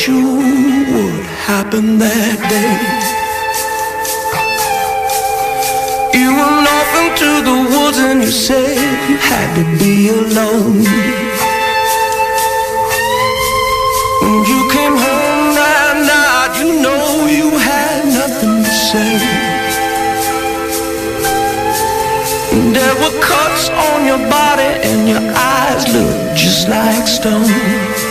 For sure what happened that day. You went off into the woods and you said you had to be alone. When you came home that night, you know you had nothing to say. There were cuts on your body and your eyes looked just like stone.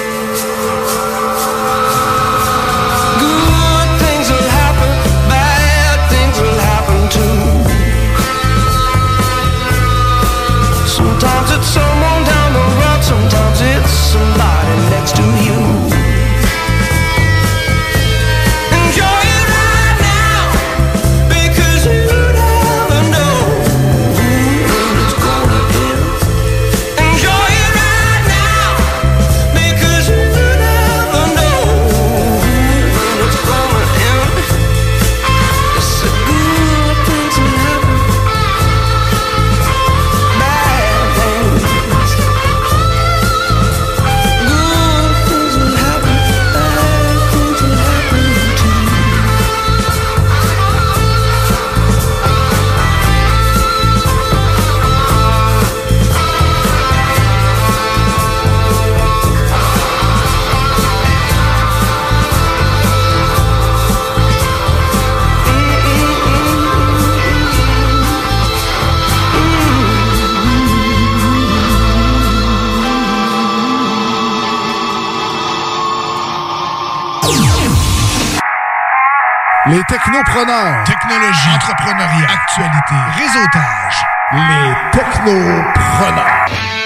Les technopreneurs. Technologie. Entrepreneuriat. Actualité. Réseautage. Les technopreneurs.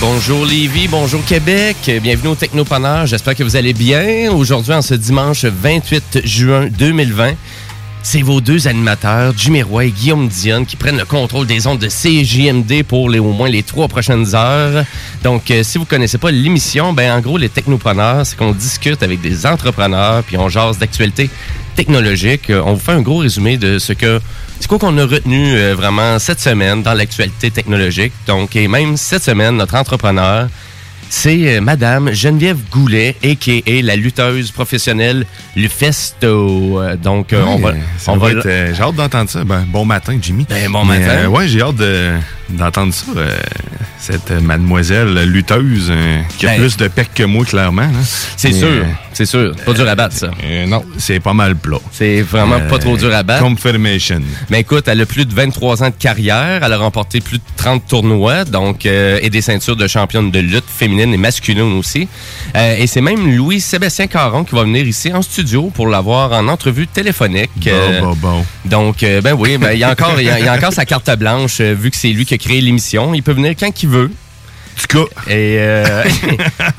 Bonjour Lévis, bonjour Québec, bienvenue au Technopreneur, j'espère que vous allez bien. Aujourd'hui, en ce dimanche 28 juin 2020, c'est vos deux animateurs, Jimmy Roy et Guillaume Dionne, qui prennent le contrôle des ondes de CJMD pour les, au moins les trois prochaines heures. Donc, euh, si vous connaissez pas l'émission, ben en gros, les Technopreneurs, c'est qu'on discute avec des entrepreneurs, puis on jase d'actualité technologique. Euh, On vous fait un gros résumé de ce que c'est quoi qu'on a retenu euh, vraiment cette semaine dans l'actualité technologique. Donc, et même cette semaine, notre entrepreneur, c'est euh, Madame Geneviève Goulet, a.k.a. la lutteuse professionnelle Lufesto. Euh, Donc, on va... ça on va va être, j'ai hâte d'entendre ça. Ben, bon matin, Jimmy. Ben, bon Mais, matin. ouais, j'ai hâte de- d'entendre ça. euh, cette mademoiselle lutteuse euh, qui a Ben- plus de pec que moi, clairement. C'est sûr, euh, c'est sûr. Pas dur à battre, ça. non, c'est pas mal plat. C'est vraiment pas trop dur à battre. Confirmation. Mais écoute, elle a plus de 23 ans de carrière. Elle a remporté plus de 30 tournois, donc et des ceintures de championne de lutte féminine et masculine aussi. Et c'est même Louis-Sébastien Caron qui va venir ici en studio pour l'avoir en entrevue téléphonique. Bon, bon, bon. donc, ben oui, ben, il y a encore, y a, il y a encore sa carte blanche, vu que c'est lui qui a créé l'émission. Il peut venir quand il veut. Tout cas, Et euh,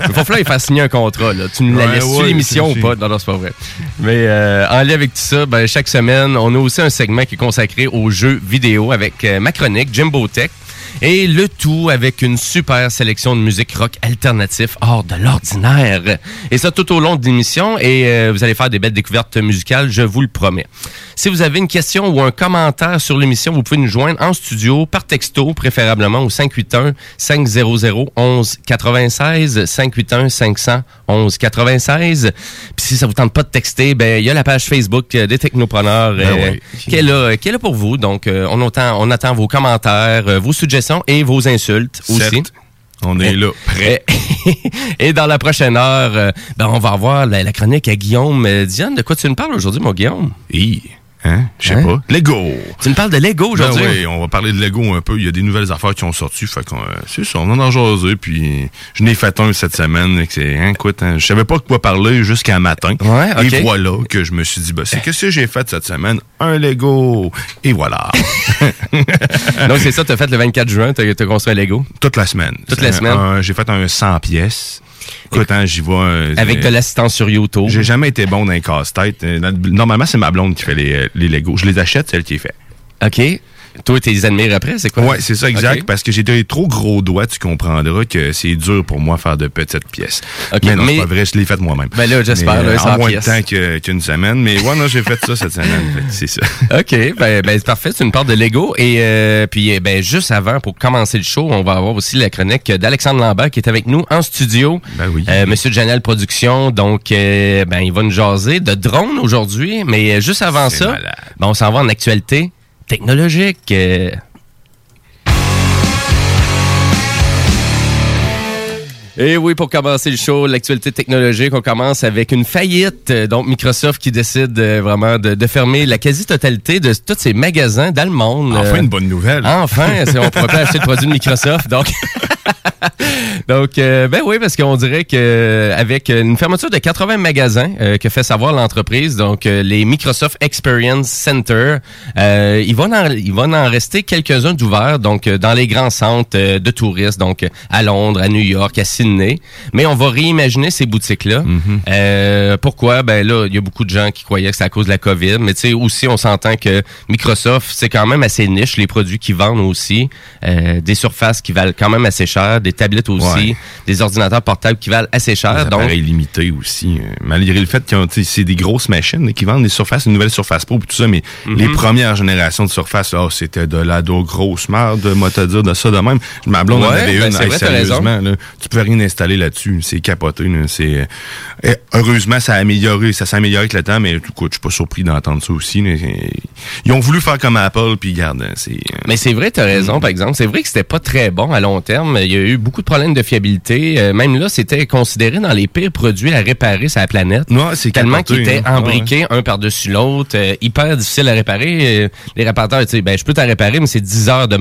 il va falloir faire signer un contrat. Là. Tu nous la Ouais, laisses-tu ouais, l'émission ou pas? Non, non, c'est pas vrai. Mais euh, en lien avec tout ça, ben, chaque semaine, on a aussi un segment qui est consacré aux jeux vidéo avec euh, ma chronique, Jimbo Tech. Et le tout avec une super sélection de musique rock alternatif hors de l'ordinaire. Et ça tout au long de l'émission. Et euh, vous allez faire des belles découvertes musicales, je vous le promets. Si vous avez une question ou un commentaire sur l'émission, vous pouvez nous joindre en studio par texto, préférablement au 581 500 11 96 581 500 11 96. Puis si ça vous tente pas de texter, ben il y a la page Facebook euh, des technopreneurs Ben euh, oui. qui est là, qui est là pour vous. Donc euh, on attend, on attend vos commentaires, vos suggestions et vos insultes aussi. certes, on est là, prêt. Et, dans la prochaine heure, euh, ben, on va avoir la, la chronique à Guillaume. Euh, Diane, de quoi tu nous parles aujourd'hui, mon Guillaume? Hi, hein? Je sais Hein? pas. Lego! Tu nous parles de Lego aujourd'hui? Ben oui, on va parler de Lego un peu. Il y a des nouvelles affaires qui ont sorti. Fait qu'on, euh, c'est ça, on en a jasé. Puis je n'ai fait un cette semaine. et que C'est, hein, écoute, hein, je savais pas de quoi parler jusqu'à matin. Ouais. Et voilà que je me suis dit, bah, c'est qu'est-ce que j'ai fait cette semaine? Un Lego. Et voilà. Donc, c'est ça, tu as fait le 24 juin, tu as, construit un Lego? Toute la semaine. Toute la semaine? j'ai fait un 100 pièces. Écoute, hein, j'y vais. euh, Avec de l'assistance sur YouTube. J'ai jamais été bon dans les casse-tête. Euh, Normalement, c'est ma blonde qui fait les, euh, les Legos. Je les achète, c'est elle qui les fait. OK. Toi, tu les admires après, c'est quoi? Ouais, c'est ça, exact. Parce que j'ai des trop gros doigts, tu comprendras que c'est dur pour moi faire de petites pièces. Mais non, mais- c'est pas vrai, je l'ai fait moi-même. Ben là, j'espère, là, euh, 100 En moins pièces. de temps que- qu'une semaine. Mais ouais, non, j'ai fait ça cette semaine. C'est ça. OK, ben, ben c'est parfait, tu nous parles de Lego. Et euh, puis, eh ben, juste avant, pour commencer le show, on va avoir aussi la chronique d'Alexandre Lambert qui est avec nous en studio. Ben oui. Euh, Monsieur de Janel Productions, donc, euh, ben, il va nous jaser de drone aujourd'hui. Mais juste avant C'est ça, ben, on s'en va en actualité technologique. euh. Et oui, pour commencer le show, l'actualité technologique, on commence avec une faillite. Euh, Donc, Microsoft qui décide euh, vraiment de, de fermer la quasi-totalité de tous ses magasins dans le monde. Enfin, une bonne nouvelle. Enfin, c'est- on pourrait pas acheter de produits de Microsoft. Donc, donc euh, ben oui, parce qu'on dirait que euh, avec une fermeture de 80 magasins euh, que fait savoir l'entreprise, donc euh, les Microsoft Experience Center, euh, il va en, il va en rester quelques-uns d'ouverts, donc dans les grands centres de touristes, donc à Londres, à New York, à Sydney. Mais on va réimaginer ces boutiques-là. Euh, pourquoi? Ben là, il y a beaucoup de gens qui croyaient que c'est à cause de la COVID, mais tu sais aussi, on s'entend que Microsoft, c'est quand même assez niche les produits qu'ils vendent aussi, des surfaces qui valent quand même assez cher, des tablettes aussi, Ouais. des ordinateurs portables qui valent assez cher. Des donc, appareils limités aussi. euh, malgré le fait que c'est des grosses machines qui vendent des surfaces, une nouvelle surface pro et tout ça, mais Mhm. les premières générations de surfaces, oh, c'était de la dos grosse merde, moi te dire de ça de même. Ma blonde en Ouais, avait ben, une, hey, vrai, t'as sérieusement, là, tu peux rien installer là-dessus, c'est capoté. c'est euh, heureusement ça a amélioré, ça s'est amélioré avec le temps, mais écoute, je suis pas surpris d'entendre ça aussi. là, ils ont voulu faire comme Apple, puis regarde, c'est euh, Mais c'est vrai, tu as raison, par exemple. C'est vrai que c'était pas très bon à long terme. Il y a eu beaucoup de problèmes de fiabilité. Euh, même là, c'était considéré dans les pires produits à réparer sur la planète. Ouais, c'est Tellement qu'ils étaient hein. embriqués un par-dessus l'autre, euh, hyper difficile à réparer. Les réparateurs, tu sais, ben, je peux t'en réparer, mais c'est 10 heures de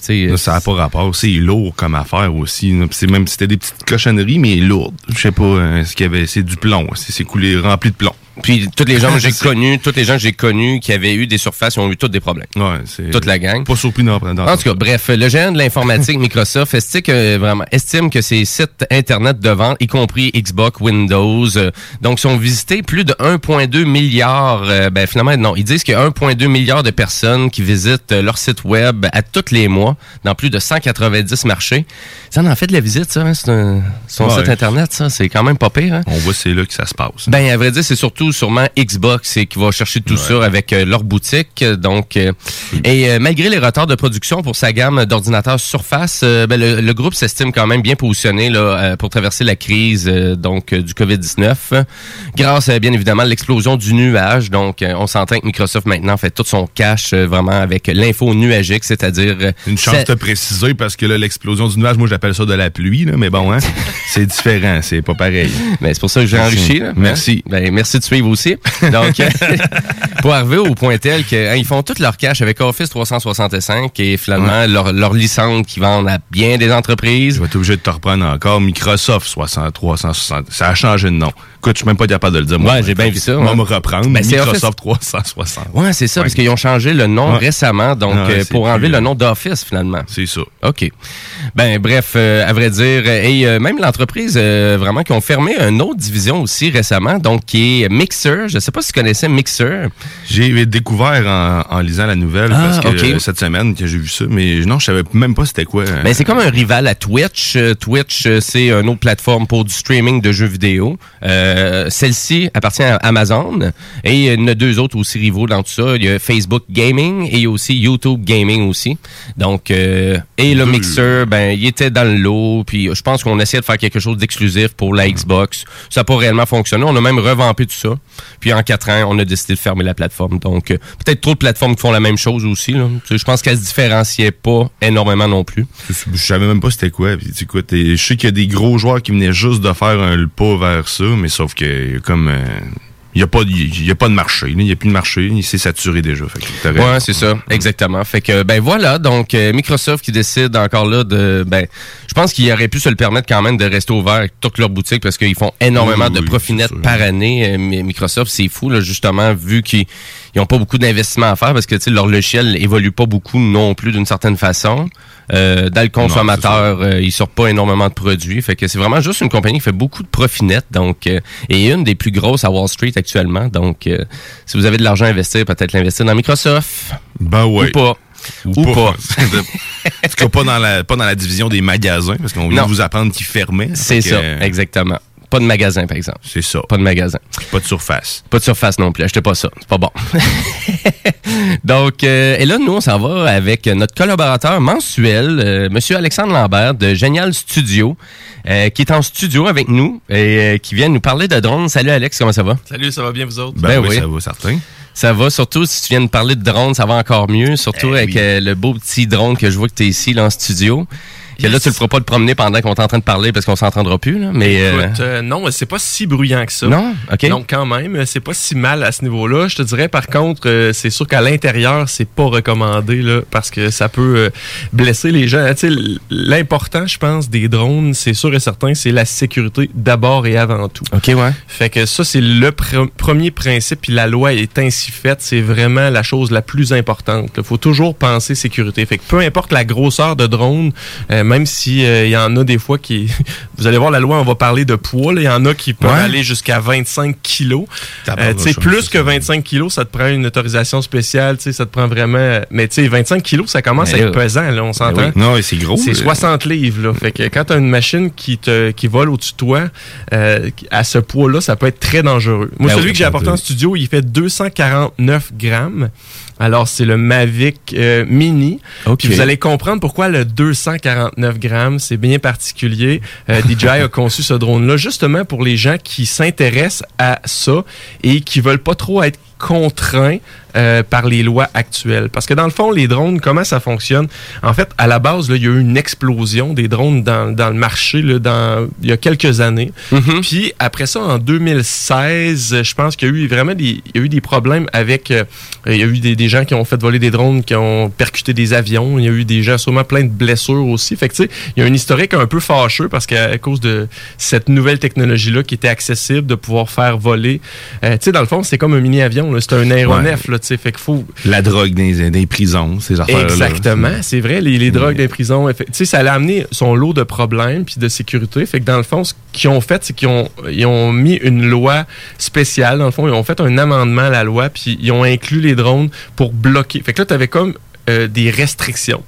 sais. Là, ça n'a pas rapport. C'est lourd comme affaire aussi. C'est même c'était des petites cochonneries, mais lourdes. Je sais pas euh, ce qu'il y avait. C'est du plomb. C'est c'est coulé rempli de plomb. Puis tous les gens que j'ai connus, tous les gens que j'ai connus qui avaient eu des surfaces, ils ont eu tous des problèmes. Ouais, c'est Toute la gang. Pas surpris d'en prendre. En tout cas, bref, le géant de l'informatique Microsoft estime que vraiment estime que ses sites internet de vente, y compris Xbox, Windows, euh, donc sont visités plus de 1,2 milliard. euh, ben finalement non, ils disent qu'il y a 1,2 milliard de personnes qui visitent euh, leur site web à tous les mois dans plus de 190 marchés. Ça en fait de la visite, ça, hein, c'est un- son Ouais. site internet, ça, c'est quand même pas pire. Hein? On voit c'est là que ça se passe. Ben, à vrai dire, c'est surtout surtout sûrement Xbox et qui va chercher tout ça avec euh, leur boutique. Donc, euh, et euh, malgré les retards de production pour sa gamme d'ordinateurs Surface, ben, le, le groupe s'estime quand même bien positionné là, pour traverser la crise donc du COVID-19, grâce bien évidemment à l'explosion du nuage. Donc, on s'entend que Microsoft maintenant fait tout son cash vraiment avec l'info nuagique, c'est-à-dire Une chance de préciser parce que là, l'explosion du nuage, moi j'appelle ça de la pluie, là, mais bon, hein, c'est différent, c'est pas pareil. Ben, c'est pour ça que j'ai enrichi. Là. Merci. Hein? Ben, merci de suivre aussi. Donc, euh, pour arriver au point tel que hein, font tout leur cash avec Office 365 et finalement leur, leur licence qui vendent à bien des entreprises. Je vais être obligé de te reprendre encore. Microsoft 60, 360. Ça a changé de nom. Écoute, je suis même pas capable de le dire. moi. Ouais, j'ai bien vu ça, On va ouais. me reprendre. Ben, Microsoft 360. Ouais, c'est ça, Ouais. parce qu'ils ont changé le nom récemment, donc euh, pour enlever le nom d'Office finalement. C'est ça. OK. Ben bref, euh, à vrai dire, euh, et euh, même l'entreprise euh, vraiment qui ont fermé une autre division aussi récemment, donc qui est Mixer. Je sais pas si tu connaissais Mixer. J'ai découvert en, en lisant la nouvelle Ah, parce que euh, cette semaine que j'ai vu ça, mais non, je savais même pas c'était quoi. Ben, c'est comme un rival à Twitch. Euh, Twitch, euh, c'est une autre plateforme pour du streaming de jeux vidéo. Euh, Celle-ci appartient à Amazon. Et il y en a deux autres aussi rivaux dans tout ça. Il y a Facebook Gaming et aussi YouTube Gaming aussi. Donc, euh, et le. Mixer, ben, il était dans le lot. Puis je pense qu'on essayait de faire quelque chose d'exclusif pour la Xbox. Ça n'a pas réellement fonctionné. On a même revampé tout ça. Puis en quatre ans, on a décidé de fermer la plateforme. Donc, euh, peut-être trop de plateformes qui font la même chose aussi. Je pense qu'elle se différenciait pas énormément non plus. Je, savais même pas c'était quoi. Puis, et je sais qu'il y a des gros joueurs qui venaient juste de faire un pas vers ça, mais sauf que comme euh, il y a pas de- il y a pas de marché, il y a plus de marché, il s'est saturé déjà. Fait que t'as raison. Ouais, c'est ça, exactement. Fait que ben voilà, donc euh, Microsoft qui décide encore là de ben je pense qu'ils auraient pu se le permettre quand même de rester ouvert avec toutes leurs boutiques parce qu'ils font énormément Oui, de oui, profit net par année. Euh, Mi- Microsoft, c'est fou là justement vu qu'ils ils ont pas beaucoup d'investissement à faire parce que leur logiciel évolue pas beaucoup non plus d'une certaine façon. Euh, dans le consommateur, euh, ils sortent pas énormément de produits. Fait que c'est vraiment juste une compagnie qui fait beaucoup de profit net, donc euh, et une des plus grosses à Wall Street actuellement. Donc, euh, si vous avez de l'argent à investir, peut-être l'investir dans Microsoft Ben ouais. ou pas. Ou, Ou pas. pas. en tout cas, pas dans la, pas dans la division des magasins, parce qu'on vient Non. de vous apprendre qu'ils fermaient. C'est que, ça, exactement. Pas de magasin, par exemple. C'est ça. Pas de magasin. Pas de surface. Pas de surface non plus. Achetez pas ça. C'est pas bon. Donc, euh, et là, nous, on s'en va avec notre collaborateur mensuel, euh, Monsieur Alexandre Lambert de Génial Studio, euh, qui est en studio avec nous et euh, qui vient nous parler de drones. Salut Alex, comment ça va? Salut, ça va bien vous autres? Ben, Ben oui, oui. ça va, certain. Ça va, surtout si tu viens de parler de drone, ça va encore mieux, surtout Eh avec oui. euh, le beau petit drone que je vois que tu es ici, là, en studio. Que là, tu le feras pas le promener pendant qu'on est en train de parler parce qu'on s'entendra plus, là, mais... euh, Écoute, euh, non, c'est pas si bruyant que ça. non? OK. Donc quand même, c'est pas si mal à ce niveau-là. Je te dirais par contre, euh, c'est sûr qu'à l'intérieur, c'est pas recommandé là, parce que ça peut blesser les gens. L'important, je pense, des drones, c'est sûr et certain, c'est la sécurité d'abord et avant tout. OK, ouais. Fait que ça, c'est le pre- premier principe, puis la loi est ainsi faite. C'est vraiment la chose la plus importante. Il faut toujours penser sécurité. Fait que peu importe la grosseur de drone, euh, même si euh, il y en a des fois qui... Vous allez voir, la loi, on va parler de poids. Il y en a qui peuvent Ouais. aller jusqu'à 25 kilos. Euh, tu sais, ça, plus que ça. 25 kilos, ça te prend une autorisation spéciale. Tu sais, ça te prend vraiment... Mais tu sais, 25 kilos, ça commence Mais à être là- pesant, là, on s'entend. oui. Non, c'est gros. C'est là. 60 livres, là. Fait que quand t'as une machine qui te qui vole au-dessus de toi, euh, à ce poids-là, ça peut être très dangereux. Moi, Ben celui oui, que j'ai apporté en studio, il fait 249 grammes. Alors, c'est le Mavic euh, Mini. Puis vous allez comprendre pourquoi le 249 grammes, c'est bien particulier. Euh, DJI a conçu ce drone-là justement pour les gens qui s'intéressent à ça et qui veulent pas trop être contraints euh, par les lois actuelles. Parce que dans le fond, les drones, comment ça fonctionne? En fait, à la base, là, il y a eu une explosion des drones dans, dans le marché là, dans, il y a quelques années. Mhm. Puis après ça, en 2016, je pense qu'il y a eu vraiment des, il y a eu des problèmes avec, euh, il y a eu des, des gens qui ont fait voler des drones, qui ont percuté des avions. Il y a eu des gens sûrement plein de blessures aussi. Fait que tu sais, il y a un historique un peu fâcheux parce qu'à cause de cette nouvelle technologie-là qui était accessible de pouvoir faire voler, euh, tu sais, dans le fond, c'est comme un mini avion. là. C'est un aéronef. Là, tu sais, fait qu'il faut, La drogue dans les prisons, ces affaires-là. Exactement, c'est vrai, les, les drogues des prisons, effe- tu sais, ça allait amener son lot de problèmes puis de sécurité. Fait que dans le fond, ce qu'ils ont fait, c'est qu'ils ont, ils ont mis une loi spéciale. Dans le fond, ils ont fait un amendement à la loi puis ils ont inclus les drones pour bloquer. Fait que là, tu avais comme euh, des restrictions.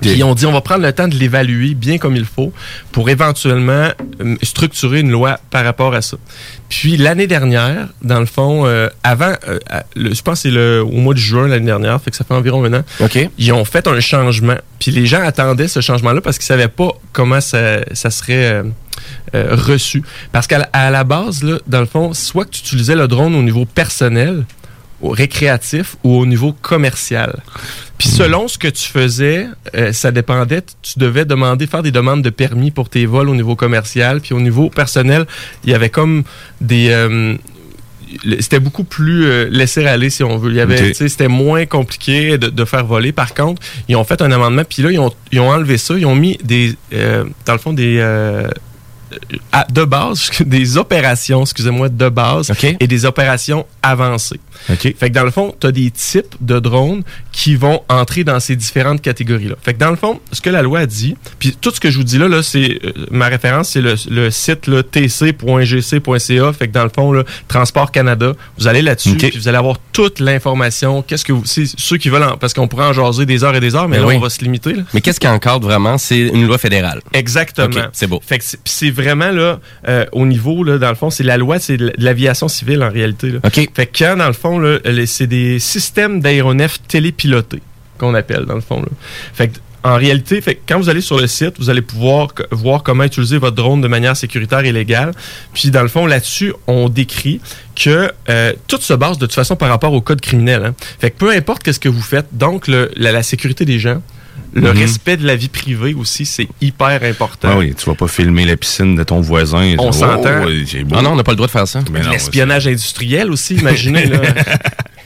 Puis ont dit, on va prendre le temps de l'évaluer bien comme il faut pour éventuellement euh, structurer une loi par rapport à ça. Puis l'année dernière, dans le fond, euh, avant, euh, le- je pense que c'est le- au mois de juin l'année dernière, fait que ça fait environ un an, OK. ils ont fait un changement. Puis les gens attendaient ce changement-là parce qu'ils savaient pas comment ça, ça serait euh, euh, reçu. Parce qu'à la- à la base, là, dans le fond, soit que tu utilisais le drone au niveau personnel, au récréatif ou au niveau commercial. Puis selon ce que tu faisais, euh, ça dépendait. Tu devais demander, faire des demandes de permis pour tes vols au niveau commercial. Puis au niveau personnel, il y avait comme des... euh, c'était beaucoup plus euh, laisser aller si on veut. Il y avait, c'était moins compliqué de, de faire voler. Par contre, ils ont fait un amendement, puis là ils ont, ils ont enlevé ça, ils ont mis des, euh, dans le fond des euh, à- de base, des opérations, excusez-moi, de base OK. et des opérations avancées. OK. Fait que dans le fond, tu as des types de drones qui vont entrer dans ces différentes catégories-là. Fait que dans le fond, ce que la loi a dit, puis tout ce que je vous dis là, là c'est euh, ma référence, c'est le, le site tc.gc.ca. Fait que dans le fond, là, Transport Canada, vous allez là-dessus, puis vous allez avoir toute l'information. Qu'est-ce que vous, c'est ceux qui veulent, en- parce qu'on pourrait en jaser des heures et des heures, mais Ben là, oui. on va se limiter. là. Mais qu'est-ce qui encadre vraiment? C'est une loi fédérale. Exactement. C'est beau. Fait que c'est- vraiment là, euh, au niveau là, dans le fond, c'est la loi, c'est de l'aviation civile en réalité. Là. OK. Fait que quand, dans le fond, c'est des systèmes d'aéronefs télépilotés qu'on appelle, dans le fond. En réalité, quand vous allez sur le site, vous allez pouvoir voir comment utiliser votre drone de manière sécuritaire et légale. Puis, dans le fond, là-dessus, on décrit que euh, tout se base de toute façon par rapport au code criminel. hein. Peu importe qu'est-ce que vous faites, donc la sécurité des gens, le Mhm. respect de la vie privée aussi, c'est hyper important. Ah oui, tu vas pas filmer la piscine de ton voisin. et On s'entend. beau. Ah non, on n'a pas le droit de faire ça. Mais non, L'espionnage industriel aussi, imaginez. là.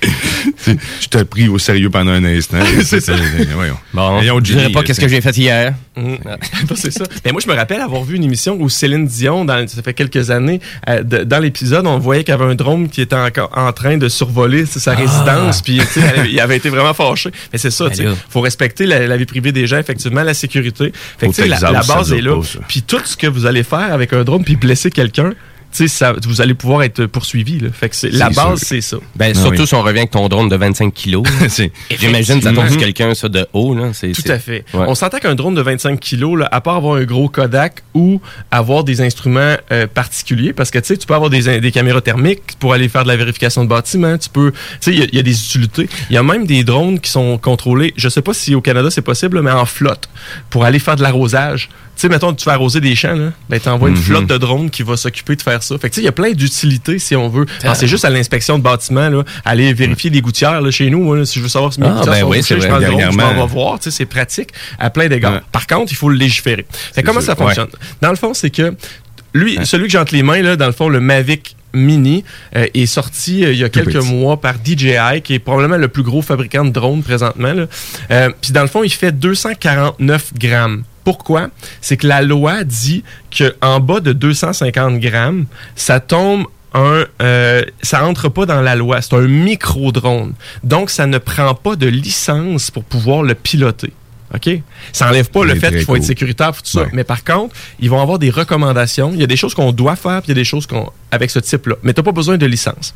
Je t'ai pris au sérieux pendant un instant. C'est ça. Voyons. Bon, je dirais pas là, qu'est-ce que j'ai fait hier. Mm. C'est ça. Mais moi, je me rappelle avoir vu une émission où Céline Dion, dans, ça fait quelques années, euh, de- dans l'épisode, on voyait qu'il y avait un drone qui était encore en train de survoler sa résidence, puis il avait été vraiment fâché. Mais c'est ça, là. faut respecter la, la vie privée des gens, effectivement, la sécurité. Fait que, la, la base est là. Puis tout ce que vous allez faire avec un drone, puis blesser quelqu'un, ça- vous allez pouvoir être poursuivi. Là. Fait que c'est, la base, sûr. c'est ça. Ben, Ah surtout oui. si on revient avec ton drone de 25 kilos. J'imagine ça tombe sur Mhm. quelqu'un, ça, de haut. Là. C'est, Tout c'est- à fait. Ouais. On s'entend qu'un drone de 25 kilos, là, à part avoir un gros Kodak ou avoir des instruments euh, particuliers, parce que tu sais, tu peux avoir des, des caméras thermiques pour aller faire de la vérification de bâtiments, tu peux, tu sais, il y a- il y, a des utilités. Il y a même des drones qui sont contrôlés. Je sais pas si au Canada c'est possible, mais en flotte pour aller faire de l'arrosage. Tu sais, mettons, tu fais arroser des champs, là, ben, t'envoies une Mhm. flotte de drones qui va s'occuper de faire ça. Fait que, il y a plein d'utilités, si on veut. Pensez juste à l'inspection de bâtiments, là, aller vérifier des gouttières, là, chez nous, là, si je veux savoir si mes Ah, gouttières ben sont oui, je drone, je m'en vais voir, c'est pratique à plein d'égards. Ouais. Par contre, il faut le légiférer. Fait comment sûr. ça fonctionne? Dans le fond, c'est que lui, celui que j'ai entre les mains, là, dans le fond, le Mavic Mini euh, est sorti euh, il y a Tout quelques petit. mois par DJI, qui est probablement le plus gros fabricant de drones présentement. Euh, Puis dans le fond, il fait 249 grammes. Pourquoi? C'est que la loi dit qu'en bas de 250 grammes, ça tombe un, euh, ça entre pas dans la loi. C'est un micro-drone. Donc, ça ne prend pas de licence pour pouvoir le piloter. OK? Ça enlève pas le fait qu'il faut être sécuritaire, tout ça. Ouais. Mais par contre, ils vont avoir des recommandations. Il y a des choses qu'on doit faire, puis il y a des choses qu'on avec ce type-là. Mais tu n'as pas besoin de licence.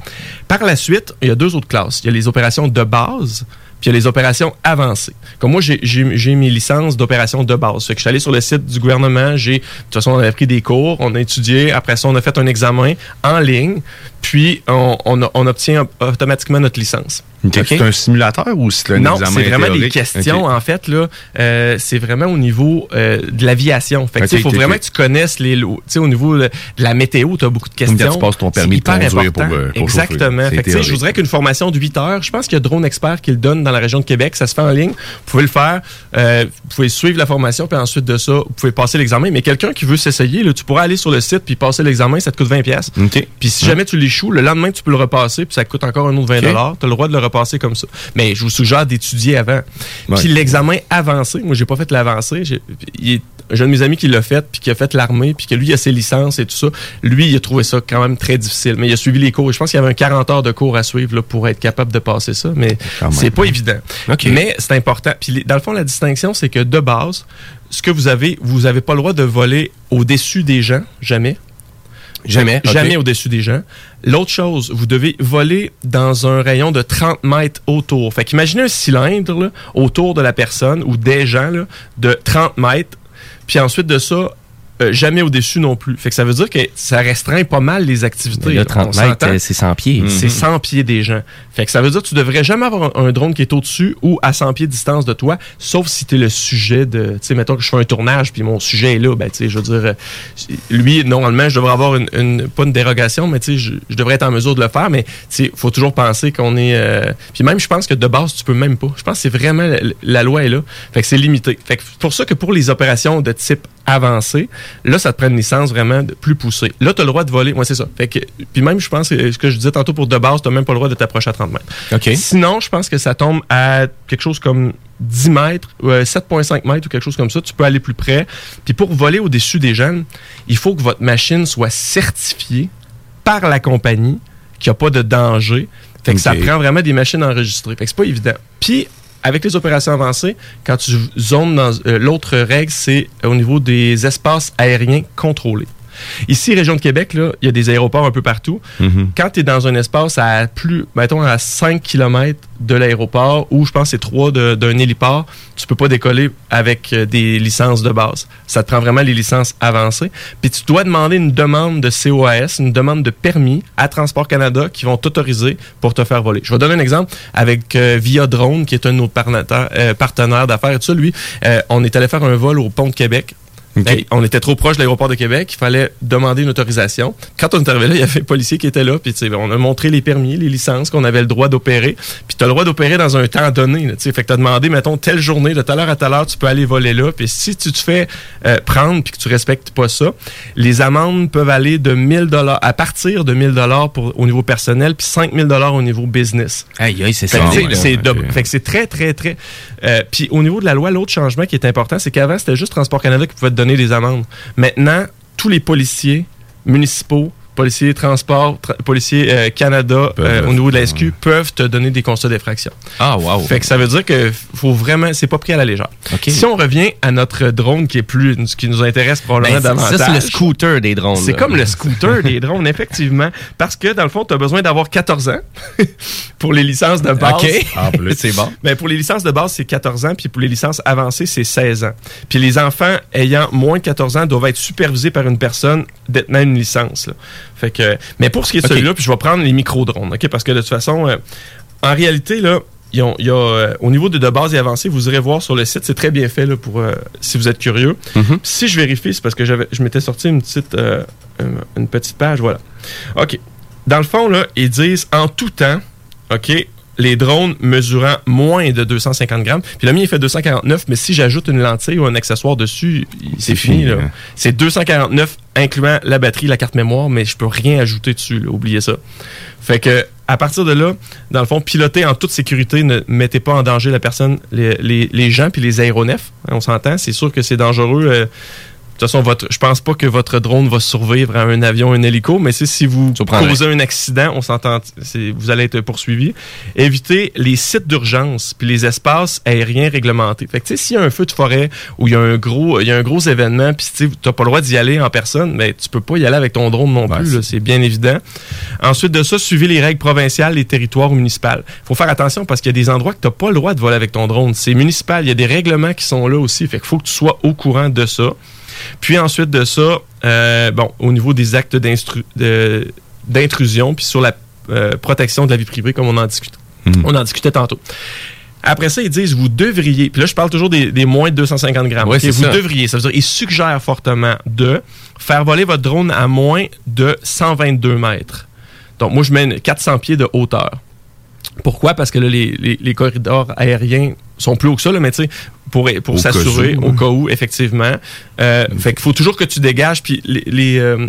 Par la suite, il y a deux autres classes. Il y a les opérations de base, il y a les opérations avancées. Comme moi, j'ai- mes licences d'opérations de base. Que je suis allé sur le site du gouvernement, j'ai, de toute façon, on avait pris des cours, on a étudié, après ça, on a fait un examen en ligne, puis on, on, a- on obtient automatiquement notre licence. C'est un simulateur ou c'est un Non, examen c'est vraiment des questions. En fait, là, euh, c'est vraiment au niveau euh, de l'aviation. Fait il faut vraiment que tu connaisses les lots. Tu sais, au niveau de la météo, tu as beaucoup de questions. Quand tu passes ton permis de conduire pour, euh, pour Exactement. Fait que, je vous dirais qu'une formation de 8 heures, je pense qu'il y a Drone Expert qui le donne dans la région de Québec. Ça se fait en ligne. Vous pouvez le faire. Vous pouvez suivre la formation, puis ensuite de ça, vous pouvez passer l'examen. Mais quelqu'un qui veut s'essayer, tu pourras aller sur le site puis passer l'examen. Ça te coûte 20 pièces. OK. Puis si jamais tu l'échoues, le lendemain, tu peux le repasser, puis ça coûte encore un autre 20 Tu as le droit de le repasser comme ça. Mais je vous suggère d'étudier avant. Ouais. Puis l'examen avancé, moi, j'ai pas fait l'avancé. J'ai il est- j'ai un de mes amis qui l'a fait, puis qui a fait l'armée, puis que lui, il a ses licences et tout ça. Lui, il a trouvé ça quand même très difficile. Mais il a suivi les cours. Je pense qu'il y avait un 40 heures de cours à suivre là, pour être capable de passer ça. Mais c'est pas évident. Mais c'est important. Puis dans le fond, la distinction, c'est que de base, ce que vous avez, vous avez pas le droit de voler au-dessus des gens, jamais. Jamais. Jamais au-dessus des gens. L'autre chose, vous devez voler dans un rayon de 30 mètres autour. Fait qu'imaginez un cylindre là, autour de la personne ou des gens là, de 30 mètres. Puis ensuite de ça, euh, jamais au-dessus non plus. Fait que ça veut dire que ça restreint pas mal les activités. Mais là, On 30 s'entend? mètres, euh, c'est 100 pieds. C'est 100 pieds des gens. Fait que ça veut dire que tu devrais jamais avoir un, un drone qui est au-dessus ou à 100 pieds de distance de toi, sauf si tu es le sujet de... Tu sais, mettons que je fais un tournage, puis mon sujet est là, ben tu sais, je veux dire, euh, lui, normalement, je devrais avoir une, une- pas une dérogation, mais tu sais, je, je devrais être en mesure de le faire, mais tu sais, faut toujours penser qu'on est... euh, puis même, je pense que de base, tu peux même pas. Je pense que c'est vraiment... La, la loi est là. Fait que c'est limité. Fait que c'est pour ça que pour les opérations de type avancé, là, ça te prend une licence vraiment de- plus poussée. Là, tu as le droit de voler. Moi, c'est ça. Fait que, puis même, je pense que ce que je disais tantôt pour de base, tu même pas le droit de t'approcher à 30 mètres. Sinon, je pense que ça tombe à quelque chose comme 10 mètres, euh, 7,5 mètres ou quelque chose comme ça. Tu peux aller plus près. Puis pour voler au-dessus des gens, il faut que votre machine soit certifiée par la compagnie, qu'il n'y a pas de danger. Fait que ça prend vraiment des machines enregistrées. Fait que c'est pas évident. Puis, avec les opérations avancées, quand tu zones dans euh, l'autre règle, c'est au niveau des espaces aériens contrôlés. Ici, région de Québec, là, il y a des aéroports un peu partout. Mhm. Quand tu es dans un espace à plus, mettons, à 5 km de l'aéroport, ou je pense c'est 3 de- d'un héliport, tu peux pas décoller avec euh, des licences de base. Ça te prend vraiment les licences avancées. Puis tu dois demander une demande de COAS, une demande de permis à Transport Canada qui vont t'autoriser pour te faire voler. Je vais donner un exemple avec euh, Via Drone, qui est un de nos partenaires euh, partenaires d'affaires. Et tout ça, lui, euh, on est allé faire un vol au pont de Québec. Ben, on était trop proche de l'aéroport de Québec, il fallait demander une autorisation. Quand on est arrivé là, il y avait un policier qui était là, puis on a montré les permis, les licences qu'on avait le droit d'opérer. Puis tu as le droit d'opérer dans un temps donné. là, fait que tu as demandé, mettons, telle journée, de telle heure à telle heure, tu peux aller voler là. Puis si tu te fais euh, prendre puis que tu respectes pas ça, les amendes peuvent aller de 1000 dollars à partir de 1000 dollars pour au niveau personnel, puis 5000 dollars au niveau business. Aïe, aïe, c'est ça. c'est très, très, très. euh, puis au niveau de la loi, l'autre changement qui est important, c'est qu'avant, c'était juste Transport Canada qui pouvait te donner des amendes. Maintenant, tous les policiers municipaux, policiers transport, tra- policiers euh, Canada, euh, au niveau de la. SQ, peuvent te donner des constats d'infraction. Ah, wow. Fait que ça veut dire que faut vraiment, c'est pas pris à la légère. Si on revient à notre drone qui est plus, ce qui nous intéresse probablement Ben, ça, davantage. ça, c'est le scooter des drones. C'est comme le scooter des drones, effectivement. Parce que, dans le fond, tu as besoin d'avoir 14 ans pour les licences de base. OK. Plus. c'est bon. Ben, pour les licences de base, c'est 14 ans, puis pour les licences avancées, c'est 16 ans. Puis les enfants ayant moins de 14 ans doivent être supervisés par une personne détenant une licence. là. Fait que, mais pour ce qui est de celui-là, puis je vais prendre les micro-drones, OK? Parce que de toute façon, euh, en réalité, là, il y a, euh, au niveau de, de base et avancé, vous irez voir sur le site, c'est très bien fait là, pour euh, si vous êtes curieux. Mhm. Si je vérifie, c'est parce que j'avais, je m'étais sorti une petite, euh, une petite page, voilà. OK. Dans le fond, là, ils disent en tout temps, OK, les drones mesurant moins de 250 grammes. Puis le mien, il fait 249, mais si j'ajoute une lentille ou un accessoire dessus, c'est fini. fini, là. hein. C'est 249, incluant la batterie, la carte mémoire, mais je peux rien ajouter dessus. là. Oubliez ça. Fait que à partir de là, dans le fond, piloter en toute sécurité, ne mettez pas en danger la personne, les, les- les gens puis les aéronefs. hein, on s'entend, c'est sûr que c'est dangereux. euh, de toute façon, votre, je pense pas que votre drone va survivre à un avion, un hélico, mais c'est si vous causez un accident, on s'entend, vous allez être poursuivi. Évitez les sites d'urgence puis les espaces aériens réglementés. Fait que tu sais, s'il y a un feu de forêt ou il y a un gros, il y a un gros événement, puis tu n'as pas le droit d'y aller en personne, mais tu peux pas y aller avec ton drone non plus. c'est- bien évident. Ensuite de ça, suivez les règles provinciales, les territoires ou municipales. faut faire attention parce qu'il y a des endroits que tu n'as pas le droit de voler avec ton drone. C'est municipal. Il y a des règlements qui sont là aussi. Fait qu'il faut que tu sois au courant de ça. Puis ensuite de ça, euh, bon, au niveau des actes d'intrusion, puis sur la euh, protection de la vie privée, comme on en discutait, Mhm. on en discutait tantôt. Après ça, ils disent, vous devriez, puis là, je parle toujours des, des moins de 250 grammes. Ouais, vous ça. devriez, ça veut dire, ils suggèrent fortement de faire voler votre drone à moins de 122 mètres. Donc, moi, je mets 400 pieds de hauteur. Pourquoi? Parce que là, les, les- les corridors aériens sont plus hauts que ça, là, mais tu sais, pour, pour s'assurer, au cas où, effectivement. Euh, Fait qu'il faut toujours que tu dégages, puis les... les, euh,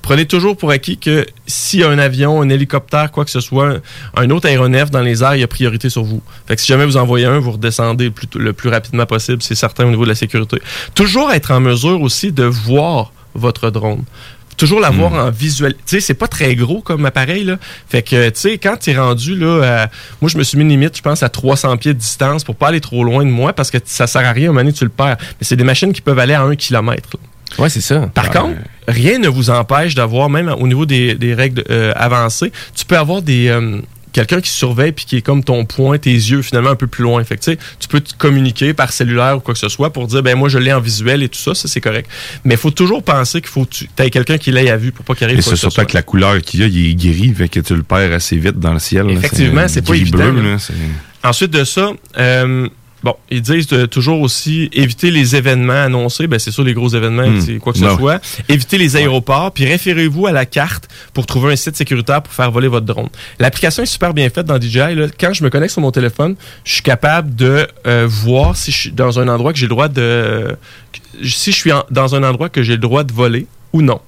Prenez toujours pour acquis que s'il y a un avion, un hélicoptère, quoi que ce soit, un autre aéronef dans les airs, il y a priorité sur vous. Fait que si jamais vous envoyez un, vous redescendez le plus, le plus rapidement possible, c'est certain au niveau de la sécurité. Toujours être en mesure aussi de voir votre drone. Toujours l'avoir en visuel. Tu sais, c'est pas très gros comme appareil, là. Fait que, tu sais, quand tu es rendu, là, à- moi, je me suis mis une limite, je pense, à 300 pieds de distance pour pas aller trop loin de moi parce que ça sert à rien, à un moment donné, tu le perds. Mais c'est des machines qui peuvent aller à 1 km. Ouais, c'est ça. Par contre, rien ne vous empêche d'avoir, même au niveau des, des règles euh, avancées, tu peux avoir des... euh, quelqu'un qui surveille puis qui est comme ton point, tes yeux finalement un peu plus loin. Fait que, tu peux te communiquer par cellulaire ou quoi que ce soit pour dire ben moi je l'ai en visuel et tout ça, ça c'est correct. Mais il faut toujours penser qu'il faut que tu aies quelqu'un qui l'ait à vue pour pas qu'il arrive Et c'est que ce surtout avec la couleur qu'il y a, il est gris, fait que tu le perds assez vite dans le ciel. Effectivement, c'est pas évident, là, Ensuite de ça, euh, bon, ils disent de toujours aussi éviter les événements annoncés. Ben, c'est sûr, les gros événements, Hmm. c'est quoi que ce Non. soit. Éviter les aéroports, puis référez-vous à la carte pour trouver un site sécuritaire pour faire voler votre drone. L'application est super bien faite dans DJI. Là. Quand je me connecte sur mon téléphone, je suis capable de euh, voir si je suis dans un endroit que j'ai le droit de... Si je suis en- dans un endroit que j'ai le droit de voler ou non.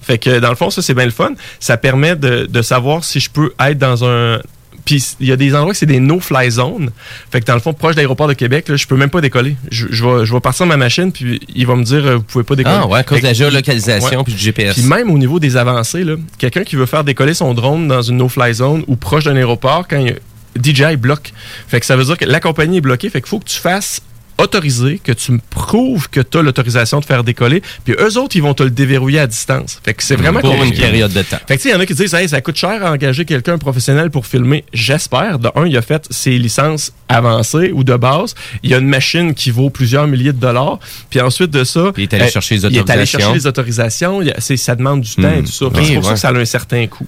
Fait que dans le fond, ça c'est bien le fun. Ça permet de, de savoir si je peux être dans un. Puis il y a des endroits que c'est des no-fly zones. Fait que dans le fond, proche de l'aéroport de Québec, là, je peux même pas décoller. Je, je vais, je vais partir de ma machine, puis il va me dire euh, vous pouvez pas décoller. Ah ouais, à cause de la géolocalisation Ouais. puis du GPS. Puis même au niveau des avancées, là, quelqu'un qui veut faire décoller son drone dans une no-fly zone ou proche d'un aéroport, quand il DJI bloque. Fait que ça veut dire que la compagnie est bloquée. Fait qu'il faut que tu fasses autoriser, que tu me prouves que tu as l'autorisation de faire décoller, puis eux autres, ils vont te le déverrouiller à distance. Fait que c'est vraiment pour une période de temps. Fait que tu sais, il y en a qui disent, hey, ça coûte cher à engager quelqu'un professionnel pour filmer. J'espère. De un, il a fait ses licences avancées ou de base. Il y a une machine qui vaut plusieurs milliers de dollars. Puis ensuite de ça. Il est allé euh, chercher les Il est allé autorisations. chercher les autorisations. Il ça demande du temps et tout ça. Oui, c'est pour ça que ça a un certain coût.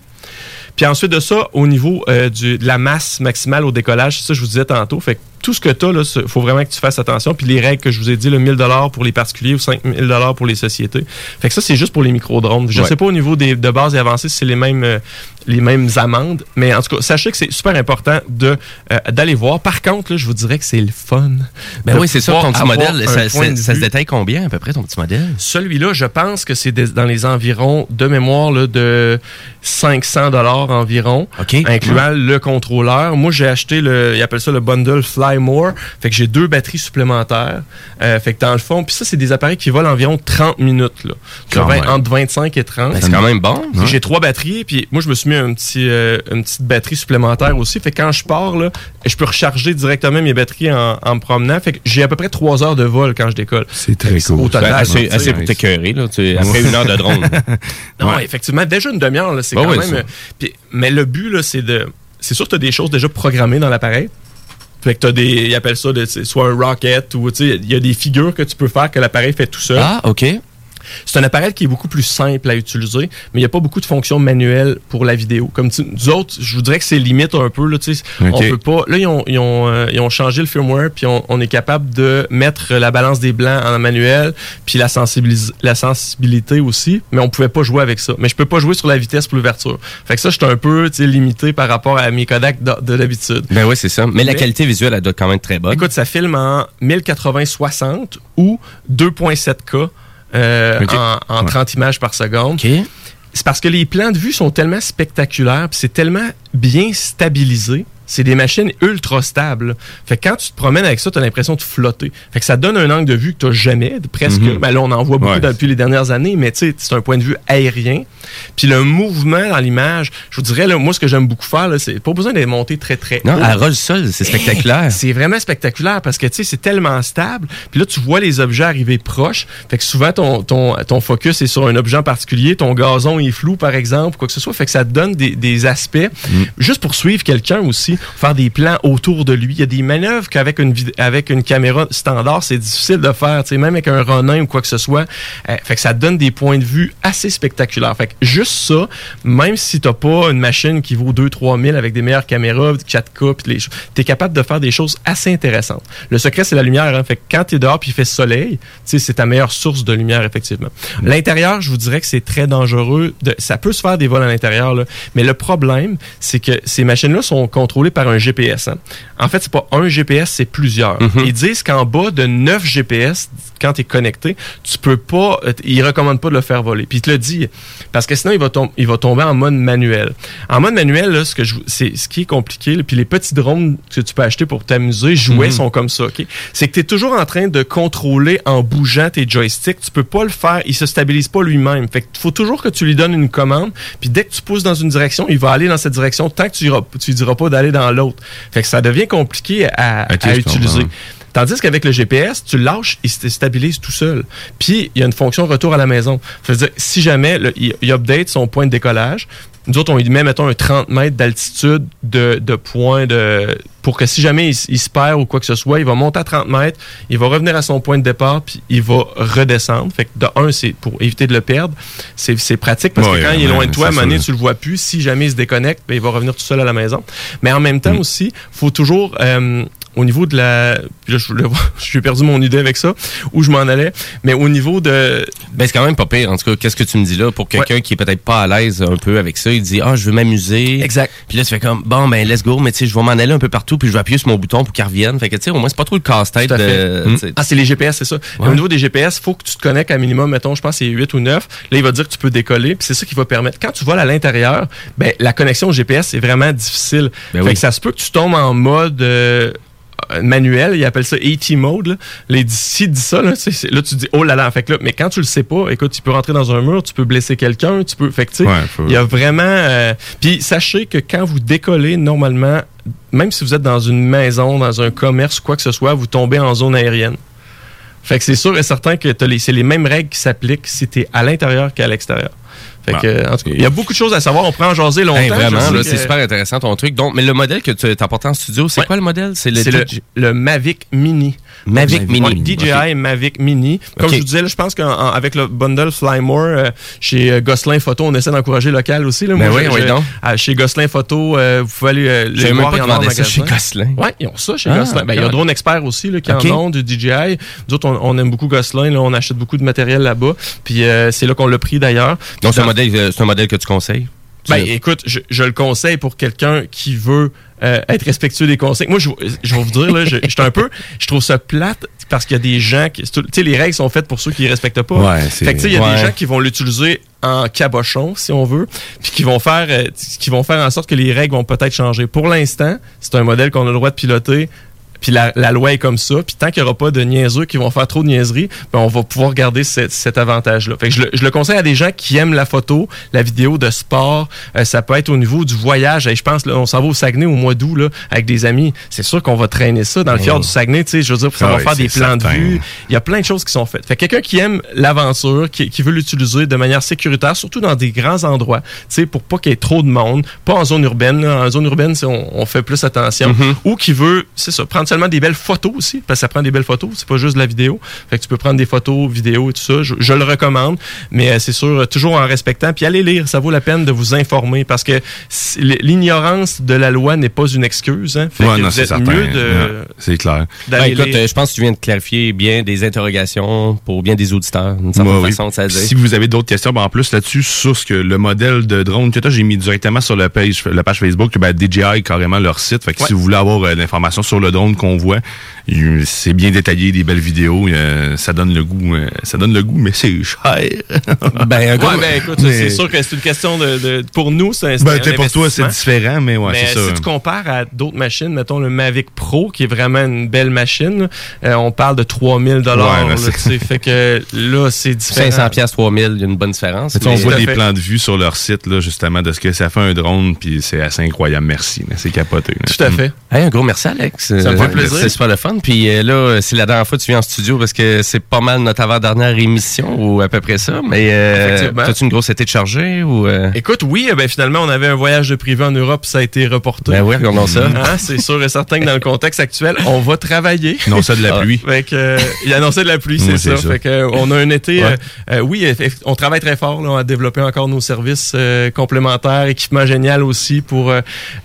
Puis ensuite de ça, au niveau euh, du, de la masse maximale au décollage, c'est ça que je vous disais tantôt. Fait que tout ce que tu as, il faut vraiment que tu fasses attention. Puis les règles que je vous ai dit, le 1000 pour les particuliers ou 5000 pour les sociétés. Fait que ça, c'est juste pour les micro-drones. Je Ouais. sais pas au niveau des, de base et avancé si c'est les mêmes, euh, les mêmes amendes. Mais en tout cas, sachez que c'est super important de euh, d'aller voir. Par contre, là, je vous dirais que c'est le fun. Ben oui, c'est ça, ton petit modèle, ça, se détaille combien à peu près ton petit modèle? celui-là, je pense que c'est dans les environs de mémoire là, de 500 dollars environ, OK. incluant le contrôleur. Moi, j'ai acheté le, ils appellent ça le bundle Fly More. Fait que j'ai deux batteries supplémentaires. Euh, fait que dans le fond, puis ça, c'est des appareils qui volent environ 30 minutes là, Quand entre 25 et 30. Ben, c'est quand même bon. Puis J'ai trois batteries, puis moi je me suis mis un petit, euh, une petite batterie supplémentaire aussi. Fait que quand je pars, là, je peux recharger directement mes batteries en, en me promenant. Fait que j'ai à peu près trois heures de vol quand je décolle. C'est très cool. Au total, Ben, assez, assez pour t'écœurer, là, tu après une heure de drone. Non, Ouais. effectivement, déjà une demi-heure, c'est Ouais, quand même. euh, mais le but, là, c'est de. C'est sûr que tu as des choses déjà programmées dans l'appareil. Fait que t'as des. Ils appellent ça de- soit un rocket ou il y a des figures que tu peux faire que l'appareil fait tout seul. ah, OK. C'est un appareil qui est beaucoup plus simple à utiliser, mais il n'y a pas beaucoup de fonctions manuelles pour la vidéo. Comme nous autres, je vous dirais que c'est limite un peu. Là, On peut pas. Là, ils ont, ils ont, euh, ils ont changé le firmware, puis on, on est capable de mettre la balance des blancs en manuel, puis la, sensibilis- la sensibilité aussi, mais on pouvait pas jouer avec ça. Mais je peux pas jouer sur la vitesse pour l'ouverture. Fait que ça, je suis un peu limité par rapport à mes Kodak de, de d'habitude. Ben oui, c'est ça. Mais la qualité visuelle, elle doit quand même être très bonne. Écoute, ça filme en 1080-60 ou 2.7K euh, en, en Ouais. 30 images par seconde. C'est parce que les plans de vue sont tellement spectaculaires, puis c'est tellement bien stabilisé. C'est des machines ultra stables. Fait que quand tu te promènes avec ça, tu as l'impression de flotter. Fait que ça donne un angle de vue que tu n'as jamais, presque. Mhm. Ben là, on en voit beaucoup Ouais. depuis les dernières années, mais tu sais, c'est un point de vue aérien. Puis le mouvement dans l'image, je vous dirais, là, moi, ce que j'aime beaucoup faire, c'est pas besoin d'être monté très, très Non, haut. elle roule seule, c'est spectaculaire. C'est vraiment spectaculaire parce que tu sais, c'est tellement stable. Puis là, tu vois les objets arriver proches. Fait que souvent, ton, ton, ton focus est sur un objet en particulier. Ton gazon est flou, par exemple, quoi que ce soit. Fait que ça te donne des, des aspects. Juste pour suivre quelqu'un aussi, faire des plans autour de lui. Il y a des manœuvres qu'avec une, avec une caméra standard, c'est difficile de faire. Tu sais, même avec un Ronin ou quoi que ce soit. Euh, fait que ça te donne des points de vue assez spectaculaires. Fait que juste ça, même si t'as pas une machine qui vaut 2-3 000 avec des meilleures caméras, 4K, pis les choses, t'es capable de faire des choses assez intéressantes. Le secret, c'est la lumière. Hein. Fait que quand t'es dehors puis il fait soleil, c'est ta meilleure source de lumière, effectivement. L'intérieur, je vous dirais que c'est très dangereux. De, ça peut se faire des vols à l'intérieur, mais le problème, c'est que ces machines-là sont contrôlées par un GPS. hein. En fait, c'est pas un GPS, c'est plusieurs. Ils disent qu'en bas de 9 GPS, quand tu es connecté, tu peux pas, euh, ils recommandent pas de le faire voler. Puis il te le dit, parce que sinon, il va, tom- il va tomber en mode manuel. En mode manuel, là, ce, que je, ce qui est compliqué, là, puis les petits drones que tu peux acheter pour t'amuser, jouets, sont comme ça. ok? C'est que tu es toujours en train de contrôler en bougeant tes joysticks. Tu peux pas le faire, il se stabilise pas lui-même. Fait qu'il faut toujours que tu lui donnes une commande, puis dès que tu pousses dans une direction, il va aller dans cette direction tant que tu, tu lui diras pas d'aller dans l'autre. Fait que ça devient compliqué à, utiliser. Tandis qu'avec le GPS, tu lâches, il se stabilise tout seul. Puis, il y a une fonction retour à la maison. Ça veut dire, si jamais le- il, il update son point de décollage, nous autres, on lui met, mettons, un 30 mètres d'altitude de, de point de. pour que si jamais il, se perd ou quoi que ce soit, il va monter à 30 mètres, il va revenir à son point de départ, puis il va redescendre. Fait que de un, c'est pour éviter de le perdre. C'est pratique parce Ouais, que quand il est ouais, loin de toi, à un moment donné, tu le vois plus. Si jamais il se déconnecte, ben, il va revenir tout seul à la maison. Mais en même temps Mm. aussi, faut toujours. euh, au niveau de la. puis Là, je voulais voir- j'ai perdu mon idée avec ça, où je m'en allais. Mais au niveau de. Ben, c'est quand même pas pire. En tout cas, qu'est-ce que tu me dis là? Pour quelqu'un qui est peut-être pas à l'aise un peu avec ça? Il dit, ah, je veux m'amuser. Exact. Puis là, tu fais comme, bon, ben, let's go, mais tu sais, je vais m'en aller un peu partout, puis je vais appuyer sur mon bouton pour qu'il revienne. Fait que, tu sais, au moins, c'est pas trop le casse-tête de. Mm. Ah, c'est les GPS, c'est ça. Ouais. Au niveau des GPS, faut que tu te connectes à minimum, mettons, je pense que c'est 8 ou 9. Là, il va dire que tu peux décoller. Puis c'est ça qui va permettre. Quand tu voles à l'intérieur, ben, la connexion au GPS est vraiment difficile. Ben fait oui. que ça se peut que tu tombes en mode euh, manuel. Ils appellent ça AT mode. Là. Les, s'il dit ça, là, là, tu dis, oh là là. Fait que là, mais quand tu le sais pas, écoute, tu peux rentrer dans un mur, tu peux blesser quelqu'un, tu peux. Fait que, tu sais, Ouais, faut- il y a vraiment. euh, Puis sachez que quand vous décollez, normalement, même si vous êtes dans une maison, dans un commerce quoi que ce soit, vous tombez en zone aérienne. Fait que c'est sûr et certain que c'est les mêmes règles qui s'appliquent si tu es à l'intérieur qu'à l'extérieur. Fait Ah. que, en tout cas, il y a beaucoup de choses à savoir. On pourrait en jaser longtemps. Hey, vraiment, sais là, que- c'est super intéressant ton truc. Donc, mais le modèle que tu as apporté en studio, c'est Ouais. quoi le modèle? C'est le, C'est le, le Mavic Mini. Mavic Mini. Ouais, DJI Mavic Mini. Comme je vous disais, là, je pense qu'avec le bundle Fly More, euh, chez euh, Gosselin Photo, on essaie d'encourager local aussi. Là. Ben Moi, oui, je- oui, je- donc. à- chez Gosselin Photo, euh, vous pouvez aller euh, même voir, pas en ça chez magasin. Gosselin. Oui, ils ont ça chez Ah, Gosselin. Ben, il y a. Drone Expert aussi là, qui Ok. en ont du DJI. Nous autres, on, on aime beaucoup Gosselin. Là, on achète beaucoup de matériel là-bas. Puis euh, c'est là qu'on l'a pris d'ailleurs. Donc, modèle, euh, c'est un modèle que tu conseilles? Ben, écoute, je, je le conseille pour quelqu'un qui veut euh, être respectueux des conseils. Moi, je, je vais vous dire, là, je, je suis un peu, je trouve ça plate parce qu'il y a des gens qui, tu sais, les règles sont faites pour ceux qui les respectent pas. Ouais, fait que, tu sais, il y a ouais. des gens qui vont l'utiliser en cabochon, si on veut, puis qui vont faire, euh, qui vont faire en sorte que les règles vont peut-être changer. Pour l'instant, c'est un modèle qu'on a le droit de piloter. Puis la, la loi est comme ça. Puis tant qu'il n'y aura pas de niaiseux qui vont faire trop de niaiseries, ben on va pouvoir garder cet, cet avantage-là. Fait que je, le, je le conseille à des gens qui aiment la photo, la vidéo de sport. Euh, ça peut être au niveau du voyage. Et je pense, là, on s'en va au Saguenay au mois d'août là, avec des amis. C'est sûr qu'on va traîner ça dans le fjord du Saguenay. Tu sais, je veux dire, ça Ah va oui, faire des plans de vue. Il y a plein de choses qui sont faites. Fait que quelqu'un qui aime l'aventure, qui, qui veut l'utiliser de manière sécuritaire, surtout dans des grands endroits, tu sais, pour pas qu'il y ait trop de monde, pas en zone urbaine. là. En zone urbaine, on, on fait plus attention. Mm-hmm. Ou qui veut, c'est ça, prendre seulement des belles photos aussi, parce que ça prend des belles photos, c'est pas juste de la vidéo. Fait que tu peux prendre des photos, vidéos et tout ça. Je, je le recommande, mais euh, c'est sûr, euh, toujours en respectant. Puis allez lire, ça vaut la peine de vous informer, parce que l'ignorance de la loi n'est pas une excuse. Hein. Fait Ouais, que non, vous c'est êtes certain. mieux de Ouais, C'est clair. Ben, écoute, lire. euh, je pense que tu viens de clarifier bien des interrogations pour bien des auditeurs, d'une certaine Ouais, oui. façon, ça à dire. Si vous avez d'autres questions, ben en plus là-dessus, sur ce que le modèle de drone que tu j'ai mis directement sur la page, la page Facebook, ben, DJI carrément leur site. Fait que Ouais. si vous voulez avoir euh, l'information sur le drone qu'on voit, c'est bien détaillé, des belles vidéos, euh, ça donne le goût, euh, ça donne le goût, mais c'est cher. Ben, un gros- Ouais, ben écoute, Mais- c'est sûr que c'est une question de, de- pour nous, c'est ben, pour toi, c'est différent, mais ouais, c'est ça. si tu compares à d'autres machines, mettons le Mavic Pro, qui est vraiment une belle machine, euh, on parle de 3000 dollars. Ouais, c'est- fait que là, c'est différent. 500 pièces, 3000, il y a une bonne différence. On voit des fait. plans de vue sur leur site, là, justement, de ce que ça fait un drone, puis c'est assez incroyable. Merci. C'est capoté. là. Tout à fait. Hey, un gros merci, Alex. Ça me fait plaisir. C'est super le fun. Puis euh, là, c'est la dernière fois que tu viens en studio parce que c'est pas mal notre avant-dernière émission ou à peu près ça. Mais euh, as-tu une grosse été de chargée ou... euh, Écoute, oui, eh ben finalement, on avait un voyage de privé en Europe, ça a été reporté. Ben oui, regardons ça. Hein, c'est sûr et certain que dans le contexte actuel, on va travailler. Non, ça de la Ah. pluie. Fait que, euh, il annonçait de la pluie, c'est Oui, ça. Fait que, euh, on a un été. Ouais. euh, euh, oui, on travaille très fort là, à développer encore nos services euh, complémentaires, équipement génial aussi pour euh,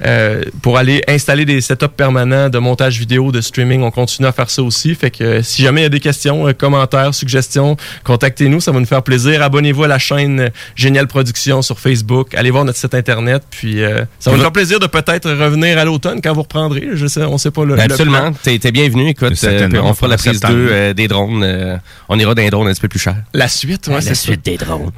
euh, pour aller installer des setups permanents de montage vidéo, de streaming. On continue à faire ça aussi. Fait que euh, si jamais il y a des questions, euh, commentaires, suggestions, contactez-nous, ça va nous faire plaisir. Abonnez-vous à la chaîne euh, Génial Production sur Facebook. Allez voir notre site internet, puis euh, ça va nous faire plaisir de peut-être revenir à l'automne quand vous reprendrez. Je sais, on sait pas le. Ben, absolument. T'es, t'es bienvenu. Écoute, euh, on fera la prise septembre. 2 des drones. euh, on ira dans les drones un petit peu plus cher. La suite, ouais, c'est ça. des drones.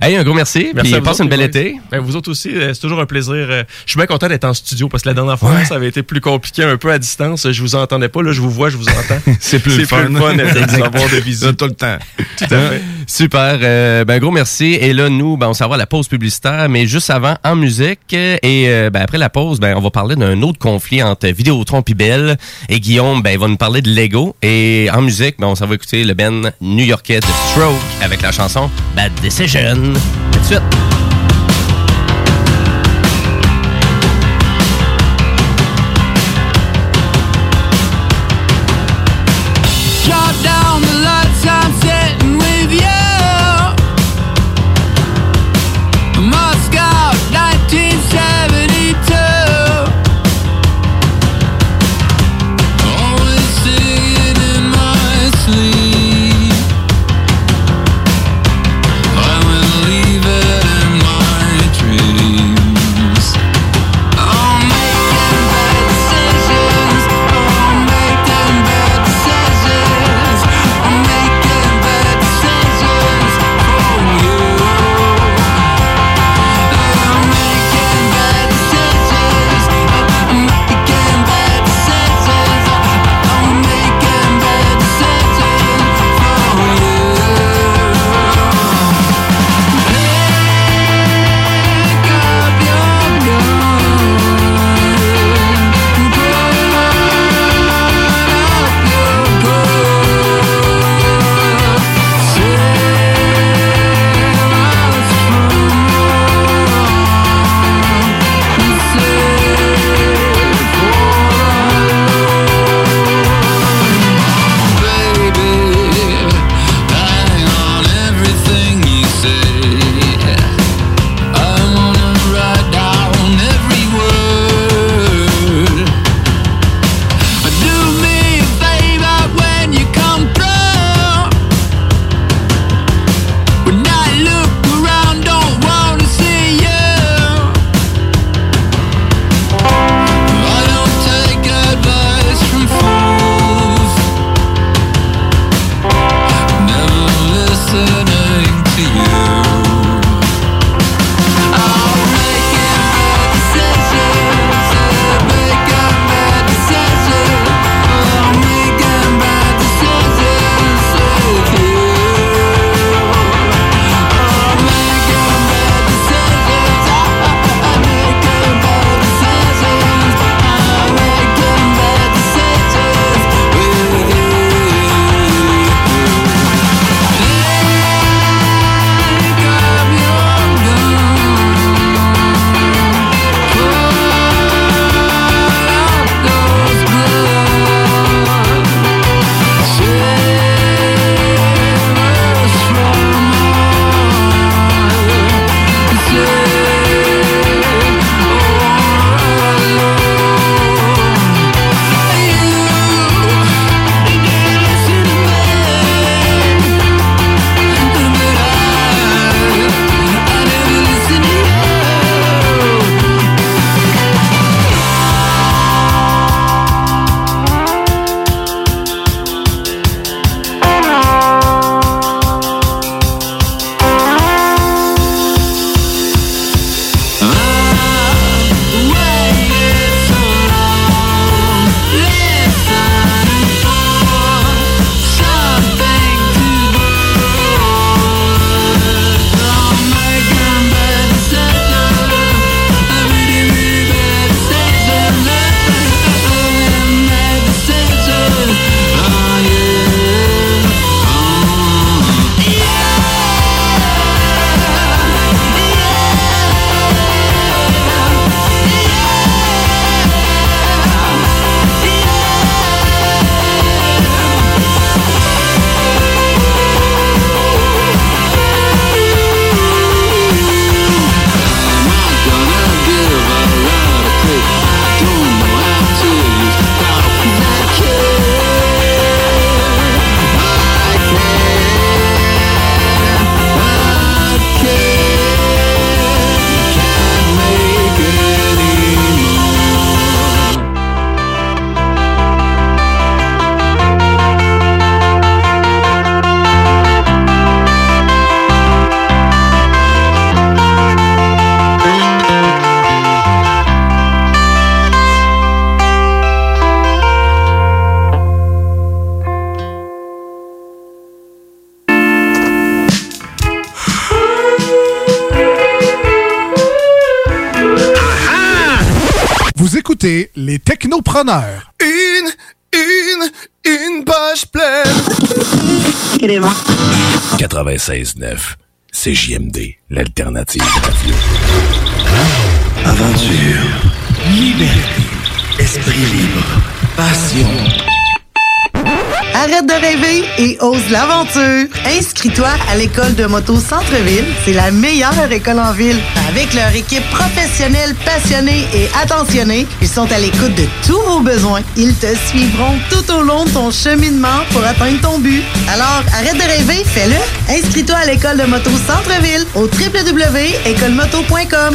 Hey, un gros merci. Merci puis à vous passe autres, une belle été. Ben, vous autres aussi, euh, c'est toujours un plaisir. euh, Je suis bien content d'être en studio parce que la dernière fois, ça avait été plus compliqué un peu à distance. Je vous entendais pas. Là, je vous vois, je vous entends. C'est plus C'est le fun. plus le fun d'être- de visu. Tout le temps. Tout à fait. Super. Euh, ben, gros merci. Et là, nous, ben, on s'en va à la pause publicitaire, mais juste avant, en musique. Et euh, ben, après la pause, ben, on va parler d'un autre conflit entre Vidéotron et Bell. Et Guillaume, ben, il va nous parler de Lego. Et en musique, ben, on s'en va écouter le Ben new-yorkais de Stroke avec la chanson Bad Decision. Tout de Une, une, une page pleine. 96.9. C'est JMD, l'alternative radio. Aventure, liberté, esprit libre, passion. Et ose l'aventure. Inscris-toi à l'école de moto Centre-ville. C'est la meilleure école en ville. Avec leur équipe professionnelle, passionnée et attentionnée, ils sont à l'écoute de tous vos besoins. Ils te suivront tout au long de ton cheminement pour atteindre ton but. Alors, arrête de rêver, fais-le. Inscris-toi à l'école de moto Centre-ville au www.écolemoto.com.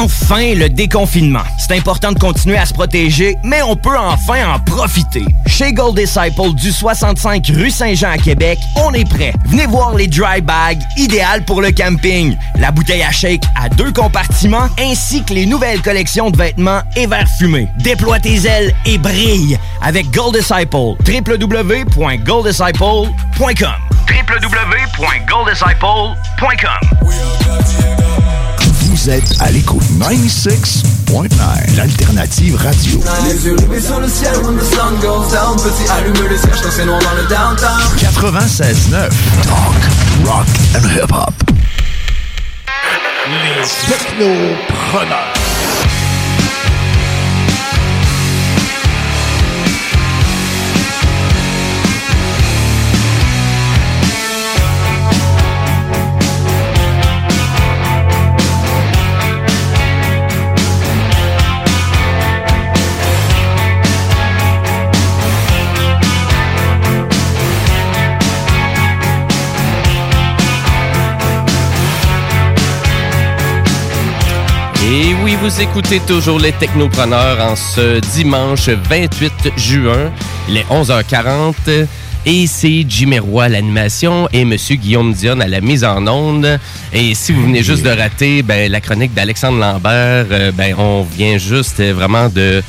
681 4476. Enfin le déconfinement. C'est important de continuer à se protéger, mais on peut enfin en profiter. Chez Gold Disciple du 65 rue Saint-Jean à Québec, on est prêt. Venez voir les dry bags, idéales pour le camping. La bouteille à shake à deux compartiments, ainsi que les nouvelles collections de vêtements et verres fumés. Déploie tes ailes et brille avec Gold Disciple. www.golddisciple.com Vous êtes à l'écoute 96.9, l'alternative radio. Les yeux rivés sur le ciel when the sun goes down. Petit allume les cierges quand c'est noir dans le downtown. 96.9, talk, rock and hip-hop. Les technopreneurs. Et oui, vous écoutez toujours les Technopreneurs en ce dimanche 28 juin. Il est 11h40 et c'est Jimmy Roy à l'animation et Monsieur Guillaume Dion à la mise en onde. Et si vous venez juste de rater ben, la chronique d'Alexandre Lambert, euh, ben, on vient juste euh, vraiment de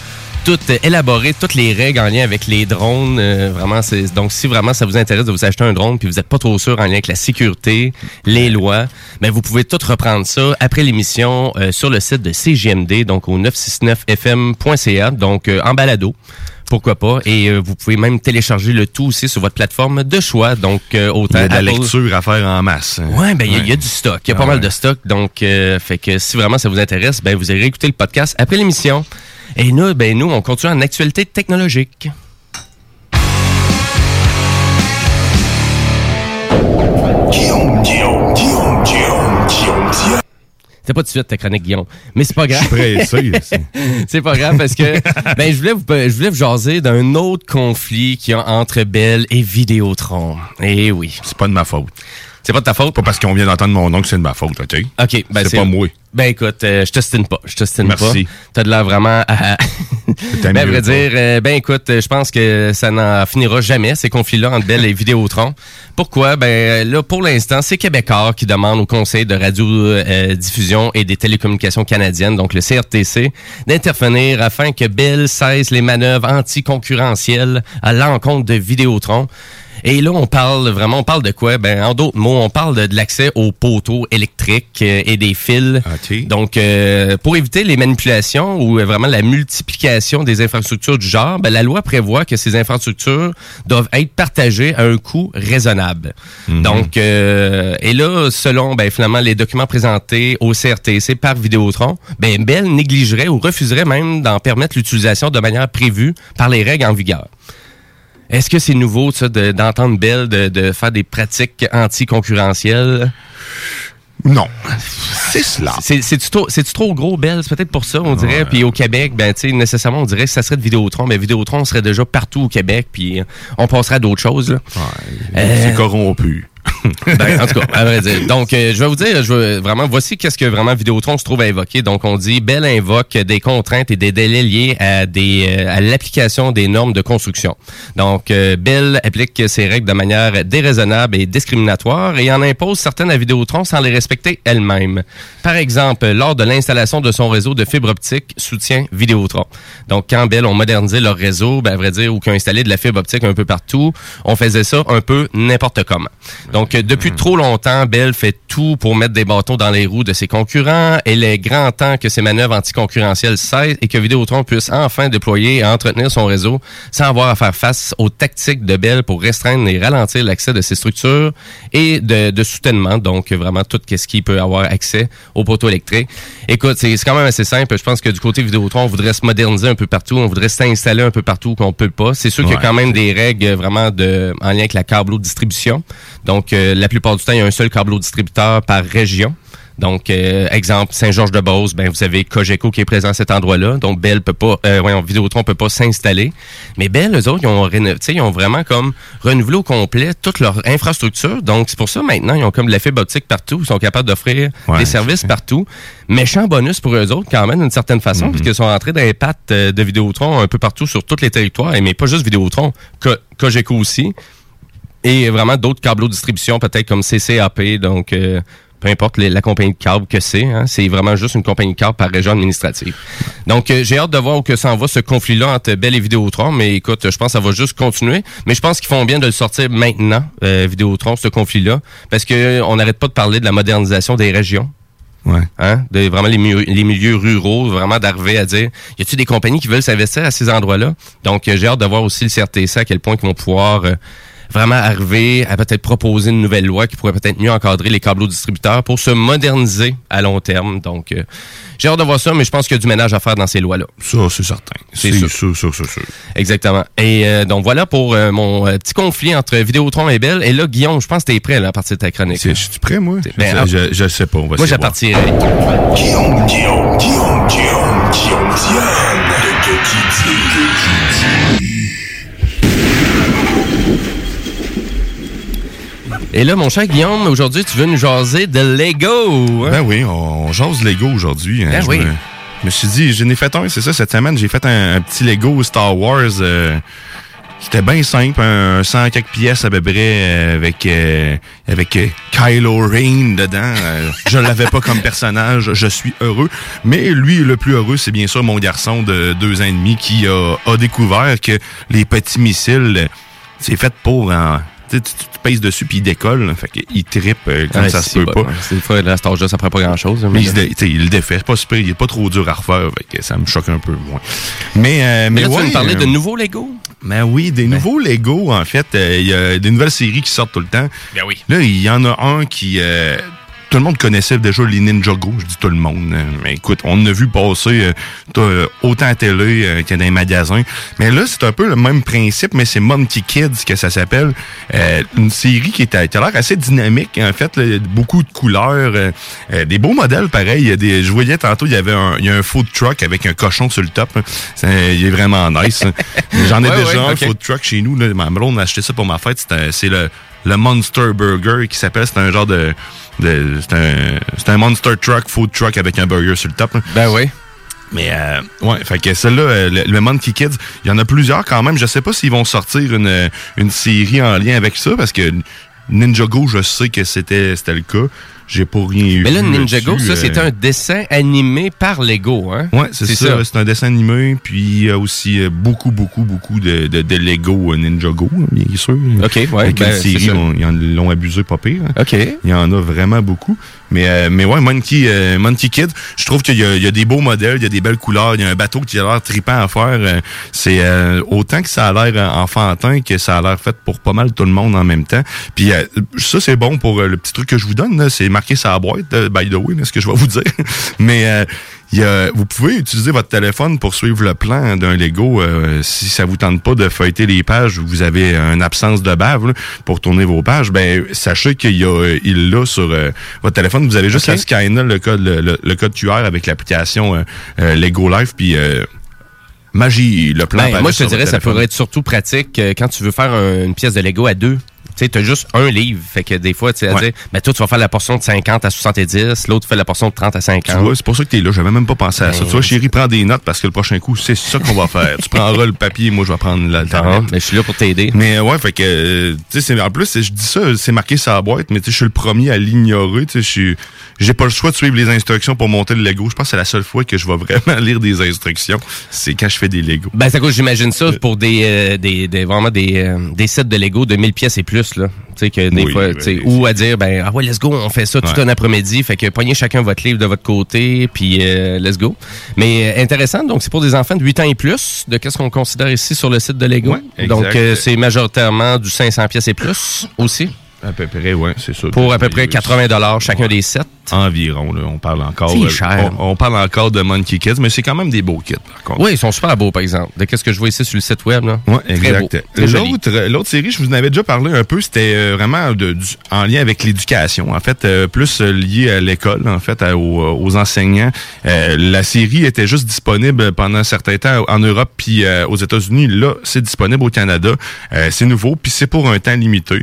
tout euh, élaborer toutes les règles en lien avec les drones. euh, vraiment, c'est donc si vraiment ça vous intéresse de vous acheter un drone puis vous n'êtes pas trop sûr en lien avec la sécurité, les lois, ben vous pouvez tout reprendre ça après l'émission euh, sur le site de CGMD, donc au 969fm.ca, donc euh, en balado. Pourquoi pas? Et euh, vous pouvez même télécharger le tout aussi sur votre plateforme de choix. Donc, euh, autant Il y a de la lecture à faire en masse. Ouais, ben il y a- il y, a du stock, il y a Ah pas mal ouais. de stock, donc euh, fait que si vraiment ça vous intéresse, ben vous allez écouter le podcast après l'émission. Et nous, ben nous, on continue en actualité technologique. Guillaume, Guillaume, Guillaume, Guillaume, Guillaume, Guillaume. C'est pas tout de suite ta chronique, Guillaume. Mais c'est pas grave. Je suis pressé, c'est- c'est pas grave parce que ben, je, voulais vous, je voulais vous jaser d'un autre conflit qu'il y a entre Bell et Vidéotron. Eh oui. C'est pas de ma faute. C'est pas de ta faute? Pas parce qu'on vient d'entendre mon nom que c'est de ma faute, OK? OK, ben c'est pas moi. Ben écoute, euh, je t'ostine pas. Je t'ostine pas. Merci. T'as de l'air vraiment à... ben, à vrai dire, euh, ben écoute, euh, je pense que ça n'en finira jamais, ces conflits-là entre Bell et Vidéotron. Pourquoi? Ben là, pour l'instant, c'est Québécois qui demande au Conseil de radiodiffusion et des télécommunications canadiennes, donc le CRTC, d'intervenir afin que Bell cesse les manœuvres anticoncurrentielles à l'encontre de Vidéotron. Et là, on parle vraiment, on parle de quoi? Ben, en d'autres mots, on parle de, de l'accès aux poteaux électriques euh, et des fils. Donc, euh, pour éviter les manipulations ou euh, vraiment la multiplication des infrastructures du genre, ben, la loi prévoit que ces infrastructures doivent être partagées à un coût raisonnable. Donc, euh, et là, selon ben, finalement les documents présentés au CRTC par Vidéotron, ben, Bell négligerait ou refuserait même d'en permettre l'utilisation de manière prévue par les règles en vigueur. Est-ce que c'est nouveau ça, de- d'entendre Bell de, de faire des pratiques anticoncurrentielles? Non. C'est cela. C'est- C'est-tu trop, trop gros, Bell? C'est peut-être pour ça, on dirait. Puis au Québec, ben, tu sais, nécessairement, on dirait que ça serait de Vidéotron. Mais Vidéotron serait déjà partout au Québec, puis on passerait à d'autres choses. là. Euh, C'est corrompu. Ben, en tout cas, à vrai dire. Donc, euh, je vais vous dire, je vais, vraiment, voici qu'est-ce que vraiment Vidéotron se trouve à évoquer. Donc, on dit, Bell invoque des contraintes et des délais liés à des euh, à l'application des normes de construction. Donc, euh, Bell applique ces règles de manière déraisonnable et discriminatoire et en impose certaines à Vidéotron sans les respecter elle-même. Par exemple, lors de l'installation de son réseau de fibre optique, soutien Vidéotron. Donc, quand Bell ont modernisé leur réseau, ben, à vrai dire, ou qu'ils ont installé de la fibre optique un peu partout, on faisait ça un peu n'importe comment. Donc, euh, depuis trop longtemps, Bell fait tout pour mettre des bâtons dans les roues de ses concurrents. Et il est grand temps que ces manœuvres anticoncurrentielles cessent et que Vidéotron puisse enfin déployer et entretenir son réseau sans avoir à faire face aux tactiques de Bell pour restreindre et ralentir l'accès de ses structures et de, de soutènement. Donc, vraiment, tout ce qui peut avoir accès au poteau électrique. Écoute, c'est quand même assez simple. Je pense que du côté Vidéotron, on voudrait se moderniser un peu partout. On voudrait s'installer un peu partout qu'on peut pas. C'est sûr qu'il y a quand même des règles vraiment de, en lien avec la câble distribution. Donc, euh, la plupart du temps, il y a un seul câble distributeur par région. Donc, euh, exemple, Saint-Georges-de-Beauce, ben, vous avez Cogeco qui est présent à cet endroit-là. Donc, Bell peut pas, euh, voyons, Vidéotron peut pas s'installer. Mais Bell, eux autres, ils ont, ils vraiment comme renouvelé au complet toute leur infrastructure. Donc, c'est pour ça, maintenant, ils ont comme de la fibre optique partout. Ils sont capables d'offrir Ouais, des services partout. Méchant bonus pour eux autres, quand même, d'une certaine façon, Mhm. puisqu'ils sont entrés dans les pattes de Vidéotron un peu partout sur tous les territoires. Et mais pas juste Vidéotron, Co- Cogeco aussi et vraiment d'autres câbles de distribution, peut-être comme CCAP, donc euh, peu importe les- la compagnie de câbles que c'est, hein, c'est vraiment juste une compagnie de câbles par région administrative. Donc euh, j'ai hâte de voir où que ça en va ce conflit-là entre Bell et Vidéotron, mais écoute, je pense que ça va juste continuer. Mais je pense qu'ils font bien de le sortir maintenant, euh, Vidéotron, ce conflit-là, parce que euh, on n'arrête pas de parler de la modernisation des régions. Ouais. Hein, de vraiment les, milieux- les milieux ruraux, vraiment d'arriver à dire, y a-t-il des compagnies qui veulent s'investir à ces endroits-là? Donc, euh, j'ai hâte de voir aussi le CRTC à quel point ils vont pouvoir euh, vraiment arriver à peut-être proposer une nouvelle loi qui pourrait peut-être mieux encadrer les câbles distributeurs pour se moderniser à long terme. Donc, euh, j'ai hâte de voir ça, mais je pense qu'il y a du ménage à faire dans ces lois-là. Ça, c'est certain. C'est sûr. sûr, sûr, sûr, sûr. Exactement. Et euh, donc, voilà pour euh, mon euh, petit conflit entre Vidéotron et Bell. Et là, Guillaume, je pense que t'es prêt là, à partir de ta chronique. C'est- Je suis prêt, moi? Ben, je, je, je sais pas. On va Moi, essayer je de voir. partirai. Guillaume, Guillaume, Guillaume, Guillaume, Guillaume Diane, le Et là, mon cher Guillaume, aujourd'hui, tu veux nous jaser de Lego. hein? Ben oui, on, on jase Lego aujourd'hui. hein. Ben je, oui. me, je me suis dit, j'en ai fait un, c'est ça, cette semaine, j'ai fait un, un petit Lego Star Wars. euh, c'était bien simple, un 100 quelques pièces à peu près euh, avec euh, avec euh, Kylo Ren dedans. Je l'avais pas comme personnage, je suis heureux. Mais lui, le plus heureux, c'est bien sûr mon garçon de deux ans et demi qui a, a découvert que les petits missiles, c'est fait pour tu, tu, tu pèses dessus puis il décolle. là. Fait qu'il trippe euh, comme Ouais, ça se peut bon. pas. C'est le fois, là, cet âge-là, ça prend pas grand-chose. Mais mais- il, tu le défait. C'est pas super, il est pas trop dur à refaire. fait que ça me choque un peu moins. Mais, euh, Mais mais, là, tu veux ouais, nous parler euh, de nouveaux Lego? Ben oui, des nouveaux Lego, en fait. euh, Il y a des nouvelles séries qui sortent tout le temps. Ben oui. Là, il y en a un qui... tout le monde connaissait déjà les Ninjago, je dis tout le monde. euh, Mais écoute, on a vu passer euh, euh, autant à télé euh, que dans les magasins. Mais là, c'est un peu le même principe, mais c'est Monkey Kids que ça s'appelle. Euh, une série qui, est, à- qui a l'air assez dynamique, en fait. là. Beaucoup de couleurs, euh, euh, des beaux modèles, pareil. Il y a des, je voyais tantôt, il y avait un, il y a un food truck avec un cochon sur le top. hein. Il est vraiment nice. hein. J'en ai Ouais, déjà ouais, un food truck chez nous. Là. Ma blonde a acheté ça pour ma fête. C'est un- C'est le, le Monster Burger qui s'appelle. C'est un genre de... c'est un, un Monster Truck, food truck avec un burger sur le top. Ben oui. Mais euh, ouais, fait que celle-là, euh, le, le Monkey Kids, il y en a plusieurs quand même. Je sais pas s'ils vont sortir une, une série en lien avec ça, parce que Ninjago, je sais que c'était c'était le cas. J'ai pas rien eu. Mais là, Ninjago, ça, euh. c'est un dessin animé par Lego, hein? Ouais, c'est ça. C'est un dessin animé, puis il y a aussi euh, beaucoup, beaucoup, beaucoup de, de, de Lego euh, Ninjago, hein, bien sûr. OK, ouais, Avec ben, série, on- ils en l'ont abusé pas pire. hein. OK. Il y en a vraiment beaucoup. Mais, euh, mais ouais, Monkey, euh, Monkey Kid, je trouve qu'il y, y a des beaux modèles, il y a des belles couleurs, il y a un bateau qui a l'air trippant à faire. euh, c'est euh, autant que ça a l'air euh, enfantin que ça a l'air fait pour pas mal tout le monde en même temps. Puis euh, ça, c'est bon pour euh, le petit truc que je vous donne. là, C'est marqué la boîte, euh, by the way, là, ce que je vais vous dire. mais euh, il y a- vous pouvez utiliser votre téléphone pour suivre le plan d'un Lego. euh, si ça vous tente pas de feuilleter les pages, vous avez une absence de bave là, pour tourner vos pages, ben sachez qu'il y a il l'a sur euh, votre téléphone. Vous avez juste à scanner le code le, le- le code QR avec l'application Lego Life puis magie le plan. Ben, moi, je te dirais, ça pourrait être surtout pratique quand tu veux faire un- une pièce de Lego à deux. Tu Tu t'as juste un livre. Fait que des fois, tu sais, Ouais. ben toi, tu vas faire la portion de 50 à 70, l'autre fait la portion de 30 à Tu 50. vois, c'est pour ça que t'es là. J'avais même pas pensé à ça. Ben, Tu vois, chérie, prends des notes parce que le prochain coup, c'est ça qu'on va faire. tu prendras le papier, moi, je vais prendre Ah, l'alternative. ben, je suis là pour t'aider. Mais ouais, fait que, euh, tu sais, en plus, je dis ça, c'est marqué sur la boîte, mais tu sais, je suis le premier à l'ignorer. Tu sais, j'ai pas le choix de suivre les instructions pour monter le Lego. Je pense que c'est la seule fois que je vais vraiment lire des instructions. C'est quand je fais des Lego. Ben, c'est à j'imagine ça pour des, euh, des, des- vraiment des, euh, des sets de Lego de 1000 pièces et plus, là. Tu sais, que des Oui, fois, ou à dire, ben, ah ouais, let's go, on fait ça tout Ouais. un après-midi. Fait que pognez chacun votre livre de votre côté, puis euh, let's go. Mais euh, intéressant, donc c'est pour des enfants de 8 ans et plus, de qu'est-ce qu'on considère ici sur le site de Lego. Ouais, donc, euh, c'est majoritairement du 500 pièces et plus aussi, À peu près, ouais, c'est ça. pour à peu près 80 dollars chacun des sets. Environ, là. On parle encore. C'est euh, cher. On, on parle encore de Monkey Kids, mais c'est quand même des beaux kits, par contre. Oui, ils sont super beaux, par exemple. De qu'est-ce que je vois ici sur le site web, là? Très exact. L'autre, euh, l'autre série, je vous en avais déjà parlé un peu, c'était euh, vraiment de, du- en lien avec l'éducation. En fait, euh, plus lié à l'école, en fait, à- aux, aux enseignants. Euh, la série était juste disponible pendant un certain temps en Europe puis euh, aux États-Unis. Là, c'est disponible au Canada. Euh, c'est nouveau, puis c'est pour un temps limité.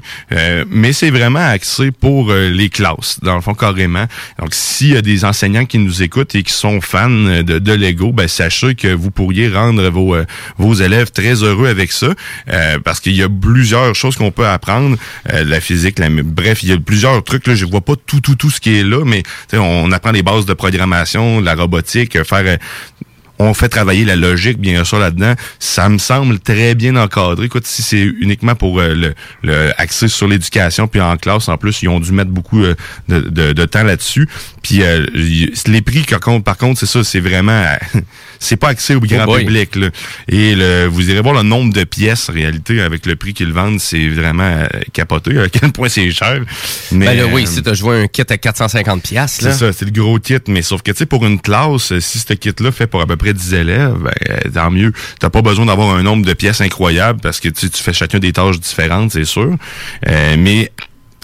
Mais c'est vraiment axé pour les classes, dans le fond, carrément. Donc, s'il y a des enseignants qui nous écoutent et qui sont fans de, de Lego, ben, sachez que vous pourriez rendre vos, euh, vos élèves très heureux avec ça, euh, parce qu'il y a plusieurs choses qu'on peut apprendre, euh, la physique, la- bref, il y a plusieurs trucs, là, je vois pas tout, tout, tout ce qui est là, mais on apprend les bases de programmation, la robotique, euh, faire... euh, on fait travailler la logique, bien sûr, là-dedans. Ça me semble très bien encadré. Écoute, si c'est uniquement pour euh, le, le axé sur l'éducation, puis en classe, en plus, ils ont dû mettre beaucoup euh, de, de- de temps là-dessus. Puis euh, les prix, par contre, par contre, c'est ça, c'est vraiment... c'est pas axé au grand Oh public. Là. Et le, vous irez voir le nombre de pièces, en réalité, avec le prix qu'ils vendent, c'est vraiment euh, capoté. À quel point c'est cher. Mais, ben là, oui, euh, si t'as joué un kit à 450 pièces là. c'est ça, c'est le gros kit, mais sauf que tu sais, pour une classe, euh, si ce kit-là fait pour à peu près 10 élèves, ben, euh, tant mieux. T'as pas besoin d'avoir un nombre de pièces incroyable parce que tu, tu fais chacun des tâches différentes, c'est sûr. Euh, mais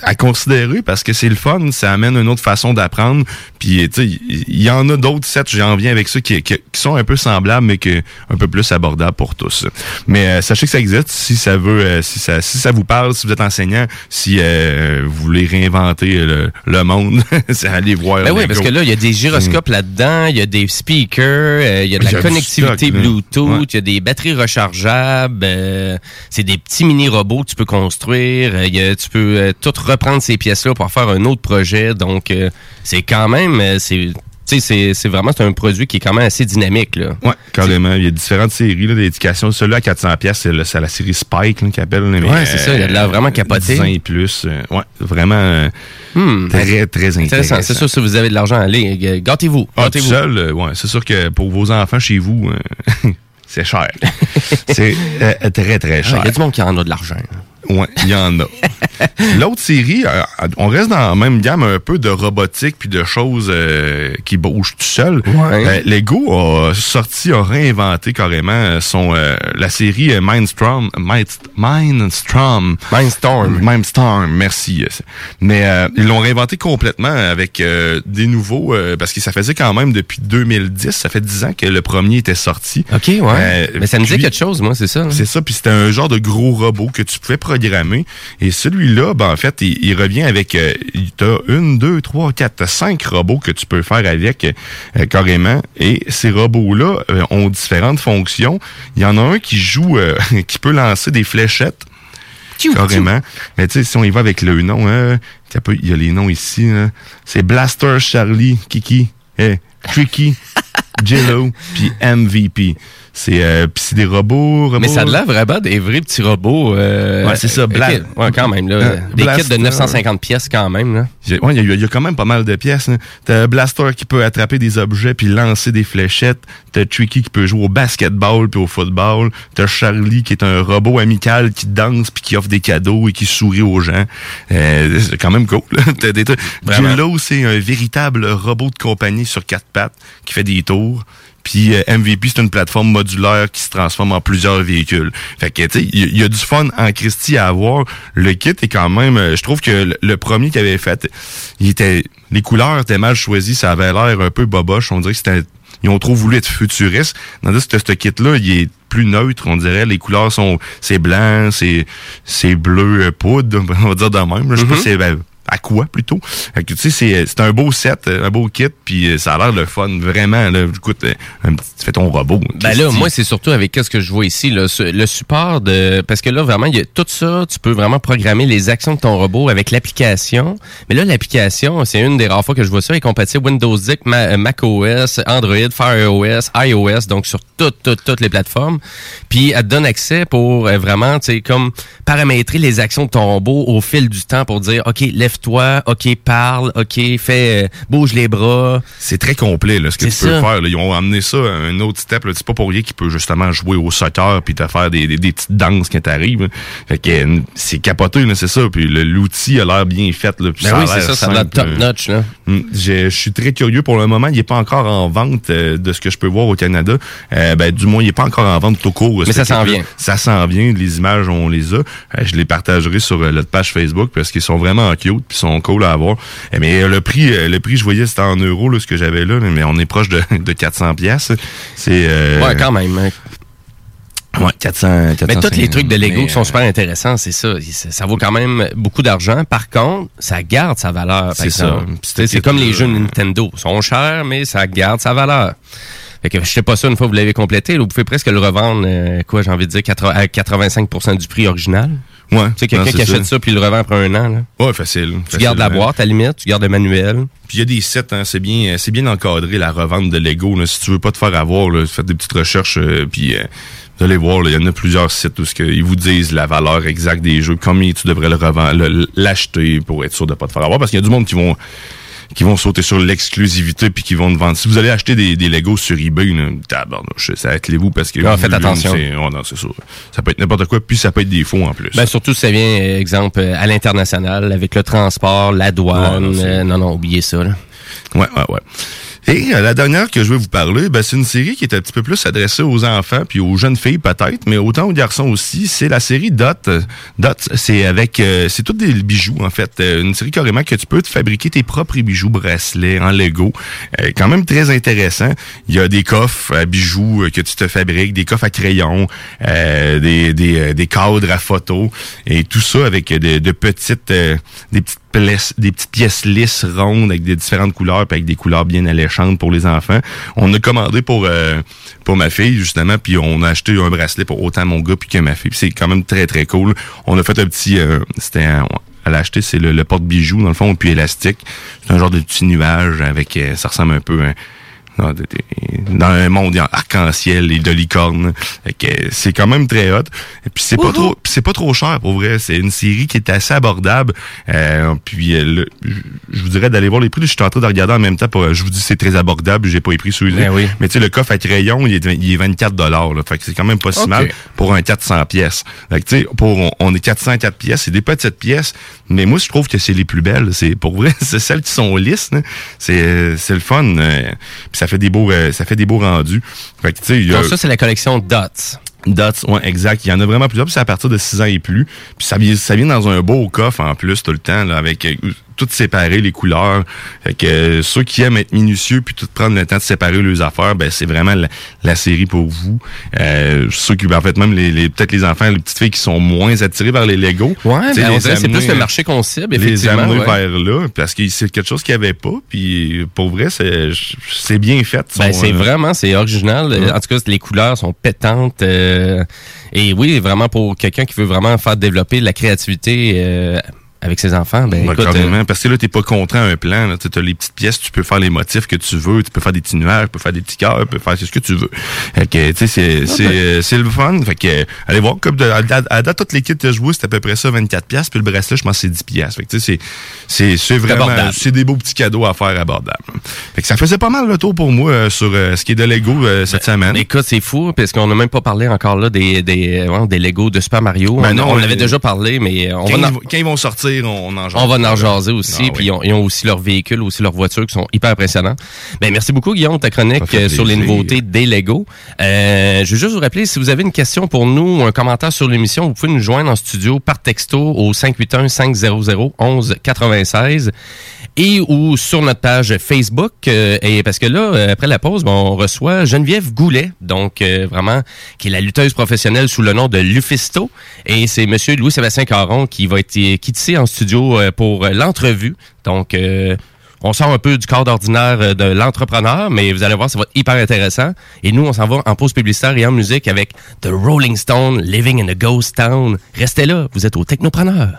à considérer parce que c'est le fun, ça amène une autre façon d'apprendre. Puis tu sais, il y, en a d'autres sets, j'en viens avec ça, qui, qui, qui sont un peu semblables, mais que un peu plus abordables pour tous. Mais euh, sachez que ça existe. Si ça veut, euh, si ça, si ça vous parle, si vous êtes enseignant, si euh, vous voulez réinventer le, le monde, c'est aller voir. Ben oui, parce que là, il y a des gyroscopes là-dedans, il y a des speakers, euh, il y a de la a connectivité stock. Bluetooth, il Ouais. y a des batteries rechargeables, euh, c'est des petits mini-robots que tu peux construire, euh, y a- tu peux tout reprendre ces pièces-là pour faire un autre projet, donc euh, c'est quand même, euh, c'est... Tu sais, c'est- vraiment c'est un produit qui est quand même assez dynamique. Là. Ouais, carrément. Il y a différentes séries d'éducation. Celui-là à 400 pièces, c'est la série Spike appellent. là, mais, Ouais, c'est ça, il a l'air vraiment capoté. 10 ans et plus. euh, ouais, vraiment euh, Hmm. très, très intéressant. C'est sûr, si vous avez de l'argent, allez, euh, gâtez-vous. Ah, tout gâtez-vous. seul, euh, ouais, c'est sûr que pour vos enfants chez vous, euh, c'est cher. c'est euh, très, très Ah, cher. Il y a du monde qui en a de l'argent. Ouais, il y en a. L'autre série, euh, on reste dans la même gamme un peu de robotique puis de choses euh, qui bougent tout seul. Ouais. Euh, Lego a sorti, a réinventé carrément son euh, la série euh, Mindstorm, Mind- Mindstorm, Mindstorm. Mindstorm, merci. Mais euh, ils l'ont réinventé complètement avec euh, des nouveaux euh, parce que ça faisait quand même depuis 2010, ça fait 10 ans que le premier était sorti. OK, ouais. Euh, Mais ça me dit quelque chose, moi, c'est ça. hein? c'est ça, puis c'était un genre de gros robot que tu pouvais Et celui-là, ben, en fait, il, il revient avec... Euh, t'as une, deux, trois, quatre, cinq robots que tu peux faire avec euh, carrément. Et ces robots-là euh, ont différentes fonctions. Il y en a un qui joue, euh, qui peut lancer des fléchettes. Carrément. Mais tu sais, si on y va avec le nom, hein, il y a les noms ici. hein. C'est Blaster Charlie, Kiki, eh, Tricky, Jello, puis MVP. C'est euh, puis c'est des robots, robots. Mais ça a l'air vraiment des vrais petits robots. euh, Ouais, c'est ça, Bla- ok, Ouais, quand même. Là, Euh, des Blaster. kits de 950 pièces quand même. Là. Ouais, il y, a- il y a quand même pas mal de pièces. hein. T'as Blaster qui peut attraper des objets puis lancer des fléchettes. T'as Tricky qui peut jouer au basketball puis au football. T'as Charlie qui est un robot amical qui danse puis qui offre des cadeaux et qui sourit aux gens. Euh, c'est quand même cool. T'as des trucs. C'est un véritable robot de compagnie sur quatre pattes qui fait des tours. Puis euh, MVP, c'est une plateforme modulaire qui se transforme en plusieurs véhicules. Fait que, tu sais, il y, a- il y a du fun en Christie à avoir. Le kit est quand même... euh, Je trouve que le, le premier qu'il avait fait, il était... Les couleurs étaient mal choisies. Ça avait l'air un peu boboche. On dirait que c'était... ils ont trop voulu être futuristes. Dans ce, ce kit-là, il est plus neutre, on dirait. Les couleurs sont, c'est blanc, c'est, c'est bleu euh, poudre, on va dire de même. Je sais pas Mhm. si c'est, ben, à quoi plutôt? Fait que, tu sais, c'est, c'est un beau set, un beau kit, puis euh, ça a l'air le fun, vraiment. Là, écoute, euh, un petit- tu fais ton robot. Ben là, moi, c'est surtout avec ce que je vois ici, là, le support de... Parce que là, vraiment, il y a tout ça, tu peux vraiment programmer les actions de ton robot avec l'application. Mais là, l'application, c'est une des rares fois que je vois ça, est compatible Windows 10, Ma- euh, macOS, Android, Fire OS, iOS, donc sur toutes, toutes, toutes les plateformes. Puis, elle te donne accès pour vraiment, tu sais, comme paramétrer les actions de ton robot au fil du temps pour dire, OK, lève-toi, OK, parle, OK, fais, euh, bouge les bras. C'est très complet, là, ce que tu peux ça. faire. là. Ils ont amené ça à un autre step. là. C'est pas pour rien qu'il peut justement jouer au soccer puis te faire des, des, des petites danses quand t'arrives. là. Fait que euh, c'est capoté, là, c'est ça. Puis l'outil a l'air bien fait. Là, puis Ben a oui, c'est ça, ça a l'air simple, top euh. notch, là. Mm. Je suis très curieux pour le moment. Il n'est pas encore en vente euh, de ce que je peux voir au Canada. Euh, ben, du moins, il n'est pas encore en vente tout court. Mais ça s'en vient. Ça s'en vient. Les images, on les a. Je les partagerai sur notre page Facebook parce qu'ils sont vraiment cute puis sont cool à avoir. Euh, mais euh, le prix, euh, le prix, je voyais, c'était en euros là, ce que j'avais là, mais on est proche de, de 400 pièces. C'est euh, Ouais, quand même. hein. Ouais, 400. Mais tous les trucs de Lego qui sont super intéressants, c'est ça. Ça ça vaut quand même beaucoup d'argent. Par contre, ça garde sa valeur. C'est ça. C'est comme les jeux Nintendo. Ils sont chers, mais ça garde sa valeur. Fait que je sais pas ça, une fois que vous l'avez complété, là, vous pouvez presque le revendre, euh, quoi, j'ai envie de dire, 80 à 85% du prix original. Ouais. Tu sais, quelqu'un qui achète ça. puis il le revend après un an. Là. Ouais, facile. Tu gardes la boîte, à la limite, tu gardes le manuel. Puis il y a des sets, hein, c'est bien, c'est bien encadré la revente de Lego. Là. Si tu veux pas te faire avoir, là, faites des petites recherches, euh, puis euh, vous allez voir, il y en a plusieurs sites où ils vous disent la valeur exacte des jeux, combien tu devrais le revendre, l'acheter pour être sûr de pas te faire avoir, parce qu'il y a du monde qui vont qui vont sauter sur l'exclusivité puis qui vont te vendre. Si vous allez acheter des, des Legos sur eBay, là, tabarnouche, ça attelez-vous parce que Non, vous- faites attention. oh non, c'est ça. Ça peut être n'importe quoi, puis ça peut être des faux en plus. Ben, surtout si ça vient, euh, exemple, euh, à l'international, avec le transport, la douane. Ouais, non, euh, non, non, oubliez ça. Là. Ouais, ouais, ouais. Et euh, la dernière que je vais vous parler, ben, c'est une série qui est un petit peu plus adressée aux enfants puis aux jeunes filles peut-être, mais autant aux garçons aussi. C'est la série Dot. Dot, c'est avec, euh, c'est tous des bijoux en fait. Euh, une série carrément que tu peux te fabriquer tes propres bijoux bracelets en Lego. Euh, quand même très intéressant. Il y a des coffres à bijoux euh, que tu te fabriques, des coffres à crayons, euh, des, des, euh, des cadres à photos et tout ça avec euh, de, de petites, euh, des petites pièces, des petites pièces lisses, rondes, avec des différentes couleurs, puis avec des couleurs bien alléchantes pour les enfants. On a commandé pour euh, pour ma fille, justement, puis on a acheté un bracelet pour autant mon gars puis que ma fille. C'est quand même très, très cool. On a fait un petit... euh, C'était un- elle a acheté, c'est le, le porte-bijoux, dans le fond, puis élastique. C'est un genre de petit nuage avec... euh, ça ressemble un peu... à dans, dans un monde en arc-en-ciel et de licorne. Fait que, euh, c'est quand même très hot. Et puis c'est pas trop c'est pas trop cher pour vrai. C'est une série qui est assez abordable. Euh, puis euh, le- je- vous dirais d'aller voir les prix. Je suis en train de regarder en même temps. Pour, je vous dis c'est très abordable. J'ai pas les prix sous Ben oui. Mais tu sais, le coffre à crayon, il est, il est 24 dollars. Fait que c'est quand même pas si mal pour un 400 pièces. Fait que tu sais, pour on, on est 404 pièces, c'est des petites pièces. Mais moi, je trouve que c'est les plus belles. C'est pour vrai, c'est celles qui sont lisses. là. C'est euh, c'est le fun. euh, puis ça fait des beaux euh, ça fait des beaux rendus. Fait que a- ça, c'est la collection Dots. Dots, ouais, exact. Il y en a vraiment plusieurs. Puis c'est à partir de 6 ans et plus. Puis ça vient, ça vient dans un beau coffre en plus tout le temps, là, avec euh, tout séparé, les couleurs. Fait que euh, ceux qui aiment être minutieux puis tout prendre le temps de séparer leurs affaires, ben c'est vraiment la, la série pour vous. Euh, ceux qui, ben, en fait, même les, les- peut-être les enfants, les petites filles qui sont moins attirées par les Lego. Ouais, ben, les c'est plus le marché qu'on cible, les effectivement. amener ouais. vers là parce que c'est quelque chose qu'il n'y avait pas puis pour vrai c'est c'est bien fait Ben, c'est euh, vraiment, c'est original. Ouais. En tout cas, les couleurs sont pétantes. euh, et oui, vraiment pour quelqu'un qui veut vraiment faire développer la créativité euh, avec ses enfants, ben écoute, euh, parce que là, t'es pas contraint à un plan. Tu as les petites pièces, tu peux faire les motifs que tu veux, tu peux faire des petits nuages, tu peux faire des petits cœurs, tu peux faire ce que tu veux. Fait que, tu sais, c'est, c'est, euh, c'est le fun. Fait que, euh, allez voir, comme de, à, à, à date, toutes les kits que je vois, c'est à peu près ça, 24 pièces puis le bracelet, je pense que c'est 10 pièces. Fait que, tu sais, c'est, c'est, vraiment, c'est des beaux petits cadeaux à faire abordables. Fait que ça faisait pas mal le tour pour moi euh, sur euh, ce qui est de Lego euh, cette semaine. Écoute, c'est fou, parce qu'on n'a même pas parlé encore là des, des, ouais, des Lego de Super Mario. Ben on non, on l'avait déjà parlé, mais on quand, va, ils, quand ils vont sortir, on en jase. on va en jaser aussi. Ah, puis oui. ils ont, ils ont aussi leurs véhicules, aussi leurs voitures qui sont hyper impressionnants. Ben, merci beaucoup, Guillaume, de ta chronique euh, sur les nouveautés des Lego. Euh, je veux juste vous rappeler, si vous avez une question pour nous ou un commentaire sur l'émission, vous pouvez nous joindre en studio par texto au 581-500-1196. Et ou sur notre page Facebook. euh, et parce que là, euh, après la pause, ben, on reçoit Geneviève Goulet, donc euh, vraiment, qui est la lutteuse professionnelle sous le nom de Lufisto. Et c'est Monsieur Louis-Sébastien Caron qui va être qui est ici en studio euh, pour euh, l'entrevue. Donc, euh, on sort un peu du cadre ordinaire euh, de l'entrepreneur, mais vous allez voir, ça va être hyper intéressant. Et nous, on s'en va en pause publicitaire et en musique avec The Rolling Stone, Living in a Ghost Town. Restez là, vous êtes au Technopreneur.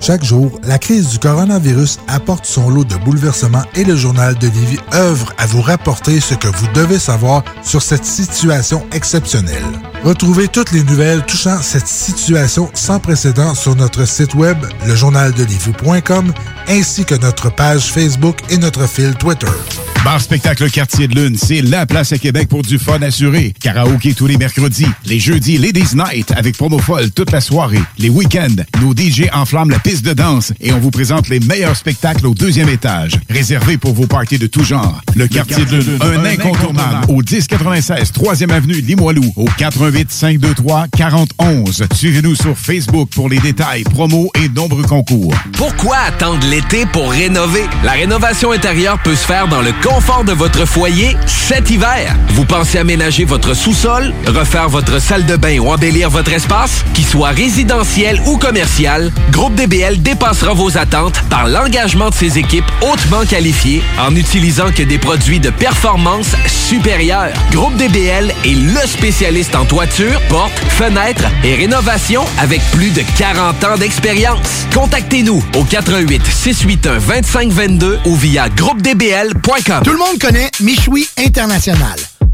Chaque jour, la crise du coronavirus apporte son lot de bouleversements et le journal de Lévis œuvre à vous rapporter ce que vous devez savoir sur cette situation exceptionnelle. Retrouvez toutes les nouvelles touchant cette situation sans précédent sur notre site web, lejournaldelivie.com, ainsi que notre page Facebook et notre fil Twitter. Bar Spectacle Quartier de Lune, c'est la place à Québec pour du fun assuré. Karaoke tous les mercredis, les jeudis Ladies Night avec promo folle toute la soirée. Les week-ends, nos DJ enflamment la piste de danse et on vous présente les meilleurs spectacles au deuxième étage. Réservé pour vos parties de tout genre. Le Quartier de Lune, un incontournable au 1096 3e avenue Limoilou au 88 523 4011. Suivez-nous sur Facebook pour les détails, promos et nombreux concours. Pourquoi attendre l'été pour rénover? La rénovation intérieure peut se faire dans le confort de votre foyer cet hiver. Vous pensez aménager votre sous-sol, refaire votre salle de bain ou embellir votre espace? Qu'il soit résidentiel ou commercial, Groupe DBL dépassera vos attentes par l'engagement de ses équipes hautement qualifiées en n'utilisant que des produits de performance supérieure. Groupe DBL est le spécialiste en toiture, portes, fenêtres et rénovation avec plus de 40 ans d'expérience. Contactez-nous au 88 681 2522 ou via groupedbl.com. Tout le monde connaît Michoui International.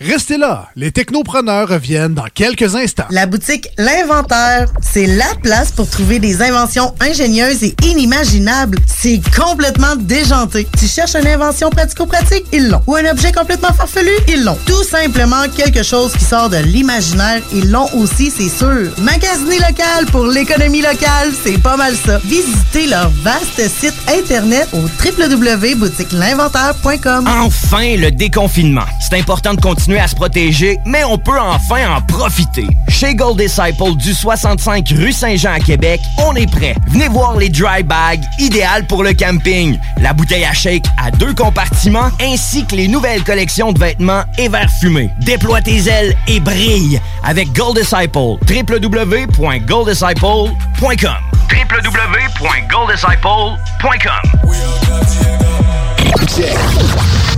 Restez là, les technopreneurs reviennent dans quelques instants. La boutique L'Inventaire, c'est la place pour trouver des inventions ingénieuses et inimaginables. C'est complètement déjanté. Tu cherches une invention pratico-pratique? Ils l'ont. Ou un objet complètement farfelu? Ils l'ont. Tout simplement quelque chose qui sort de l'imaginaire? Ils l'ont aussi, c'est sûr. Magasiner local pour l'économie locale, c'est pas mal ça. Visitez leur vaste site internet au www.boutiquelinventaire.com. Enfin, le déconfinement. C'est important de continuer à se protéger, mais on peut enfin en profiter. Chez Gold Disciple du 65 rue Saint-Jean à Québec, on est prêt. Venez voir les dry bags, idéales pour le camping, la bouteille à shake à deux compartiments, ainsi que les nouvelles collections de vêtements et verres fumés. Déploie tes ailes et brille avec Gold Disciple. www.golddisciple.com www.golddisciple.com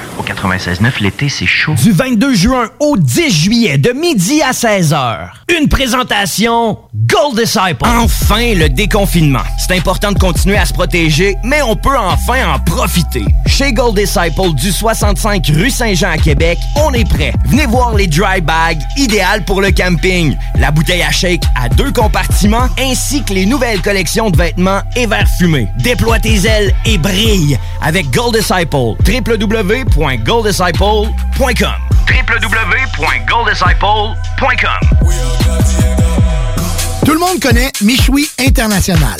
Au 96.9, l'été, c'est chaud. Du 22 juin au 10 juillet, de midi à 16h. Une présentation Gold Disciple. Enfin, le déconfinement. C'est important de continuer à se protéger, mais on peut enfin en profiter. Chez Gold Disciple du 65 rue Saint-Jean à Québec, on est prêt. Venez voir les dry bags, idéales pour le camping, la bouteille à shake à deux compartiments, ainsi que les nouvelles collections de vêtements et verres fumés. Déploie tes ailes et brille avec Gold Disciple. www.golddisciple.com Tout le monde connaît Michoui International.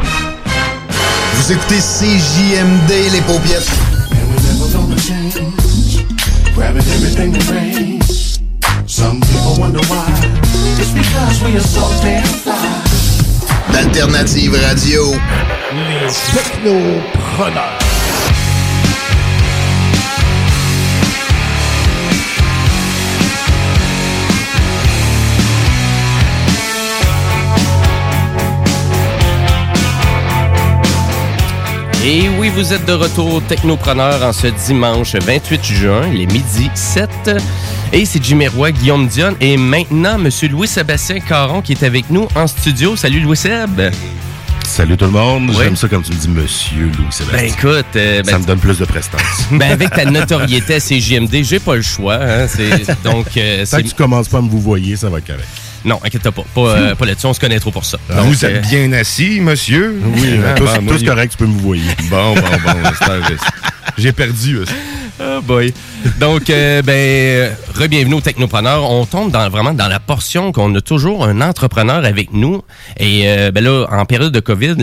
Vous écoutez CJMD, les fly. D'Alternative Radio. Les technopreneurs. Et oui, vous êtes de retour technopreneur en ce dimanche 28 juin, il est midi 7. Et c'est Jimmy Roy, Guillaume Dion et maintenant Monsieur Louis-Sébastien Caron qui est avec nous en studio. Salut Louis-Seb. Salut tout le monde. Oui. J'aime ça quand tu me dis Monsieur Louis-Sébastien. Ben écoute, euh, ben, ça me donne plus de prestance. ben, avec ta notoriété à CJMD, j'ai pas le choix. hein, c'est- donc, euh, Tant que tu commences pas à me vous voyer, ça va être correct. Non, inquiète pas. Pas, euh, pas là-dessus, on se connaît trop pour ça. Ah, Donc, vous êtes euh, bien assis, monsieur? Oui, Ah, tous, bon, tous correct, tu peux me voyer. Bon, bon, bon. J'ai perdu. aussi. Oh boy. Donc, euh, ben, euh, re-bienvenue au Technopreneur. On tombe dans, vraiment dans la portion qu'on a toujours un entrepreneur avec nous. Et euh, ben là, en période de COVID,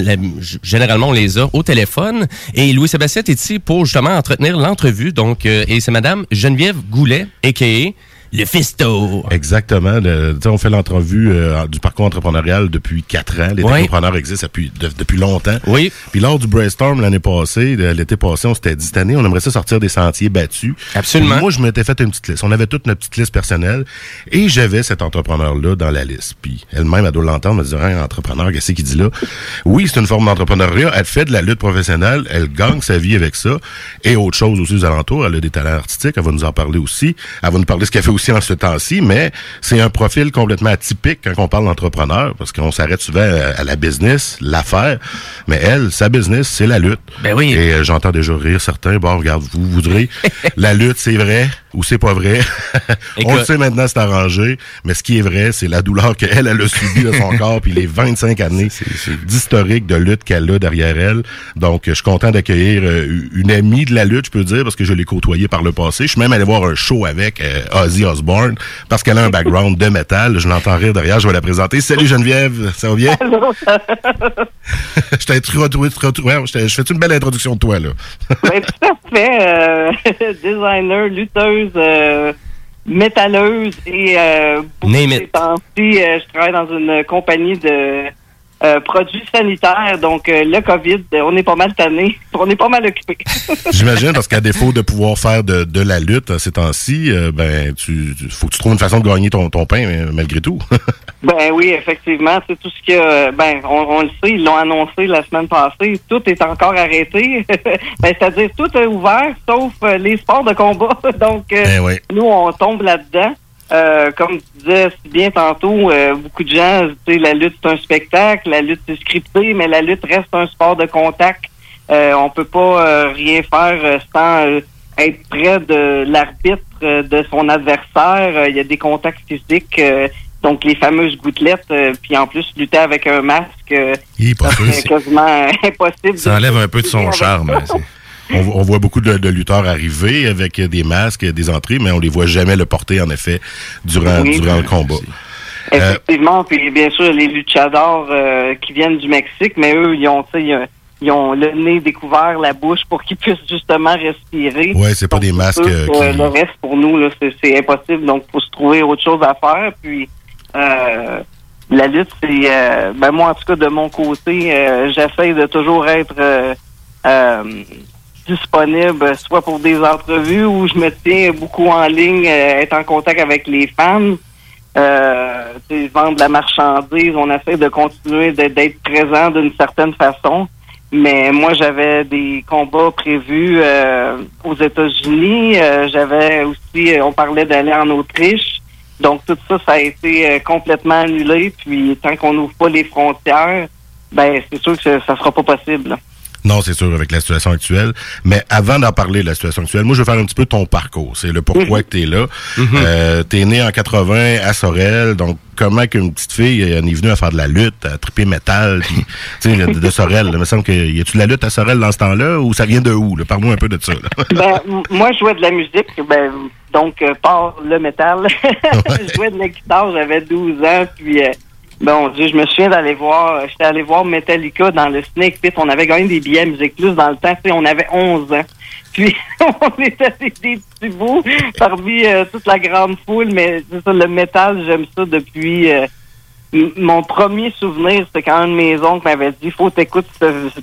généralement, on les a au téléphone. Et Louis-Sébastien est ici pour justement entretenir l'entrevue. Donc, euh, et c'est Madame Geneviève Goulet, a.k.a. le Fisto. Exactement. Le- on fait l'entrevue euh, du parcours entrepreneurial depuis quatre ans. Les technopreneurs existent depuis, de- depuis longtemps. Oui. Puis lors du brainstorm l'année passée, l'été passé, on s'était dit cette année, on aimerait ça sortir des sentiers battus. Absolument. Puis moi, je m'étais fait une petite liste. On avait toute notre petite liste personnelle et j'avais cet entrepreneur-là dans la liste. Puis elle-même, elle doit l'entendre, elle me dit, un entrepreneur, qu'est-ce qu'il dit là? Oui, c'est une forme d'entrepreneuriat. Elle fait de la lutte professionnelle. Elle gagne sa vie avec ça. Et autre chose aussi aux alentours. Elle a des talents artistiques. Elle va nous en parler aussi. Elle va nous parler de ce qu'elle fait aussi en ce temps-ci. Mais c'est un profil complètement atypique quand on parle d'entrepreneur parce qu'on s'arrête souvent à, à la business, l'affaire. Mais elle, sa business, c'est la lutte. Ben oui. Et euh, j'entends déjà rire certains. Bon, regarde, vous voudrez. la lutte, c'est vrai ou c'est pas vrai? on le sait maintenant, c'est arrangé. Mais ce qui est vrai, c'est la douleur qu'elle, elle a subie de son corps, puis les 25 années d'historique de lutte qu'elle a derrière elle. Donc, je suis content d'accueillir euh, une amie de la lutte, je peux dire, parce que je l'ai côtoyée par le passé. Je suis même allé voir un show avec euh, Ozzy Osbourne, parce qu'elle a un background de métal. Je l'entends rire derrière, je vais la présenter. Salut Geneviève, ça va bien? je t'ai retrouvé, retrouvé- ouais, je fais une belle introduction de toi, là? Ben, tout à fait. euh, designer, lutteuse, euh, métalleuse et euh, temps-ci, euh, je travaille dans une compagnie de euh, produits sanitaires. Donc, euh, le COVID, on est pas mal tanné. On est pas mal occupé. J'imagine, parce qu'à défaut de pouvoir faire de, de la lutte euh, ces temps-ci, euh, ben, tu, faut que tu trouves une façon de gagner ton, ton pain, malgré tout. Ben oui, effectivement, c'est tout ce que euh, ben on, on le sait, ils l'ont annoncé la semaine passée, tout est encore arrêté. ben, c'est-à-dire tout est ouvert sauf les sports de combat. Donc Ben oui. nous on tombe là-dedans. Euh, comme tu disais si bien tantôt, euh, beaucoup de gens, tu sais, la lutte c'est un spectacle, la lutte c'est scripté, mais la lutte reste un sport de contact. Euh, on peut pas euh, rien faire euh, sans euh, être près de l'arbitre euh, de son adversaire. Euh, Il y a des contacts physiques, euh, donc les fameuses gouttelettes, euh, puis en plus lutter avec un masque, euh, c'est- quasiment impossible. Ça enlève un peu de son charme. On, on voit beaucoup de, de lutteurs arriver avec des masques, des entrées, mais on les voit jamais le porter, en effet, durant, Oui. durant le combat. Euh, Effectivement, puis bien sûr les luchadors euh, qui viennent du Mexique, mais eux ils ont, sais, ils ont- le nez découvert, la bouche pour qu'ils puissent justement respirer. Ouais, c'est pas des masques Eux, euh, euh, qui... Le reste pour nous c'est, impossible, donc faut se trouver autre chose à faire. Puis euh, la lutte, c'est euh, ben moi en tout cas de mon côté, euh, j'essaie de toujours être euh, euh, disponible, soit pour des entrevues où je me tiens beaucoup en ligne, euh, être en contact avec les fans. Euh, vendre de la marchandise, on essaie de continuer d'être présent d'une certaine façon. Mais moi, j'avais des combats prévus euh, aux États-Unis. Euh, j'avais aussi, euh, on parlait d'aller en Autriche. Donc tout ça, ça a été euh, complètement annulé. Puis tant qu'on n'ouvre pas les frontières, ben c'est sûr que ça, sera pas possible. Non, c'est sûr, avec la situation actuelle. Mais avant d'en parler de la situation actuelle, moi, je veux faire un petit peu ton parcours. C'est le pourquoi que tu es là. Euh, t'es né en 80 à Sorel, donc comment qu'une petite fille en est venue à faire de la lutte, à triper métal, puis, de, de Sorel? là. Il me semble que y a-tu de la lutte à Sorel dans ce temps-là, ou ça vient de où? Parle-moi un peu de ça. là. Ben, moi, je jouais de la musique, ben, donc, euh, par le métal. je jouais de la guitare, j'avais 12 ans, puis, euh, bon Dieu, je me souviens d'aller voir, j'étais allé voir Metallica dans le Snake Pit, on avait gagné des billets Musique Plus dans le temps, tu sais, on avait 11 ans. Puis, on était des, petits bouts parmi euh, toute la grande foule, mais c'est ça, le métal, j'aime ça depuis... euh, mon premier souvenir, c'était quand un de mes oncles m'avait dit, faut t'écouter ce,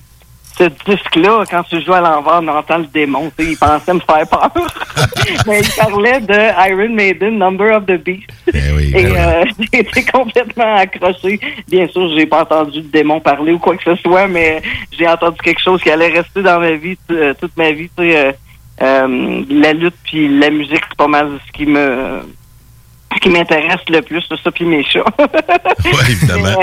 ce disque-là, quand tu joues à l'envers, on entend le démon. tu sais, Il pensait me faire peur. Mais il parlait de Iron Maiden, Number of the Beast. Et euh, j'ai été complètement accroché. Bien sûr, j'ai pas entendu le démon parler ou quoi que ce soit, mais j'ai entendu quelque chose qui allait rester dans ma vie, euh, toute ma vie. tu sais, euh, euh, la lutte puis la musique, c'est pas mal ce qui me ce qui m'intéresse le plus, c'est ça puis mes chats. Oui, évidemment.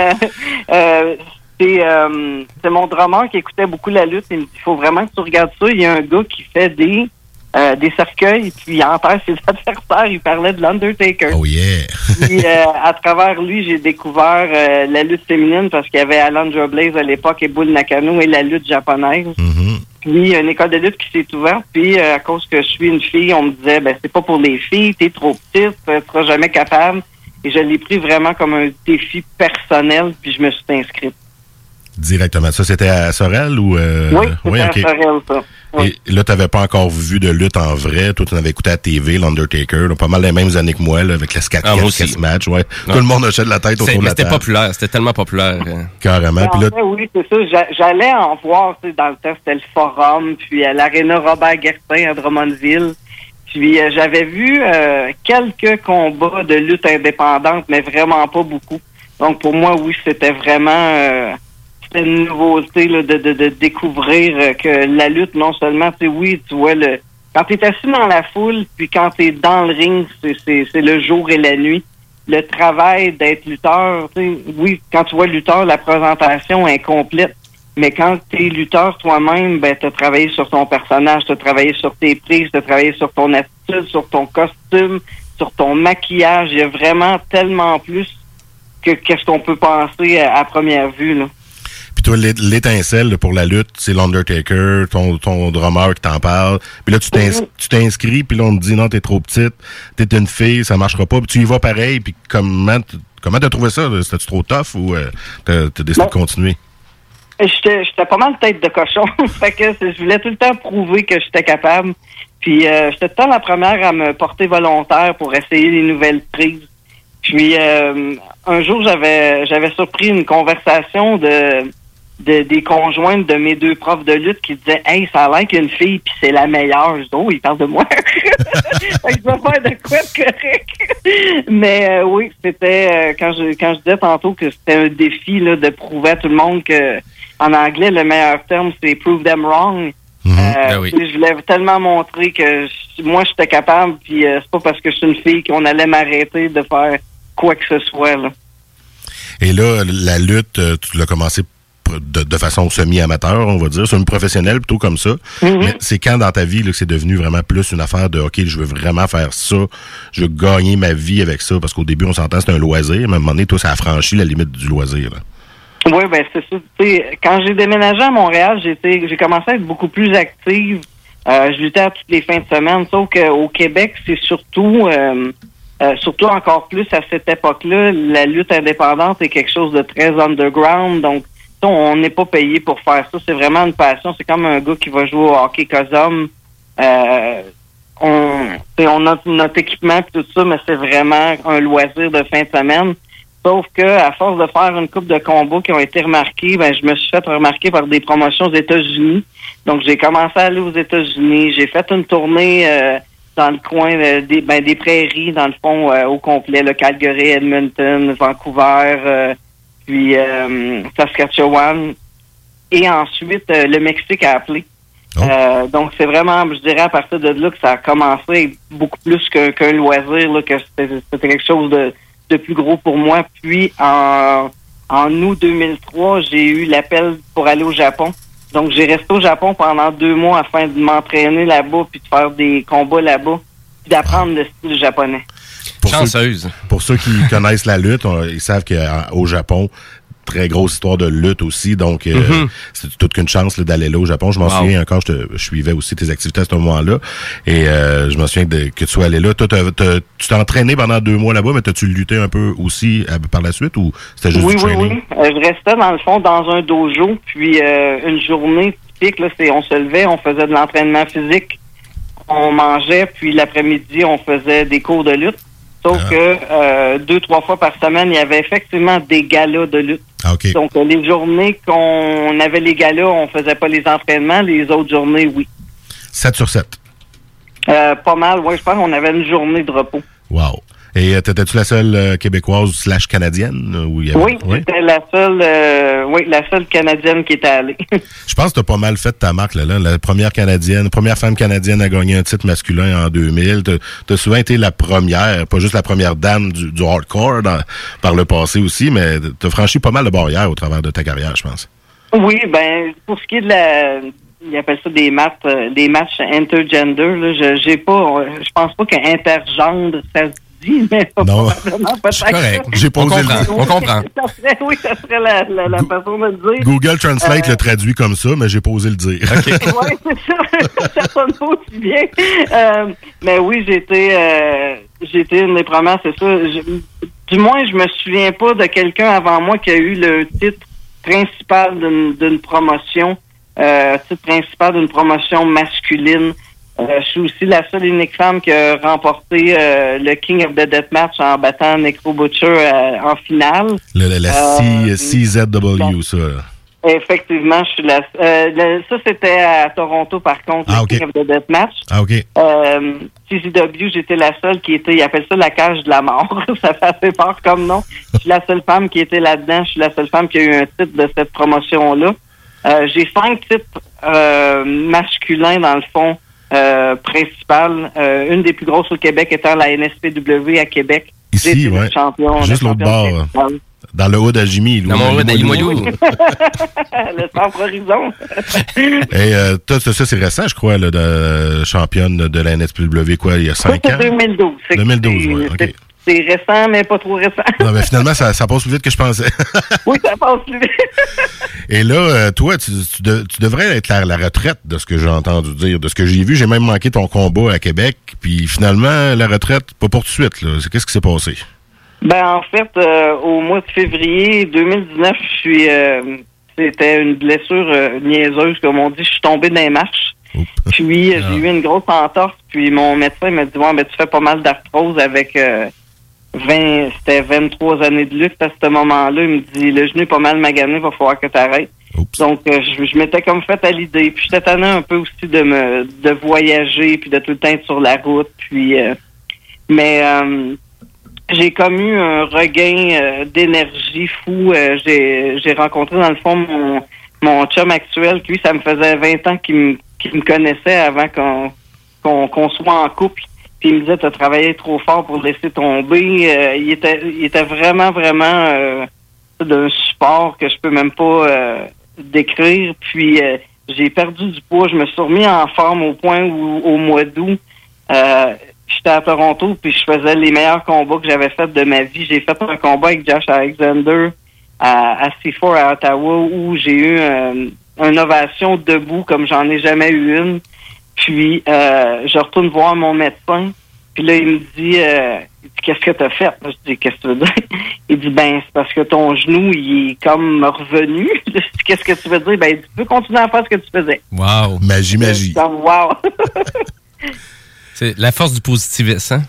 C'est euh, c'est mon drummer qui écoutait beaucoup la lutte. Il me dit il faut vraiment que tu regardes ça. Il y a un gars qui fait des euh, des cercueils, puis il enterre ses adversaires. Il parlait de l'Undertaker. Oh yeah! Puis euh, à travers lui, j'ai découvert euh, la lutte féminine parce qu'il y avait Alundra Blaze à l'époque et Bull Nakano et la lutte japonaise. Puis il y a une école de lutte qui s'est ouverte. Puis euh, à cause que je suis une fille, on me disait ben c'est pas pour les filles, t'es trop petite, tu seras jamais capable. Et je l'ai pris vraiment comme un défi personnel, puis je me suis inscrite. Directement. Ça, c'était à Sorel ou... euh, oui, c'était ok. à Sorel, ça. Et là, t'avais pas encore vu de lutte en vrai. Toi, tu avais écouté à la TV, l'Undertaker. là, Pas mal les mêmes années que moi, là, avec la scat Ah, aussi. match. Ouais. Ouais. Tout le monde hochait de la tête autour de mais la c'était populaire, c'était tellement populaire. euh. Carrément. Puis là, fait, oui, c'est ça. J'a- J'allais en voir, tu sais, dans le temps, c'était le Forum, puis à l'Arena Robert Guertin à Drummondville. Puis euh, j'avais vu euh, quelques combats de lutte indépendante, mais vraiment pas beaucoup. Donc pour moi, oui, c'était vraiment euh, c'était une nouveauté de, de, de découvrir euh, que la lutte, non seulement, sais, oui, tu vois le. Quand tu es assis dans la foule, puis quand tu es dans le ring, c'est- c'est c'est le jour et la nuit le travail d'être lutteur, oui, quand tu vois lutteur, la présentation est complète. Mais quand tu es lutteur toi-même, ben, tu as travaillé sur ton personnage, tu as travaillé sur tes prises, tu as travaillé sur ton attitude, sur ton costume, sur ton maquillage. Il y a vraiment tellement plus que qu'est-ce qu'on peut penser à, à première vue. Là. Puis toi, l'é- l'étincelle pour la lutte, c'est l'Undertaker, ton, ton drummer qui t'en parle. Puis là, tu Mhm. tu t'inscris, puis là, on te dit non, t'es trop petite, t'es une fille, ça marchera pas. Puis tu y vas pareil. Puis comment comment t'as trouvé ça? C'était-tu trop tough ou euh, t'as décidé de continuer? J'étais j'étais pas mal tête de cochon. fait que je voulais tout le temps prouver que j'étais capable. Puis euh, j'étais tout le temps la première à me porter volontaire pour essayer les nouvelles prises. Puis euh, un jour, j'avais j'avais surpris une conversation de, de des conjointes de mes deux profs de lutte qui disaient Hey, ça a l'air qu'une fille, puis c'est la meilleure. Je dis, oh, ils parlent de moi. fait que je vais faire de quoi de correct? Mais euh, oui, c'était euh, quand je quand je disais tantôt que c'était un défi là, de prouver à tout le monde que en anglais, le meilleur terme, c'est prove them wrong. Euh, Ben oui. Je voulais tellement montrer que je- moi, j'étais capable, puis c'est pas parce que je suis une fille qu'on allait m'arrêter de faire quoi que ce soit. Là. Et là, la lutte, tu l'as commencé de, de façon semi-amateur, on va dire, semi-professionnelle, plutôt comme ça. Mais c'est quand dans ta vie là, que c'est devenu vraiment plus une affaire de OK, je veux vraiment faire ça, je veux gagner ma vie avec ça, parce qu'au début, on s'entend, c'est un loisir, mais à un moment donné, toi, ça a franchi la limite du loisir. là. Oui, ben c'est ça. Quand j'ai déménagé à Montréal, j'ai commencé à être beaucoup plus active. Euh, je luttais à toutes les fins de semaine, sauf qu'au Québec, c'est surtout, euh, euh, surtout encore plus à cette époque-là, la lutte indépendante est quelque chose de très underground. Donc, on n'est pas payé pour faire ça. C'est vraiment une passion. C'est comme un gars qui va jouer au hockey cosum. Euh, on, on a notre équipement et tout ça, mais c'est vraiment un loisir de fin de semaine. Sauf que à force de faire une coupe de combats qui ont été remarqués, ben je me suis fait remarquer par des promotions aux États-Unis. Donc j'ai commencé à aller aux États-Unis. J'ai fait une tournée euh, dans le coin euh, des ben, des prairies, dans le fond, euh, au complet, le Calgary, Edmonton, Vancouver, euh, puis euh, Saskatchewan. Et ensuite, euh, le Mexique a appelé. Euh, donc c'est vraiment, je dirais, à partir de là que ça a commencé beaucoup plus qu'un loisir, là, que c'était quelque chose de, de plus gros pour moi. Puis en, en août 2003, j'ai eu l'appel pour aller au Japon. Donc j'ai resté au Japon pendant deux mois afin de m'entraîner là-bas, puis de faire des combats là-bas, puis d'apprendre le style japonais. Pour Ceux, pour ceux qui connaissent la lutte, on- ils savent qu'au Japon, très grosse histoire de lutte aussi. Donc, euh, c'est toute qu'une chance d'aller là au Japon. Je m'en Wow. souviens encore, je, te- je suivais aussi tes activités à ce moment-là. Et euh, je me souviens de- que tu sois allé là. Toi, tu t'es entraîné pendant deux mois là-bas, mais t'as-tu lutté un peu aussi euh, par la suite ou c'était juste oui, du oui, training? oui. Euh, je restais dans le fond dans un dojo, puis euh, une journée typique, là, c'est on se levait, on faisait de l'entraînement physique, on mangeait, puis l'après-midi, on faisait des cours de lutte. Sauf que euh, deux, trois fois par semaine, il y avait effectivement des galas de lutte. Ah. Donc, les journées qu'on avait les galas, on faisait pas les entraînements. Les autres journées, oui. 7 sur 7. Euh, pas mal, oui. Je pense qu'on avait une journée de repos. Wow. Et euh, t'étais-tu la seule euh, québécoise slash canadienne? euh, Où il y avait- Oui, c'était la seule, euh, oui, la seule Canadienne qui était allée. Je pense que t'as pas mal fait ta marque là, là. La première canadienne, première femme canadienne à gagner un titre masculin en 2000. T'as as souvent été la première, pas juste la première dame du, du hardcore dans- par le passé aussi, mais t'as franchi pas mal de barrières au travers de ta carrière, je pense. oui, ben, pour ce qui est de la, ils appellent ça des matchs, euh, des matchs intergender, là, je, j'ai pas, euh, je pense pas qu'intergendre, ça se dit, mais Non. C'est correct. J'ai posé le- Oui, on comprend. Ça serait, oui, ça serait la, la, la façon de le dire. Google Translate Euh, le traduit comme ça, mais j'ai posé le dire. oui, c'est ça. ça sonne pas aussi bien. Euh, mais oui, j'étais euh, j'étais une des premières, c'est ça. Je- du moins, je me souviens pas de quelqu'un avant moi qui a eu le titre principal d'une d'une promotion, euh, titre principal d'une promotion masculine. Euh, je suis aussi la seule et unique femme qui a remporté euh, le King of the Deathmatch en battant Necro Butcher euh, en finale. Le- le- la C- CZW, ça. Effectivement, je suis la. le- ça, c'était à Toronto, par contre, Ah, le. King of the Deathmatch. Ah, OK. CZW, j'étais la seule qui était, ils appellent ça la cage de la mort. ça fait assez peur comme nom. Je suis la seule femme qui était là-dedans. Je suis la seule femme qui a eu un titre de cette promotion-là. J'ai cinq titres masculins, dans le fond, euh, principal. Euh, une des plus grosses au Québec étant la NSPW à Québec. Ici, le ouais. champion. Juste le l'autre bord. Dans le haut d'Ajimi. Dans mon hood à Limoilou. le centre horizon. Et euh, toi, ça, ça, c'est récent, je crois, là, de championne de la NSPW, quoi, il y a Ça, 5 c'est ans? 2012. C'est que 2012, c'est- oui, OK. C'est- récent, mais pas trop récent. Non, mais finalement, ça, ça passe plus vite que je pensais. oui, ça passe plus vite. Et là, euh, toi, tu, tu de- tu devrais être la, la retraite de ce que j'ai entendu dire, de ce que j'ai vu. J'ai même manqué ton combat à Québec. Puis finalement, la retraite, pas pour tout de suite. Qu'est-ce qui s'est passé? Ben, en fait, euh, au mois de février 2019, je suis. euh, C'était une blessure euh, niaiseuse, comme on dit. Je suis tombé dans les marches. Puis, j'ai eu une grosse entorse. Puis, mon médecin m'a dit Ouais, ben, tu fais pas mal d'arthrose avec. Euh, 20, c'était 23 années de lutte à ce moment-là. Il me dit, le genou est pas mal magané, va falloir que tu arrêtes. Donc, euh, je, je m'étais comme fait à l'idée. Puis, j'étais tanné un peu aussi de me de voyager, puis de tout le temps être sur la route. Puis, euh, mais euh, j'ai comme eu un regain euh, d'énergie fou. Euh, j'ai j'ai rencontré, dans le fond, mon, mon chum actuel. Lui, ça me faisait 20 ans qu'il me, qu'il me connaissait avant qu'on qu'on qu'on soit en couple. Puis il me disait, t'as travaillé trop fort pour laisser tomber. Euh, il, était, il était vraiment, vraiment euh, d'un support que je peux même pas euh, décrire. Puis euh, j'ai perdu du poids. Je me suis remis en forme au point où, au mois d'août, euh, j'étais à Toronto puis je faisais les meilleurs combats que j'avais fait de ma vie. J'ai fait un combat avec Josh Alexander à, à C4 à Ottawa où j'ai eu euh, une ovation debout comme j'en ai jamais eu une. Puis euh, je retourne voir mon médecin. Puis là, il me dit, euh, il dit, qu'est-ce que t'as fait? Là, je dis, qu'est-ce que tu veux dire? Il dit, ben, c'est parce que ton genou, il est comme revenu. Je dis, qu'est-ce que tu veux dire? Ben, il dit, tu peux continuer à faire ce que tu faisais. Wow. Magie, magie. Donc, wow. C'est la force du positivisme, hein?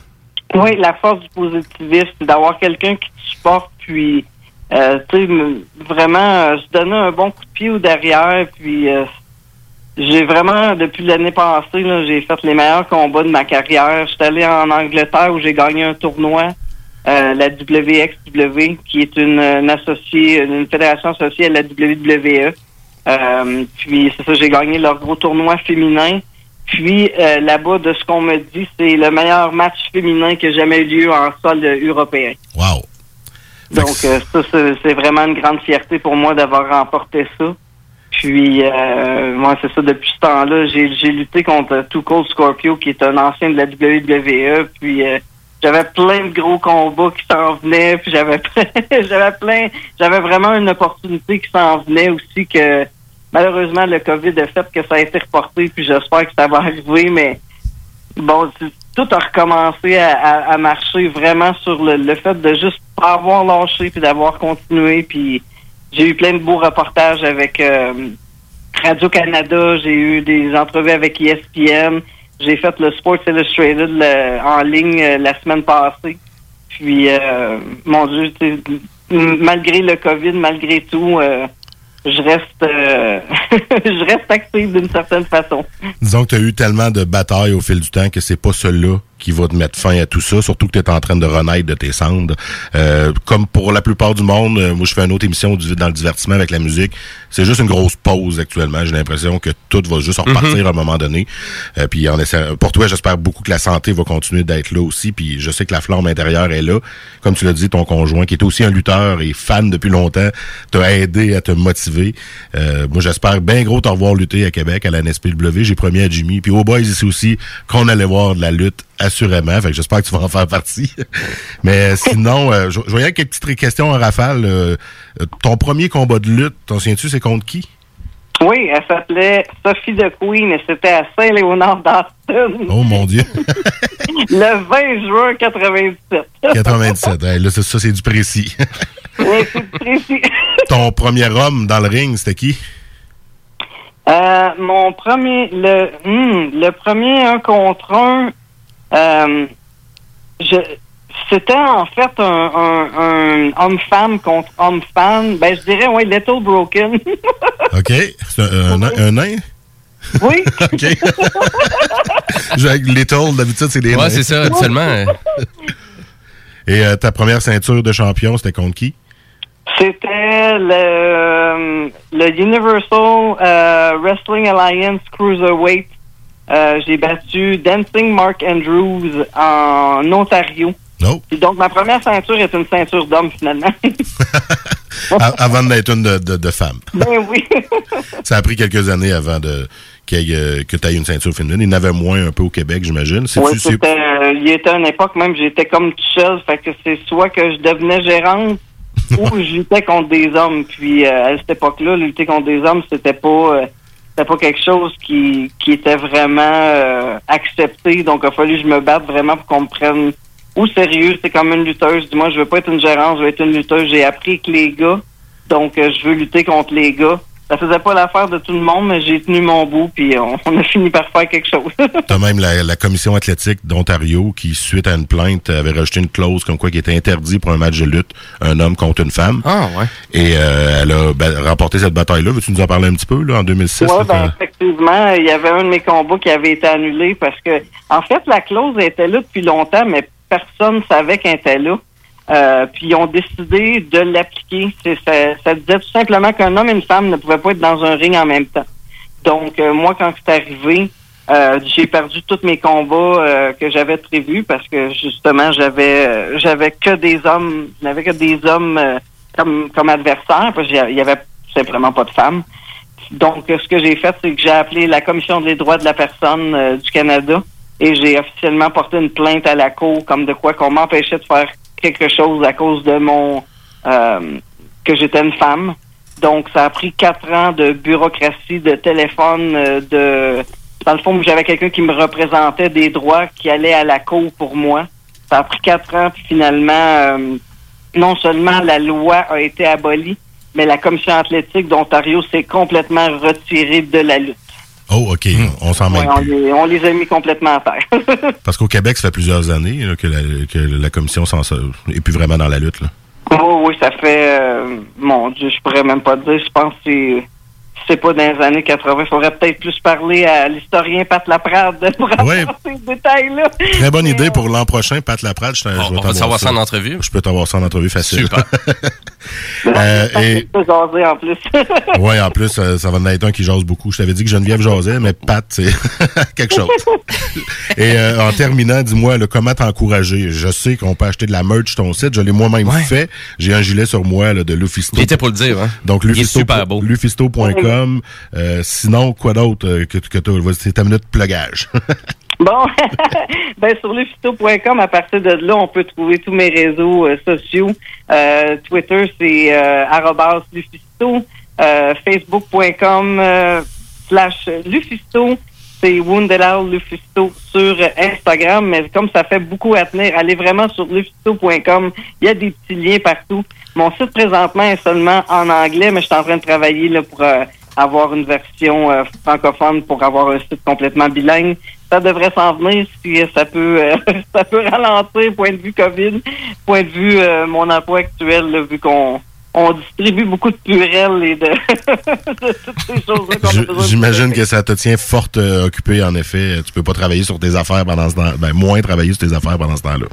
Oui, la force du positivisme, c'est d'avoir quelqu'un qui te supporte, puis, euh, tu sais, me- vraiment, euh, se donner un bon coup de pied au derrière, puis, euh, j'ai vraiment, depuis l'année passée, j'ai fait les meilleurs combats de ma carrière. Je suis allé en Angleterre où j'ai gagné un tournoi, euh, la WXW, qui est une, une associée, une fédération associée à la WWE. Euh, puis, c'est ça, j'ai gagné leur gros tournoi féminin. Puis euh, là-bas, de ce qu'on me dit, c'est le meilleur match féminin qui a jamais eu lieu en sol européen. Wow. Donc euh, ça, c'est vraiment une grande fierté pour moi d'avoir remporté ça. Puis euh, moi, c'est ça, depuis ce temps-là, j'ai lutté contre Too Cold Scorpio, qui est un ancien de la WWE. Puis euh, j'avais plein de gros combats qui s'en venaient. Puis j'avais j'avais plein, j'avais vraiment une opportunité qui s'en venait aussi que malheureusement le COVID a fait que ça a été reporté. Puis j'espère que ça va arriver, mais bon, tout a recommencé à, à- à marcher vraiment sur le, le fait de juste pas avoir lâché puis d'avoir continué. Puis j'ai eu plein de beaux reportages avec euh, Radio-Canada, j'ai eu des entrevues avec ESPN, j'ai fait le Sports Illustrated en ligne euh, la semaine passée. Puis, euh, mon Dieu, malgré le COVID, malgré tout, euh, je reste euh, je reste active d'une certaine façon. Disons que tu as eu tellement de batailles au fil du temps que c'est pas celui-là qui va te mettre fin à tout ça, surtout que tu es en train de renaître de tes cendres. Euh, comme pour la plupart du monde, euh, moi je fais une autre émission dans le divertissement avec la musique. C'est juste une grosse pause actuellement. J'ai l'impression que tout va juste repartir Mhm. à un moment donné. Euh, puis en pour toi, j'espère beaucoup que la santé va continuer d'être là aussi. Puis je sais que la flamme intérieure est là. Comme tu l'as dit, ton conjoint, qui est aussi un lutteur et fan depuis longtemps, t'a aidé à te motiver. Euh, moi, j'espère bien gros te revoir lutter à Québec à la NSPW. J'ai promis à Jimmy, puis aux boys ici aussi, qu'on allait voir de la lutte assurément. Fait que j'espère que tu vas en faire partie. Mais sinon, euh, je je voyais quelques petites questions en rafale. Euh, euh, ton premier combat de lutte, t'en souviens-tu, c'est contre qui? Oui, elle s'appelait Sophie de Queen et c'était à Saint-Léonard d'Aston. Oh mon Dieu! le 20 juin 97. 97. Hey, là, ça, ça, c'est du précis. Oui, c'est précis. ton premier homme dans le ring, c'était qui? Euh, mon premier, le, hmm, le premier un contre un, euh, je, c'était en fait un, un, un homme-femme contre homme-femme. Ben, je dirais, oui, Little Broken. OK. C'est un, un, nain? Oui. OK. Je- Avec Little, d'habitude, c'est des Ouais, nains. c'est ça, habituellement, euh. Et euh, ta première ceinture de champion, c'était contre qui? C'était le, le Universal euh, Wrestling Alliance Cruiserweight. Euh, J'ai battu Dancing Mark Andrews en Ontario. Puis Donc, ma première ceinture est une ceinture d'homme, finalement. Avant d'être une de, de, de femme. ben oui. Ça a pris quelques années avant de y ait, euh, que tu aies une ceinture féminine. Il y en avait moins un peu au Québec, j'imagine. Oui, c'était, euh, il était une époque même, j'étais comme toute seule, fait que c'est soit que je devenais gérante ou je luttais contre des hommes. Puis à cette époque-là, lutter contre des hommes, c'était pas, c'était pas quelque chose qui, qui était vraiment euh, accepté. Donc il a fallu que je me batte vraiment pour qu'on me prenne au sérieux. C'est comme une lutteuse. Dis-moi, je veux pas être une gérante, je veux être une lutteuse. J'ai appris avec les gars, donc euh, je veux lutter contre les gars. Ça faisait pas l'affaire de tout le monde, mais j'ai tenu mon bout, puis on, on a fini par faire quelque chose. T'as même la, la commission athlétique d'Ontario qui, suite à une plainte, avait rajouté une clause comme quoi qui était interdit pour un match de lutte un homme contre une femme. Ah, ouais. Et euh, elle a remporté cette bataille-là. Veux-tu nous en parler un petit peu, là, en 2006? Oui, ben, effectivement, il y avait un de mes combats qui avait été annulé parce que, en fait, la clause était là depuis longtemps, mais personne savait qu'elle était là. Euh, puis ils ont décidé de l'appliquer. Ça, ça disait tout simplement qu'un homme et une femme ne pouvaient pas être dans un ring en même temps. Donc, euh, moi, quand c'est arrivé, euh, j'ai perdu tous mes combats euh, que j'avais prévus parce que justement, j'avais euh, j'avais que des hommes, je n'avais que des hommes comme comme adversaires parce qu'il y avait simplement pas de femmes. Donc, ce que j'ai fait, c'est que j'ai appelé la Commission des droits de la personne du Canada et j'ai officiellement porté une plainte à la Cour comme de quoi qu'on m'empêchait de faire quelque chose à cause de mon... euh, que j'étais une femme. Donc, ça a pris quatre ans de bureaucratie, de téléphone, euh, de... Dans le fond, j'avais quelqu'un qui me représentait des droits qui allait à la Cour pour moi. Ça a pris quatre ans, puis finalement, euh, non seulement la loi a été abolie, mais la commission athlétique d'Ontario s'est complètement retirée de la lutte. Oh, OK. On s'en Ouais, mêle on, on les a mis complètement à terre. Parce qu'au Québec, ça fait plusieurs années là, que, la, que la commission s'en sort- est plus vraiment dans la lutte. Là. oui, oui, ça fait... euh, mon Dieu, je pourrais même pas dire. Je pense que c'est... C'est pas dans les années 80. Il faudrait peut-être plus parler à l'historien Pat Laprade pour avoir Ouais. ces détails-là. Très bonne idée pour l'an prochain, Pat Laprade. Je, je vais on va t'avoir savoir ça en entrevue. Je peux t'avoir ça en entrevue facile. Super. Euh, et jaser en plus. ouais, en plus, euh, ça va en être un qui jase beaucoup. Je t'avais dit que Geneviève jasait, mais Pat, c'est quelque chose. Et euh, en terminant, dis-moi, comment t'encourager? Je sais qu'on peut acheter de la merch sur ton site. Je l'ai moi-même fait. J'ai un gilet sur moi là, de Lufisto. J'étais pour le dire, hein. Donc, Il est Lufisto, super beau. Lufisto.com. Euh, sinon, quoi d'autre euh, que, que? Vas-y, C'est ta minute plugage. Bon, ben sur lufisto.com, à partir de là, on peut trouver tous mes réseaux euh, sociaux. Euh, Twitter, c'est euh, lufisto. Euh, Facebook.com slash lufisto. C'est Wounded Lufisto sur Instagram. Mais comme ça fait beaucoup à tenir, allez vraiment sur lufisto.com. Il y a des petits liens partout. Mon site présentement est seulement en anglais, mais je suis en train de travailler là, pour avoir une version francophone pour avoir un site complètement bilingue. Ça devrait s'en venir si ça peut euh, ça peut ralentir point de vue COVID, point de vue euh, mon emploi actuel, là, vu qu'on on distribue beaucoup de purelles et de, de toutes ces choses-là qu'on a besoin J'imagine que ça te tient fort euh, occupé, en effet. Tu peux pas travailler sur tes affaires pendant ce temps Ben, moins travailler sur tes affaires pendant ce temps-là.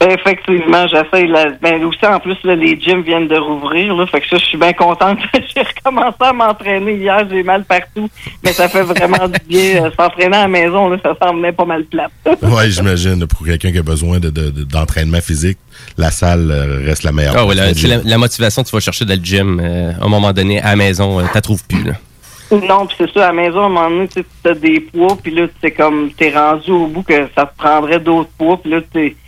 Effectivement, j'essaie. la- Ben, aussi, en plus, là, les gyms viennent de rouvrir. Là, fait que ça, je suis bien contente. j'ai recommencé à m'entraîner hier. J'ai mal partout. Mais ça fait vraiment du bien. Euh, S'entraîner à la maison, là, ça s'en venait pas mal plate. Oui, j'imagine. Pour quelqu'un qui a besoin de- de- de- d'entraînement physique, la salle euh, reste la meilleure. Ah ouais, la, la, la motivation que tu vas chercher dans le gym, euh, à un moment donné, à la maison, euh, t'as trouves plus. Là. Non, puis c'est ça, à la maison, à un moment donné, tu as des poids, puis là, c'est comme, t'es rendu au bout que ça te prendrait d'autres poids, puis là, t'es- tu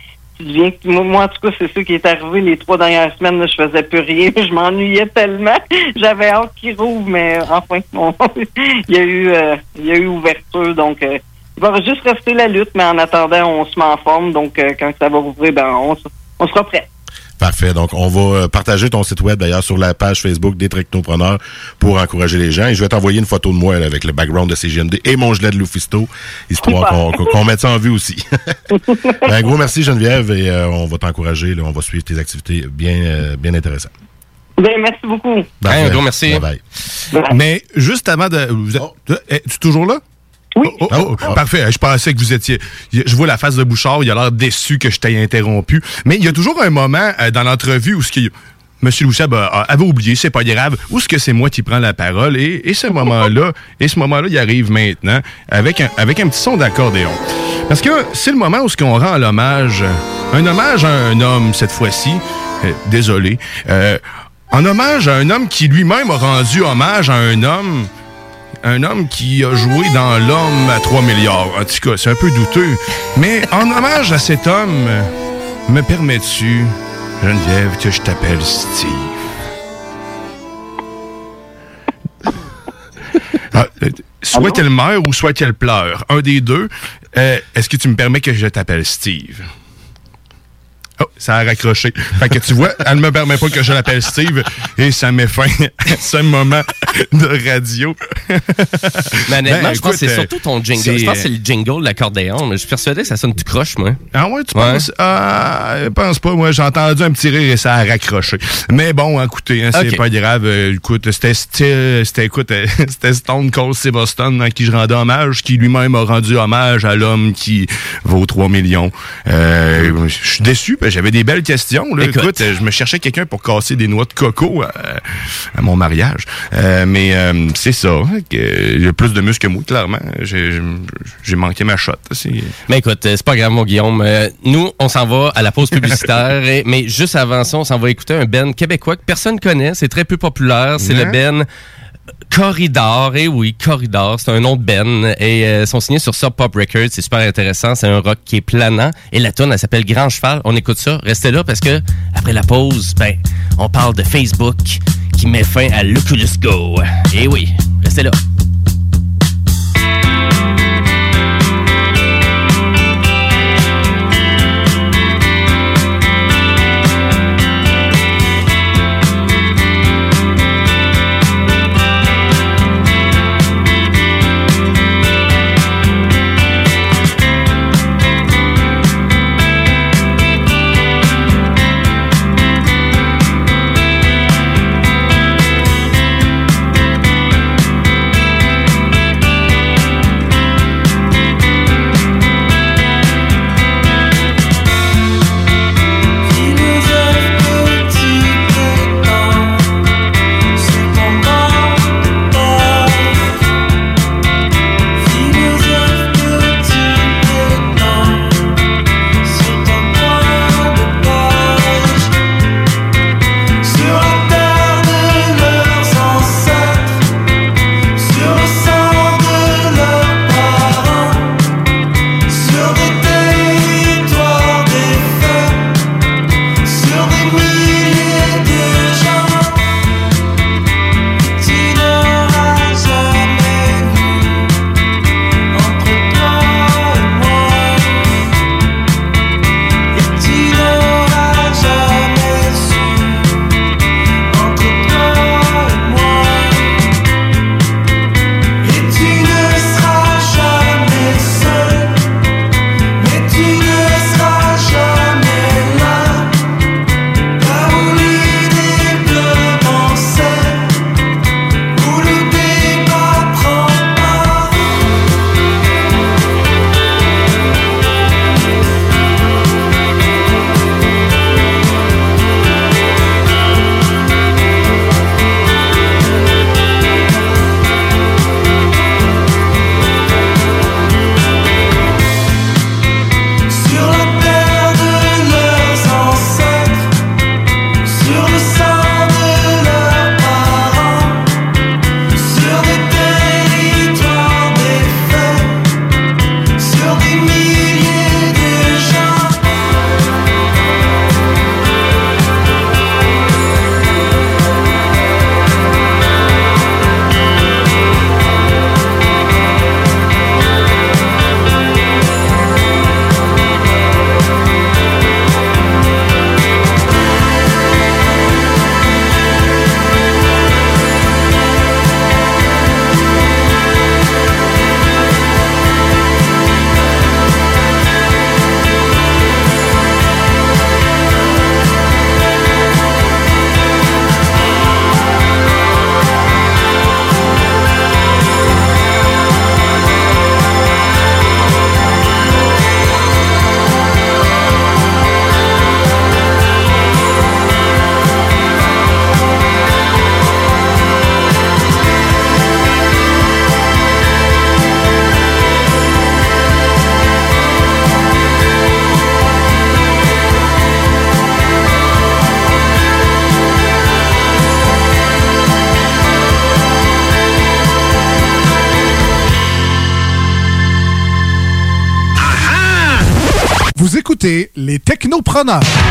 Moi, en tout cas, c'est ça qui est arrivé. Les trois dernières semaines, là, je faisais plus rien, je m'ennuyais tellement, j'avais hâte qu'il rouvre, mais enfin, on- il y a eu euh, il y a eu ouverture, donc... euh, il va juste rester la lutte, mais en attendant, on se met en forme, donc euh, quand ça va rouvrir, ben, on, on sera prêt. Parfait. Donc, on va euh, partager ton site web d'ailleurs sur la page Facebook des Technopreneurs pour encourager les gens. Et je vais t'envoyer une photo de moi là, avec le background de CGMD et mon gilet de Lufisto, histoire qu'on mette ça en vue aussi. Ben, un gros merci Geneviève et euh, on va t'encourager. On va suivre tes activités bien, euh, bien intéressantes. Ben, merci beaucoup. Un gros merci. Bye bye. Mais juste avant de. Vous êtes, es-tu toujours là? Oui. Oh, oh, oh, Parfait. Je pensais que vous étiez. Je vois la face de Bouchard. Il a l'air déçu que je t'aie interrompu. Mais il y a toujours un moment euh, dans l'entrevue où ce qui. Monsieur Louchab a- avait oublié, c'est pas grave. Où est-ce que c'est moi qui prends la parole? Et, et ce moment-là, et ce moment-là, il arrive maintenant avec un, avec un petit son d'accordéon. Parce que c'est le moment où ce qu'on rend l'hommage, un hommage à un homme cette fois-ci. Euh, désolé. Euh, en hommage à un homme qui lui-même a rendu hommage à un homme un homme qui a joué dans L'homme à 3 milliards. En tout cas, c'est un peu douteux. Mais en hommage à cet homme, me permets-tu, Geneviève, que je t'appelle Steve? Ah, euh, soit qu'elle meurt ou soit qu'elle pleure. Un des deux. Euh, Est-ce que tu me permets que je t'appelle Steve? Oh, ça a raccroché. Fait que tu vois, elle ne me permet pas que je l'appelle Steve et ça met fin à ce moment de radio. Mais honnêtement, Ben, je pense que c'est surtout ton jingle. Je pense que c'est le jingle de l'accordéon. mais Je suis persuadé que ça sonne tout croche, moi. Ah ouais, tu penses? Ah, je pense pas. Moi, j'ai entendu un petit rire et ça a raccroché. Mais bon, écoutez, hein, c'est pas grave. Euh, écoute, c'était style, c'était, écoute, euh, c'était Stone Cold Steve Austin à qui je rendais hommage, qui lui-même a rendu hommage à l'homme qui vaut 3 millions. Euh, je suis déçu, parce j'avais des belles questions. Là. Écoute. Écoute, euh, je me cherchais quelqu'un pour casser des noix de coco à, à mon mariage. Euh, mais euh, c'est ça. hein, y a plus de muscles que moi, clairement. J'ai, j'ai manqué ma shot. Mais écoute, euh, c'est pas grave, mon Guillaume. Euh, nous, on s'en va à la pause publicitaire. et- mais juste avant ça, on s'en va écouter un Ben québécois que personne connaît. C'est très peu populaire. C'est le Ben Corridor. Et oui, Corridor, c'est un nom de Ben. Et euh, sont signés sur Sub Pop Records. C'est super intéressant. C'est un rock qui est planant. Et la tune, elle s'appelle Grand Cheval. On écoute ça. Restez là parce que après la pause, ben, on parle de Facebook qui met fin à l'Oculus Go. Et oui, restez là. Technopreneurs.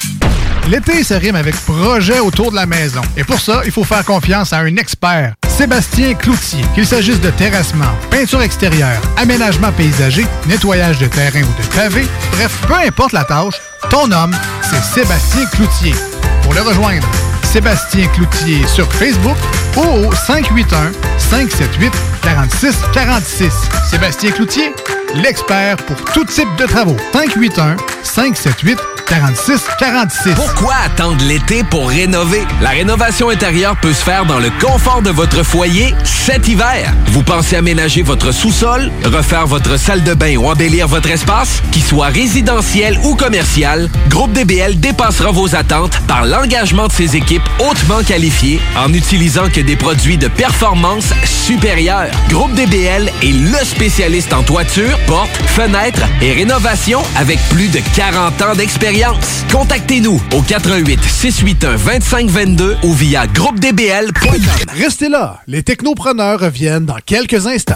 L'été se rime avec projet autour de la maison. Et pour ça, il faut faire confiance à un expert. Sébastien Cloutier. Qu'il s'agisse de terrassement, peinture extérieure, aménagement paysager, nettoyage de terrain ou de pavé, bref, peu importe la tâche, ton homme, c'est Sébastien Cloutier. Pour le rejoindre, Sébastien Cloutier sur Facebook ou au 581-578-4646. Sébastien Cloutier, l'expert pour tout type de travaux. 581-578-4646. Pourquoi attendre l'été pour rénover? La rénovation intérieure peut se faire dans le confort de votre foyer cet hiver. Vous pensez aménager votre sous-sol, refaire votre salle de bain ou embellir votre espace? Qu'il soit résidentiel ou commercial, Groupe DBL dépassera vos attentes par l'engagement de ses équipes hautement qualifiées en utilisant que des produits de performance supérieure. Groupe DBL est le spécialiste en toiture, portes, fenêtres et rénovation avec plus de 40 ans d'expérience. Contactez-nous au 88 681 2522 ou via groupedbl.com. Restez là, les technopreneurs reviennent dans quelques instants.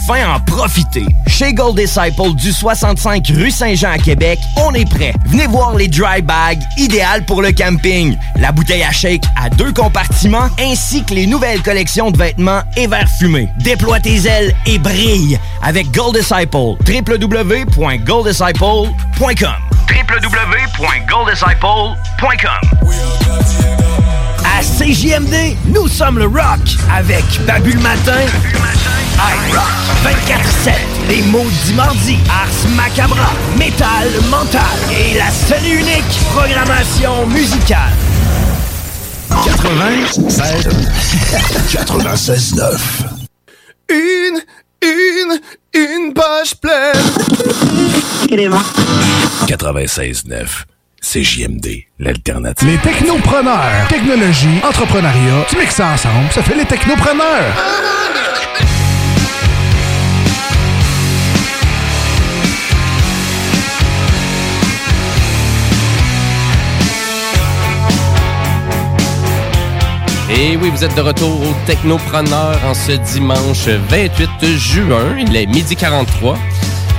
enfin en profiter. Chez Gold Disciple du 65 rue Saint-Jean à Québec, on est prêt. Venez voir les dry bags, idéales pour le camping. La bouteille à shake à deux compartiments, ainsi que les nouvelles collections de vêtements et verres fumés. Déploie tes ailes et brille avec Gold Disciple. www.golddisciple.com À CJMD, nous sommes le rock avec Babu matin, 24-7, les maudits mardis, Ars Macabra, Métal Mental et la seule et unique programmation musicale. 96 96 9 Une, une, une page pleine. 96 9 CJMD, l'alternative. Les technopreneurs. Technologie, entrepreneuriat, tu mixes ça ensemble, ça fait les technopreneurs. Et oui, vous êtes de retour au Technopreneur en ce dimanche 28 juin. Il est midi 43.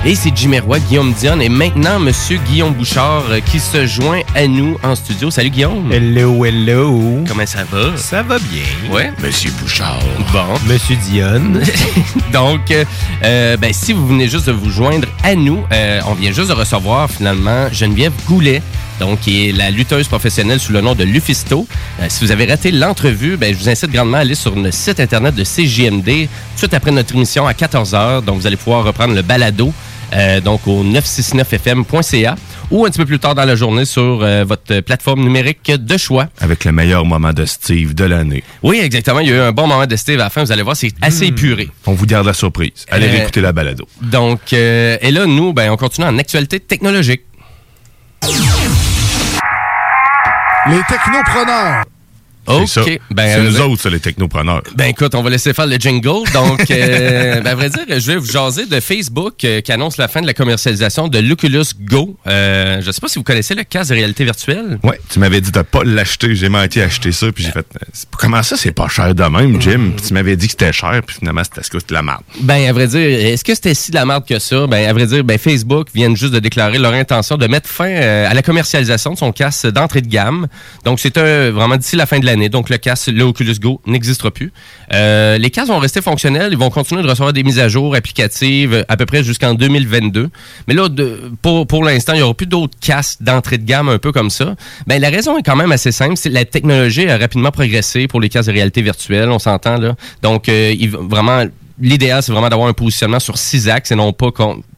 Et c'est Jimmy Roy, Guillaume Dion et maintenant Monsieur Guillaume Bouchard euh, qui se joint à nous en studio. Salut Guillaume. Hello, hello. Comment ça va? Ça va bien. Ouais. Monsieur Bouchard. Bon. Monsieur Dion. Donc, euh, euh, ben, si vous venez juste de vous joindre à nous, euh, on vient juste de recevoir finalement Geneviève Goulet, donc qui est la lutteuse professionnelle sous le nom de Lufisto. Euh, si vous avez raté l'entrevue, ben, je vous incite grandement à aller sur le site internet de CJMD tout de suite après notre émission à 14h. Donc, vous allez pouvoir reprendre le balado euh, donc au 969fm.ca ou un petit peu plus tard dans la journée sur euh, votre plateforme numérique de choix. Avec le meilleur moment de Steve de l'année. Oui, exactement. Il y a eu un bon moment de Steve à la fin. Vous allez voir, c'est assez épuré. On vous garde la surprise. Allez Euh, réécouter la balado. Donc, et là, nous, ben, on continue en actualité technologique. Les technopreneurs. OK. C'est. Ben, c'est nous autres, ça, les technopreneurs. Ben écoute, on va laisser faire le jingle. Donc, euh, ben, à vrai dire, je vais vous jaser de Facebook euh, qui annonce la fin de la commercialisation de l'Oculus Go. Euh, je sais pas si vous connaissez le casque de réalité virtuelle. Ouais, tu m'avais dit de pas l'acheter. J'ai menti à acheter ça, puis j'ai fait. c'est pas- Comment ça, c'est pas cher de même, Jim? Puis tu m'avais dit que c'était cher, puis finalement, c'était ce que c'était de la merde. Ben, à vrai dire, est-ce que c'était si de la merde que ça? Ben, à vrai dire, ben, Facebook vient juste de déclarer leur intention de mettre fin à la commercialisation de son casque d'entrée de gamme. Donc, c'est vraiment d'ici la fin de l'année. Donc, le casque, le Oculus Go n'existera plus. Euh, les casques vont rester fonctionnels. Ils vont continuer de recevoir des mises à jour applicatives euh, à peu près jusqu'en 2022. Mais là, pour, l'instant, il n'y aura plus d'autres casques d'entrée de gamme un peu comme ça. Ben, la raison est quand même assez simple. C'est la technologie a rapidement progressé pour les casques de réalité virtuelle. On s'entend, là. Donc, euh, vraiment, l'idéal, c'est vraiment d'avoir un positionnement sur six axes et non pas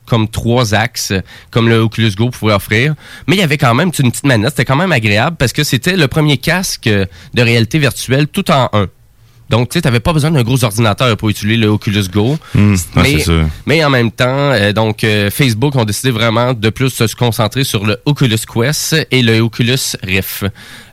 comme trois axes, comme le Oculus Go pouvait offrir. Mais il y avait quand même une petite manette. C'était quand même agréable parce que c'était le premier casque de réalité virtuelle tout en un. Donc, tu sais, t'avais pas besoin d'un gros ordinateur pour utiliser le Oculus Go. Hmm, mais, en même temps, euh, donc euh, Facebook ont décidé vraiment de plus se concentrer sur le Oculus Quest et le Oculus Rift.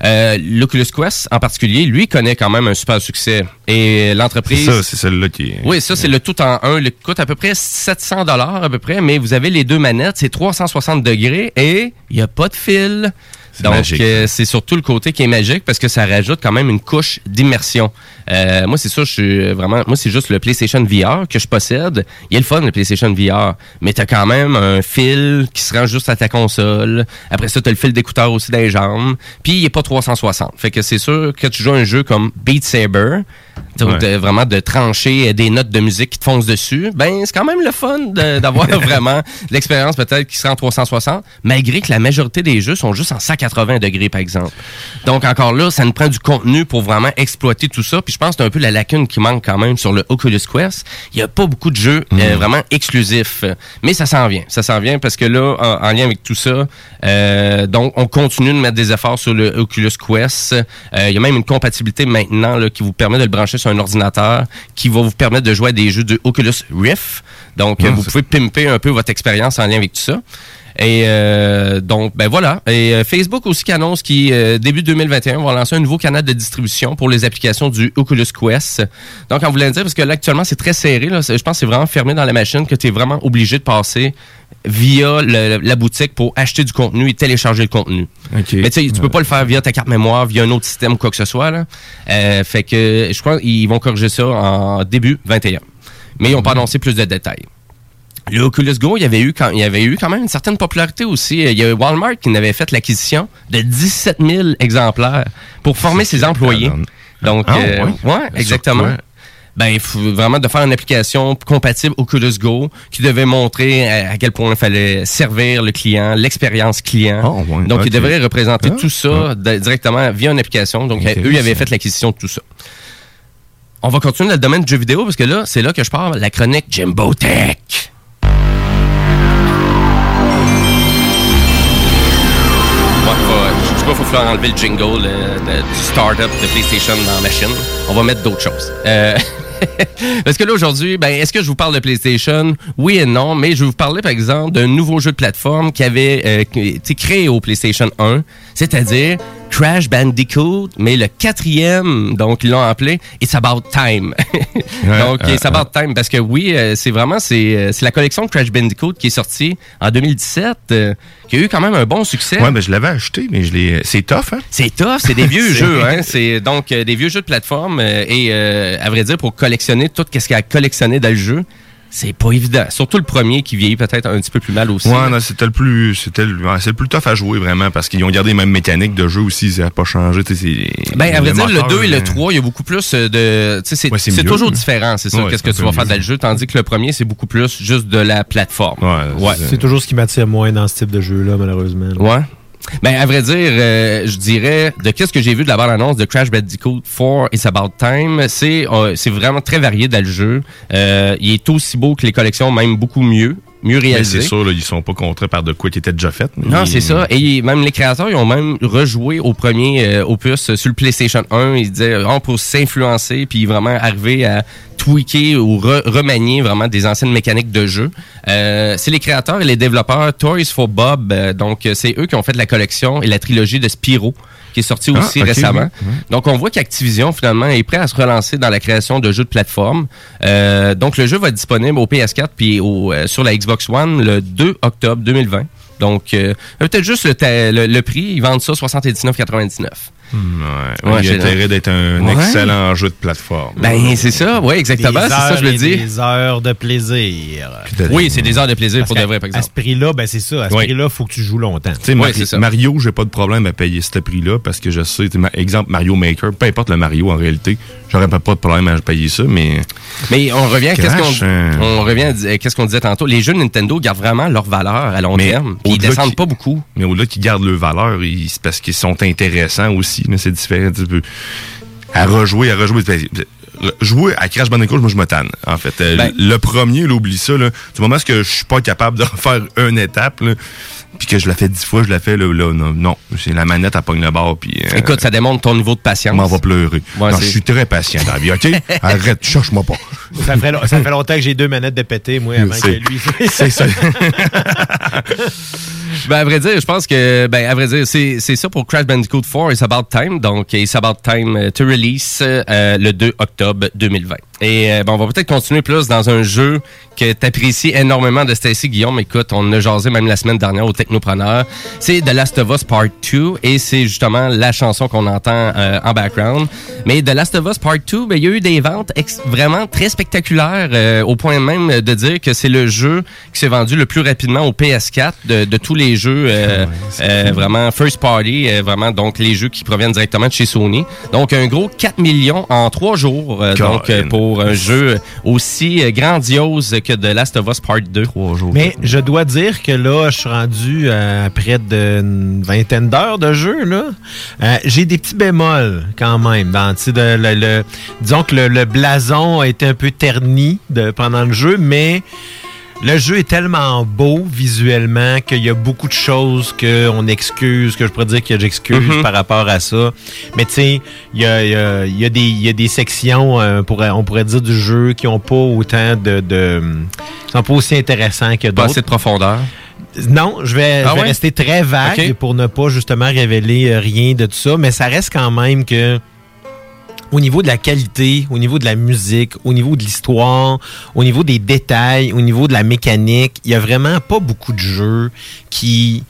Euh, L'Oculus Quest, en particulier, lui connaît quand même un super succès. Et l'entreprise... ça, c'est celle-là qui. Oui, ça, c'est le tout en un. Le coûte à peu près 700 dollars à peu près, mais vous avez les deux manettes, c'est 360 degrés et il n'y a pas de fil. C'est Donc, euh, c'est surtout le côté qui est magique parce que ça rajoute quand même une couche d'immersion. Euh, moi, c'est ça, je suis vraiment. Moi, c'est juste le PlayStation VR que je possède. Il est le fun, le PlayStation VR. Mais t'as quand même un fil qui se rend juste à ta console. Après ça, t'as le fil d'écouteur aussi dans les jambes. Puis, il est pas 360. Fait que c'est sûr que tu joues à un jeu comme Beat Saber, Ouais. de- vraiment de trancher des notes de musique qui te foncent dessus, ben c'est quand même le fun d'avoir vraiment l'expérience peut-être qui sera en 360, malgré que la majorité des jeux sont juste en 180 degrés par exemple. Donc encore là, ça nous prend du contenu pour vraiment exploiter tout ça. Puis je pense que c'est un peu la lacune qui manque quand même sur le Oculus Quest. Il y a pas beaucoup de jeux euh, vraiment exclusifs, mais ça s'en vient. Ça s'en vient parce que là, en, en lien avec tout ça, euh, donc on continue de mettre des efforts sur le Oculus Quest. Euh, il y a même une compatibilité maintenant là, qui vous permet de le brancher sur un ordinateur, qui va vous permettre de jouer à des jeux de Oculus Rift. Donc, vous pouvez pimper un peu votre expérience en lien avec tout ça. Et euh, donc, ben voilà. Et euh, Facebook aussi qui annonce qu'il euh, début 2021 va lancer un nouveau canal de distribution pour les applications du Oculus Quest. Donc, en voulant dire, parce que là actuellement c'est très serré, là, je pense que c'est vraiment fermé dans la machine que tu es vraiment obligé de passer via le- la boutique pour acheter du contenu et télécharger le contenu. Mais tu sais, tu peux pas le faire via ta carte mémoire, via un autre système ou quoi que ce soit. Là. Euh, fait que je crois qu'ils vont corriger ça en début 21. Mais ils n'ont pas annoncé plus de détails. Le Oculus Go, il y avait eu quand, il y avait eu quand même une certaine popularité aussi. Il y a eu Walmart qui avait fait l'acquisition de 17 000 exemplaires pour former ses employés. Donc, Ah, euh, ouais? exactement. Ben, il faut vraiment de faire une application compatible Oculus Go qui devait montrer à, à quel point il fallait servir le client, l'expérience client. Donc, ok. il devrait représenter Ah, tout ça de- directement via une application. Donc, eux, ils avaient fait l'acquisition de tout ça. On va continuer dans le domaine du jeu vidéo parce que là, c'est là que je parle, la chronique Jimbo Tech. Pas, faut falloir enlever le jingle euh, de- du startup de PlayStation dans la machine. On va mettre d'autres choses. Euh, Parce que là, aujourd'hui, ben, est-ce que je vous parle de PlayStation? Oui et non, mais je vais vous parler, par exemple, d'un nouveau jeu de plateforme qui avait euh, été créé au PlayStation 1, c'est-à-dire Crash Bandicoot, mais le quatrième, donc ils l'ont appelé It's About Time. donc, It's About Time, parce que oui, euh, c'est vraiment, c'est euh, c'est la collection de Crash Bandicoot qui est sortie en 2017, euh, qui a eu quand même un bon succès. Ouais, ben je l'avais acheté, mais je l'ai. C'est tough, hein? C'est tough, c'est des vieux jeux, hein? C'est donc des vieux jeux de plateforme et euh, à vrai dire pour collectionner tout ce qu'il y a à collectionner dans le jeu, c'est pas évident. Surtout le premier qui vieillit peut-être un petit peu plus mal aussi. Ouais, non, c'était le plus, c'était le, ouais, c'est le plus tough à jouer vraiment parce qu'ils ont gardé les mêmes mécaniques de jeu aussi, ça n'a pas changé. tu sais, c'est- Ben, à vrai dire, le moteur, 2 et le euh, 3, il y a beaucoup plus euh, de. tu sais, C'est Ouais, c'est c'est mieux. toujours différent, c'est ça, Ouais, qu'est-ce c'est que tu vas faire dans le jeu, tandis que le premier, c'est beaucoup plus juste de la plateforme. Ouais. C'est toujours ce qui m'attire moins dans ce type de jeu-là, malheureusement. là. Ouais. Ben, à vrai dire, euh, je dirais, de qu'est-ce que j'ai vu de la bande-annonce de Crash Bandicoot 4 It's About Time, c'est euh, c'est vraiment très varié dans le jeu. Euh, il est aussi beau que les collections, même beaucoup mieux, mieux réalisé. c'est sûr, là, ils sont pas contraints par de quoi qui était déjà fait. Non, c'est ça. Et même les créateurs, ils ont même rejoué au premier euh, opus sur le PlayStation 1. Ils disaient, oh, pour s'influencer, puis vraiment arriver à tweaker ou re- remanier vraiment des anciennes mécaniques de jeu. Euh, c'est les créateurs et les développeurs Toys for Bob. euh, donc, c'est eux qui ont fait la collection et la trilogie de Spyro qui est sortie Ah, aussi récemment. oui, oui. Donc, on voit qu'Activision, finalement, est prêt à se relancer dans la création de jeux de plateforme. Euh, donc, le jeu va être disponible au PS4 puis au, euh, sur la Xbox One le 2 octobre 2020. Donc, euh, peut-être juste le, ta- le, le prix, ils vendent ça 79,99. Ouais, Ouais, il j'ai- a intérêt d'être un Ouais. excellent jeu de plateforme. Ben, c'est ça, oui, exactement, c'est ça, je veux dire. Des heures de plaisir. Oui, c'est des heures de plaisir Parce pour de vrai, par À exemple. ce prix-là, ben c'est ça. À ce Oui. prix-là, il faut que tu joues longtemps. Tu sais, Mari- Mario, j'ai pas de problème à payer ce prix-là parce que je sais, exemple Mario Maker, peu importe le Mario en réalité, j'aurais pas pas de problème à payer ça, mais. Mais on revient à qu'est-ce qu'on hein. on revient à qu'est-ce qu'on disait tantôt. Les jeux de Nintendo gardent vraiment leur valeur à long Mais terme. Ils descendent pas beaucoup. Mais au-delà qu'ils gardent leur valeur, c'est parce qu'ils sont intéressants aussi. Mais C'est différent un petit peu. À rejouer, à rejouer. ben, Jouer à Crash Bandicoot, moi je me tanne, en fait. Euh, Ben- le premier, là, oublie ça. Là, du moment où je suis pas capable de refaire une étape, là, puis que je la fais dix fois, je la fais, là, là, non, non. C'est la manette à pogne le bord, puis... euh, Écoute, ça démontre ton niveau de patience. m'en va pleurer. Ouais, non, je suis très patient dans la vie, OK? Arrête, cherche-moi pas. Ça fait, ça fait longtemps que j'ai deux manettes de pété, moi, avant que lui. c'est ça. Ben, à vrai dire, je pense que, ben, à vrai dire, c'est c'est ça pour Crash Bandicoot 4, It's About Time. Donc, It's About Time euh, to release euh, le 2 octobre 2020. Et euh, ben, on va peut-être continuer plus dans un jeu que tu apprécies énormément de Stacy Guillaume. Écoute, on a jasé même la semaine dernière au Technopreneur. C'est The Last of Us Part 2 et c'est justement la chanson qu'on entend euh, en background. Mais The Last of Us Part 2, ben, il y a eu des ventes vraiment très spectaculaires euh, au point même de dire que c'est le jeu qui s'est vendu le plus rapidement au PS4 de, de tous les jeux euh, euh, vraiment first party, euh, vraiment donc les jeux qui proviennent directement de chez Sony. Donc un gros 4 millions en trois jours euh, donc euh, pour un jeu aussi euh, grandiose que The Last of Us Part 2. Trois jours. Mais je dois dire que là, je suis rendu à près d'une vingtaine d'heures de jeu. là. Euh, J'ai des petits bémols quand même. Dans, de- le, le- disons que le, le blason a été un peu terni de, pendant le jeu, mais le jeu est tellement beau visuellement qu'il y a beaucoup de choses qu'on excuse, que je pourrais dire que j'excuse Mhm. par rapport à ça. Mais tu sais, il y a, il y a- il y a des- il y a des sections, euh, pour- on pourrait dire, du jeu qui ont pas autant de... de sont pas aussi intéressants que Pas d'autres. assez de profondeur? Non, je vais, Ah je vais ouais? rester très vague pour ne pas justement révéler euh, rien de tout ça, mais ça reste quand même que au niveau de la qualité, au niveau de la musique, au niveau de l'histoire, au niveau des détails, au niveau de la mécanique, il y a vraiment pas beaucoup de jeux qui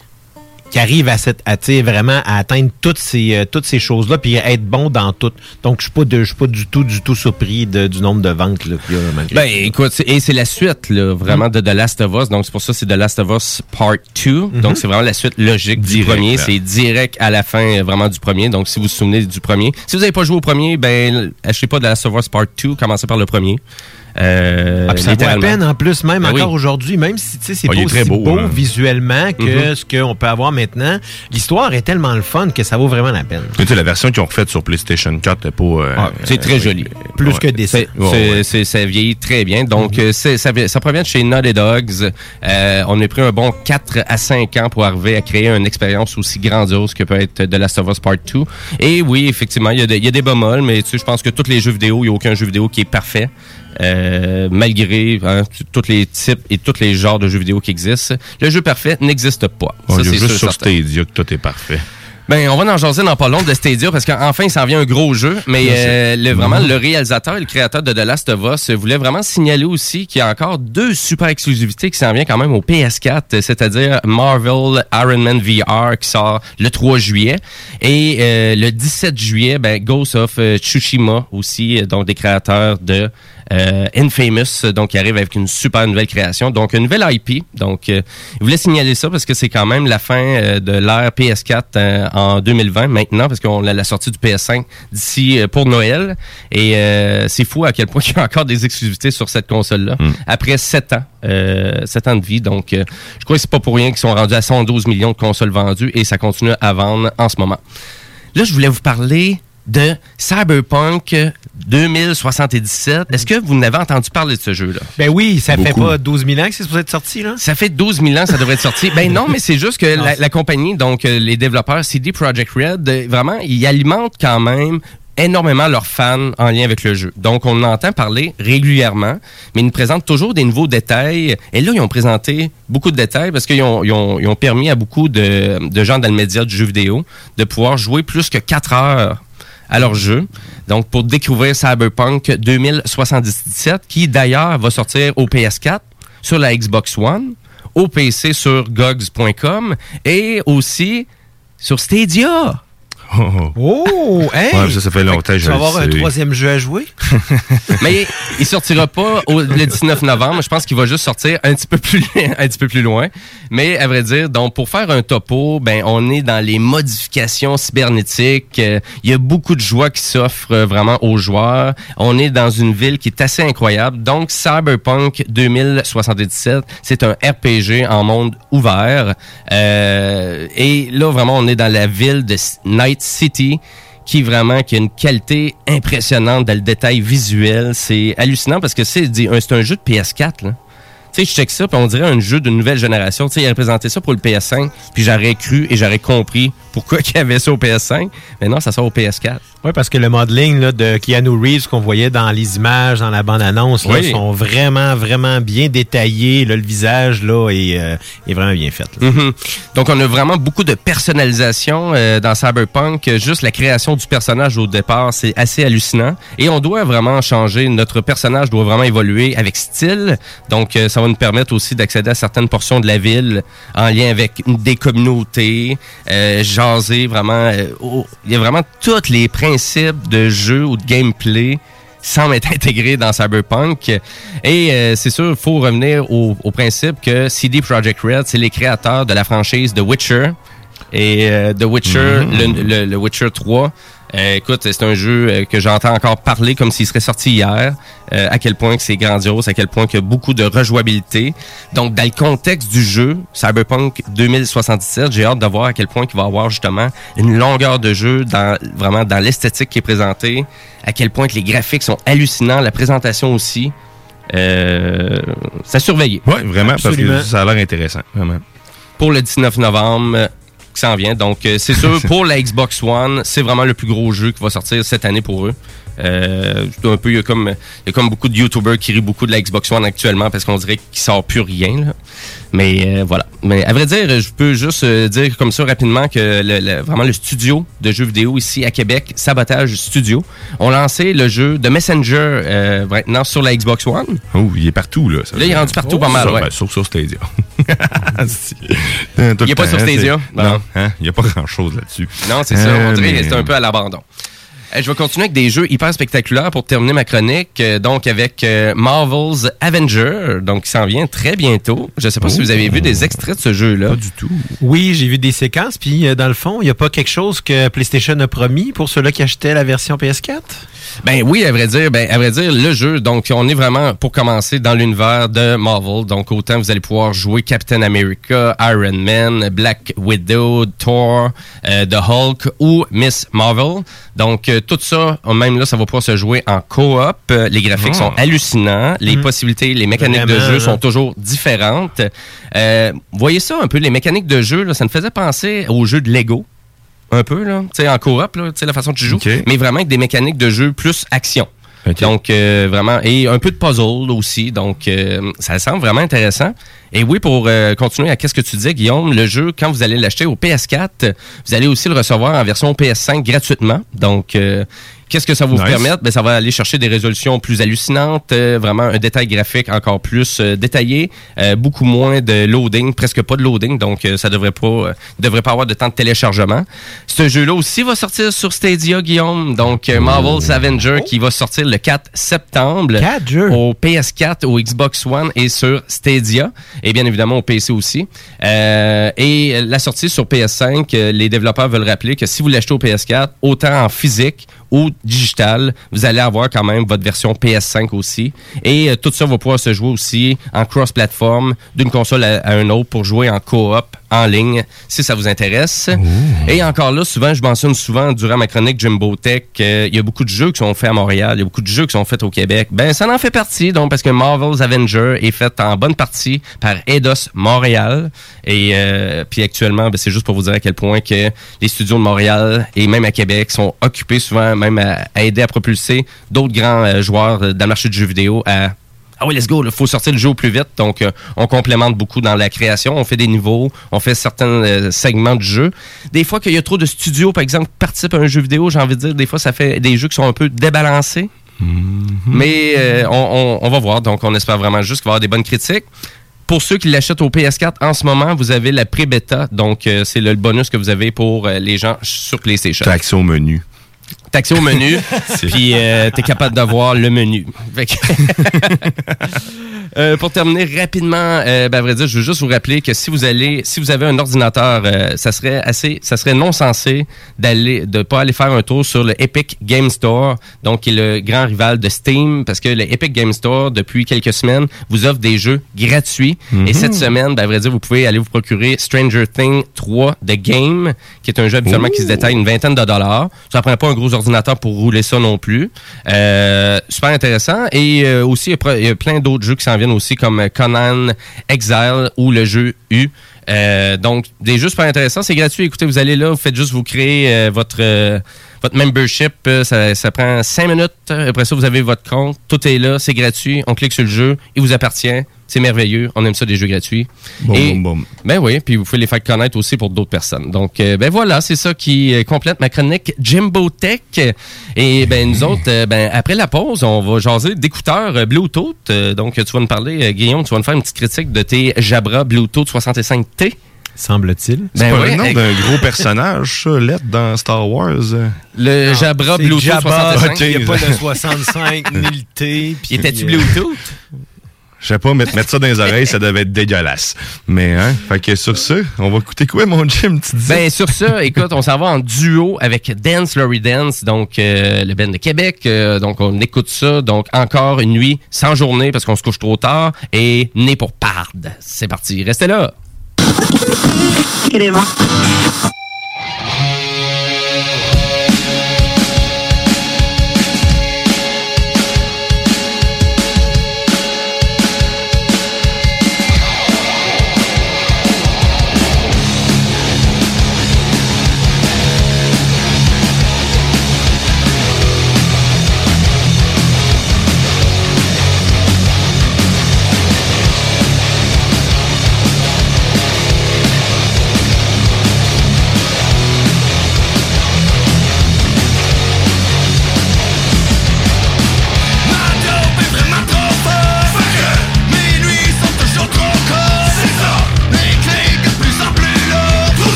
qui arrivent à cette à, vraiment à atteindre toutes ces euh, toutes ces choses là puis à être bon dans toutes. Donc je suis pas de je suis pas du tout du tout surpris de- du nombre de ventes là, qu'il y a malgré Ben écoute, et c'est la suite là, vraiment de The Last of Us. Donc c'est pour ça que c'est The Last of Us Part 2. Donc c'est vraiment la suite logique du premier. C'est direct à la fin euh, vraiment du premier. Donc si vous vous souvenez du premier. Si vous n'avez pas joué au premier, ben achetez pas The Last of Us Part 2. Commencez par le premier. Euh, Ah, ça vaut la littéralement. peine en plus, même Ben encore oui. aujourd'hui, même si c'est Ah, pas aussi beau, beau, hein. visuellement que Mhm. ce qu'on peut avoir maintenant. L'histoire est tellement le fun que ça vaut vraiment la peine. Tu sais, la version qu'ils ont refaite sur PlayStation 4, c'est pas. euh, Ah, c'est très euh, joli. Plus ouais. que des Ouais, ça vieillit très bien. Donc, euh, c'est- ça, vi- ça provient de chez Naughty Dogs. Euh, on a pris un bon 4 à 5 ans pour arriver à créer une expérience aussi grandiose que peut être The Last of Us Part 2. Et oui, effectivement, il y a, des- il y a des bémols, mais tu sais, je pense que tous les jeux vidéo, il n'y a aucun jeu vidéo qui est parfait. Euh, malgré hein, tous les types et tous les genres de jeux vidéo qui existent. Le jeu parfait n'existe pas. Ouais, Ça, c'est juste sur. Stadia que tout est parfait. Ben, on va en jaser dans pas long de Stadia parce qu'enfin, il s'en vient un gros jeu. Mais euh, le, vraiment, Mhm. le réalisateur et le créateur de The Last of Us voulait vraiment signaler aussi qu'il y a encore deux super exclusivités qui s'en viennent quand même au PS4, euh, c'est-à-dire Marvel Iron Man VR qui sort le 3 juillet et euh, le 17 juillet, ben, Ghost of euh, Tsushima aussi, euh, donc des créateurs de euh, Infamous, donc qui arrive avec une super nouvelle création, donc une nouvelle IP. Donc, euh, il voulait signaler ça parce que c'est quand même la fin euh, de l'ère PS4 euh, en 2020 maintenant, parce qu'on a la sortie du PS5 d'ici pour Noël. Et c'est fou à quel point il y a encore des exclusivités sur cette console-là. Après sept ans, sept ans de vie. Donc, je crois que c'est pas pour rien qu'ils sont rendus à 112 millions de consoles vendues et ça continue à vendre en ce moment. Là, je voulais vous parler de Cyberpunk 2077. Est-ce que vous n'avez entendu parler de ce jeu-là? Ben oui, ça fait pas 12 000 ans que c'est supposé être sorti, là? Ça fait 12 000 ans, ça devrait être sorti. Ben non, mais c'est juste que la, la compagnie, donc euh, les développeurs CD Projekt Red, euh, vraiment, ils alimentent quand même énormément leurs fans en lien avec le jeu. Donc, on en entend parler régulièrement, mais ils nous présentent toujours des nouveaux détails. Et là, ils ont présenté beaucoup de détails parce qu'ils ont, ils ont, ils ont permis à beaucoup de, de gens dans le média du jeu vidéo de pouvoir jouer plus que 4 heures à leur jeu. Donc, pour découvrir Cyberpunk 2077, qui d'ailleurs va sortir au PS4, sur la Xbox One, au PC sur gogs.com et aussi sur Stadia. Oh, hey! Ouais, ça, ça fait longtemps que Tu je vas le avoir un troisième jeu à jouer? Mais il sortira pas au- le 19 novembre. Je pense qu'il va juste sortir un petit peu plus, un petit peu plus loin. Mais à vrai dire, donc pour faire un topo, ben on est dans les modifications cybernétiques. Euh, Il y a beaucoup de joie qui s'offre euh, vraiment aux joueurs. On est dans une ville qui est assez incroyable. Donc Cyberpunk 2077, c'est un RPG en monde ouvert. Euh, et là vraiment, on est dans la ville de Night City qui vraiment qui a une qualité impressionnante dans le détail visuel. C'est hallucinant parce que c'est un- jeu de PS4. Là. Tu sais, je check ça, puis on dirait un jeu de nouvelle génération. Tu sais, il a présenté ça pour le PS5, puis j'aurais cru et j'aurais compris pourquoi il y avait ça au PS5. Mais non, ça sort au PS4. Oui, parce que le modeling là, de Keanu Reeves qu'on voyait dans les images, dans la bande-annonce, Oui. sont vraiment, vraiment bien détaillés. Là, le visage là, est, euh, est vraiment bien fait. Mhm. Donc, on a vraiment beaucoup de personnalisation euh, dans Cyberpunk. Juste la création du personnage au départ, c'est assez hallucinant. Et on doit vraiment changer. Notre personnage doit vraiment évoluer avec style. Donc, euh, ça va nous permettre aussi d'accéder à certaines portions de la ville en lien avec des communautés, jaser vraiment. euh, Il y a vraiment tous les principes de jeu ou de gameplay semble être intégré dans Cyberpunk. Et euh, c'est sûr, il faut revenir au, au principe que CD Projekt Red, c'est les créateurs de la franchise The Witcher. Et euh, The Witcher, Mhm. le, le- le Witcher 3, euh, écoute, c'est un jeu euh, que j'entends encore parler comme s'il serait sorti hier. euh, à quel point que c'est grandiose, à quel point qu'il y a beaucoup de rejouabilité. Donc, dans le contexte du jeu, Cyberpunk 2077, j'ai hâte de voir à quel point il va avoir justement une longueur de jeu dans vraiment dans l'esthétique qui est présentée, à quel point que les graphiques sont hallucinants, la présentation aussi. Euh, c'est à surveiller. Oui, vraiment, Absolument. parce que ça a l'air intéressant. Vraiment. Pour le 19 novembre, qui s'en vient. Donc, euh, c'est sûr, pour la Xbox One, c'est vraiment le plus gros jeu qui va sortir cette année pour eux. Euh, un peu, il y, a comme, il y a comme beaucoup de YouTubers qui rient beaucoup de la Xbox One actuellement parce qu'on dirait qu'il sort plus rien. là. Mais euh, voilà. Mais à vrai dire, je peux juste euh, dire comme ça rapidement que le, le- vraiment le studio de jeux vidéo ici à Québec, Sabotage Studio, ont lancé le jeu de Messenger euh, maintenant sur la Xbox One. Oh, il est partout, là. Ça Là, il est rendu partout pas mal, ouais. ben, sauf sur Stadia. Si. Il est pas sur Stadia? Non, hein, il n'y a pas grand-chose là-dessus. Non, c'est ça. On dirait que mais- c'est un peu à l'abandon. Euh, Je vais continuer avec des jeux hyper spectaculaires pour terminer ma chronique. euh, donc, avec euh, Marvel's Avenger, donc qui s'en vient très bientôt. Je sais pas si vous avez vu des extraits de ce jeu-là. Pas du tout. Oui, j'ai vu des séquences, puis dans le fond, il n'y a pas quelque chose que PlayStation a promis pour ceux-là qui achetaient la version PS4? Ben oui, à vrai dire, ben à vrai dire, le jeu, donc on est vraiment pour commencer dans l'univers de Marvel. Donc autant vous allez pouvoir jouer Captain America, Iron Man, Black Widow, Thor, euh, The Hulk ou Miss Marvel. Donc euh, tout ça, même là, ça va pouvoir se jouer en coop. Euh, Les graphiques Ah. sont hallucinants, les possibilités, les mécaniques de jeu sont toujours différentes. Euh, voyez ça un peu, les mécaniques de jeu, là, ça me faisait penser aux jeux de Lego un peu, là, tu sais, en coop, là, tu sais, la façon que tu joues, mais vraiment avec des mécaniques de jeu plus action. Donc, euh, vraiment, et un peu de puzzle aussi, donc euh, ça semble vraiment intéressant. Et oui, pour euh, continuer à qu'est-ce que tu disais, Guillaume, le jeu, quand vous allez l'acheter au PS4, vous allez aussi le recevoir en version PS5 gratuitement. Donc, euh, qu'est-ce que ça va vous permettre? Ben, ça va aller chercher des résolutions plus hallucinantes, euh, vraiment un détail graphique encore plus euh, détaillé, euh, beaucoup moins de loading, presque pas de loading, donc ça devrait pas devrait pas avoir de temps de téléchargement. Ce jeu-là aussi va sortir sur Stadia, Guillaume, donc Marvel's Avenger qui va sortir le 4 septembre au PS4, au Xbox One et sur Stadia, et bien évidemment au PC aussi. Et la sortie sur PS5, euh, les développeurs veulent rappeler que si vous l'achetez au PS4, autant en physique ou digital, vous allez avoir quand même votre version PS5 aussi. Et euh, tout ça va pouvoir se jouer aussi en cross-platform d'une console à, à une autre pour jouer en coop en ligne si ça vous intéresse. Et encore là, souvent, je mentionne souvent durant ma chronique Jimbo Tech, euh, il y a beaucoup de jeux qui sont faits à Montréal, il y a beaucoup de jeux qui sont faits au Québec. Ben, ça en fait partie, donc, parce que Marvel's Avenger est fait en bonne partie par Eidos Montréal. Et euh, puis actuellement, ben, c'est juste pour vous dire à quel point que les studios de Montréal et même à Québec sont occupés souvent même à, à aider à propulser d'autres grands euh, joueurs dans le marché du jeu vidéo à ah oui, let's go, il faut sortir le jeu au plus vite. Donc, euh, on complémente beaucoup dans la création. On fait des niveaux, on fait certains euh, segments du jeu. Des fois qu'il y a trop de studios, par exemple, qui participent à un jeu vidéo, j'ai envie de dire, des fois, ça fait des jeux qui sont un peu débalancés. Mais euh, on, on- on va voir. Donc, on espère vraiment juste qu'il va y avoir des bonnes critiques. pour ceux qui l'achètent au PS4 en ce moment, vous avez la pré-bêta. Donc, c'est le, bonus que vous avez pour les gens sur PlayStation. T'as accès au menu. T'as accès au menu, puis euh, t'es capable d'avoir le menu. Euh, pour terminer rapidement, euh, ben, à vrai dire, je veux juste vous rappeler que si vous allez, si vous avez un ordinateur, euh, ça serait assez, ça serait non censé d'aller, de pas aller faire un tour sur le Epic Game Store, donc qui est le grand rival de Steam, parce que le Epic Game Store depuis quelques semaines vous offre des jeux gratuits. Mhm. Et cette semaine, ben, à vrai dire, vous pouvez aller vous procurer Stranger Things 3 The Game, qui est un jeu habituellement qui se détaille une vingtaine de dollars. Ça prend pas un gros ordinateur pour rouler ça non plus. Super intéressant. Et aussi, il y a pre- il y, a plein d'autres jeux qui s'en aussi, comme Conan Exile ou le jeu U. Euh, donc, des jeux super intéressants. C'est gratuit. Écoutez, vous allez là, vous faites juste vous créer euh, votre... euh, votre membership, euh, ça, ça prend cinq minutes. Après ça, vous avez votre compte. Tout est là, c'est gratuit. On clique sur le jeu, il vous appartient. C'est merveilleux. On aime ça des jeux gratuits. Boum, Et- boum, boum. ben oui, puis vous pouvez les faire connaître aussi pour d'autres personnes. Donc, euh, ben voilà, c'est ça qui euh, complète ma chronique Jimbo Tech. Et ben nous autres, euh, ben après la pause, on va jaser d'écouteurs Bluetooth. Donc, tu vas nous parler, Guillaume, tu vas nous faire une petite critique de tes Jabra Bluetooth 65T. Semble-t-il. C'est Ben pas oui, le nom d'un gros personnage, ça, lettre dans Star Wars. Le Jabra C'est Bluetooth Jabba, 65. Il n'y a pas de 65 ni le T. puis, Était-tu euh, Bluetooth? Je sais pas, mettre, mettre ça dans les oreilles, ça devait être dégueulasse. Mais, hein, fait que sur ce, on va écouter quoi, mon Jim, tu dis? Ben sur ça, écoute, on s'en va en duo avec Dance Laurie Dance, donc euh, le band de Québec. Euh, donc on écoute ça. Donc encore une nuit sans journée parce qu'on se couche trop tard et né pour Pard. C'est parti, restez là. crema.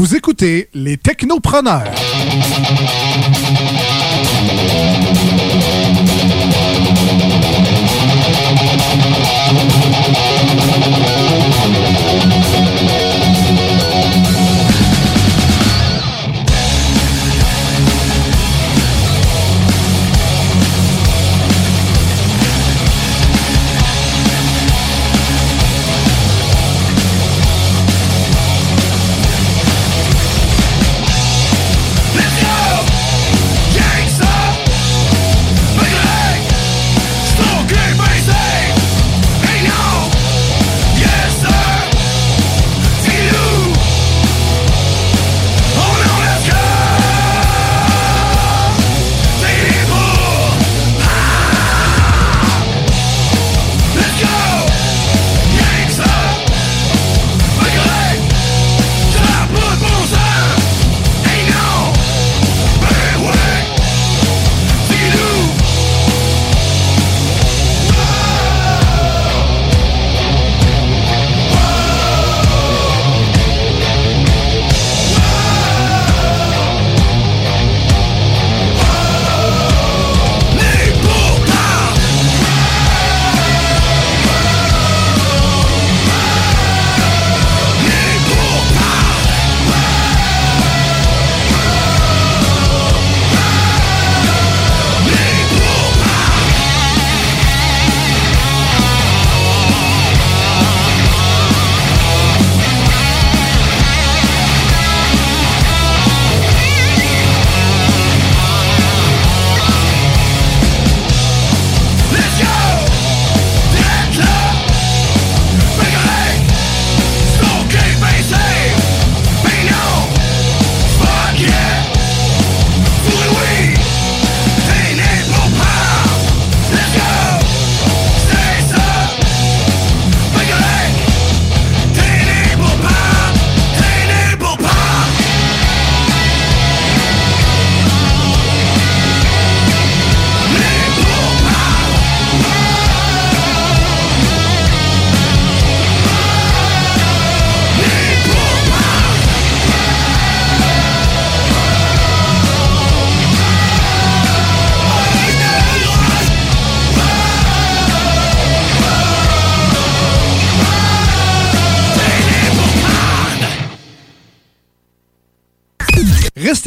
Vous écoutez les technopreneurs.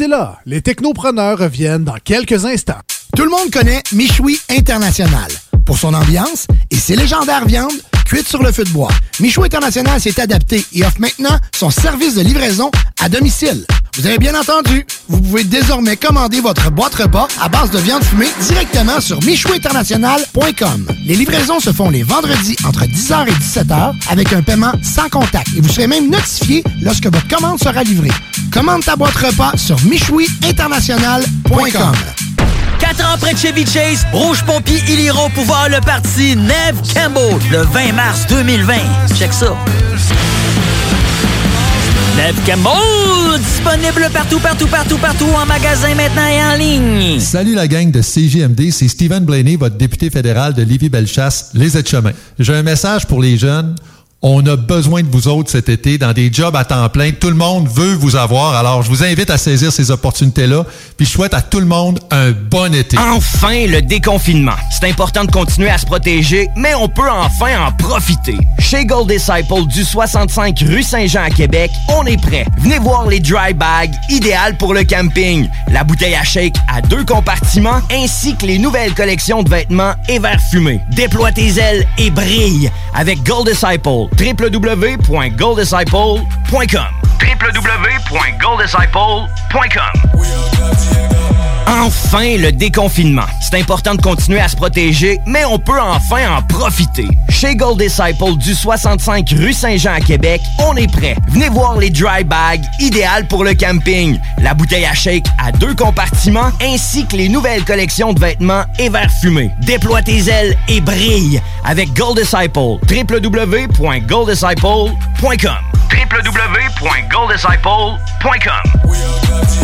Là, les technopreneurs reviennent dans quelques instants. Tout le monde connaît Michoui International pour son ambiance et ses légendaires viandes cuites sur le feu de bois. Michoui International s'est adapté et offre maintenant son service de livraison à domicile. Vous avez bien entendu, vous pouvez désormais commander votre boîte repas à base de viande fumée directement sur michouinternational.com. Les livraisons se font les vendredis entre 10h et 17h avec un paiement sans contact et vous serez même notifié lorsque votre commande sera livrée. Commande ta boîte repas sur michouiinternational.com. Quatre ans près de Chevy Chase, Rouge Pompier, ils iront pouvoir le parti Neve Campbell le 20 mars 2020. Check ça. Neve Campbell, disponible partout, partout, partout, partout, en magasin maintenant et en ligne. Salut la gang de CGMD, c'est Stephen Blaney, votre député fédéral de Lévis-Bellechasse, les aides-chemins. J'ai un message pour les jeunes. On a besoin de vous autres cet été dans des jobs à temps plein. Tout le monde veut vous avoir. Alors, je vous invite à saisir ces opportunités-là. Puis, je souhaite à tout le monde un bon été. Enfin, le déconfinement. C'est important de continuer à se protéger, mais on peut enfin en profiter. Chez Gold Disciple du 65 rue Saint-Jean à Québec, on est prêt. Venez voir les dry bags, idéales pour le camping. La bouteille à shake à deux compartiments, ainsi que les nouvelles collections de vêtements et verres fumés. Déploie tes ailes et brille avec Gold Disciple. www.golddisciple.com www.golddisciple.com Enfin, le déconfinement. C'est important de continuer à se protéger, mais on peut enfin en profiter. Chez Gold Disciple du 65 rue Saint-Jean à Québec, on est prêt. Venez voir les dry bags, idéales pour le camping. La bouteille à shake à deux compartiments, ainsi que les nouvelles collections de vêtements et verres fumés. Déploie tes ailes et brille avec Gold Disciple. www.golddisciple.com www.golddisciple.com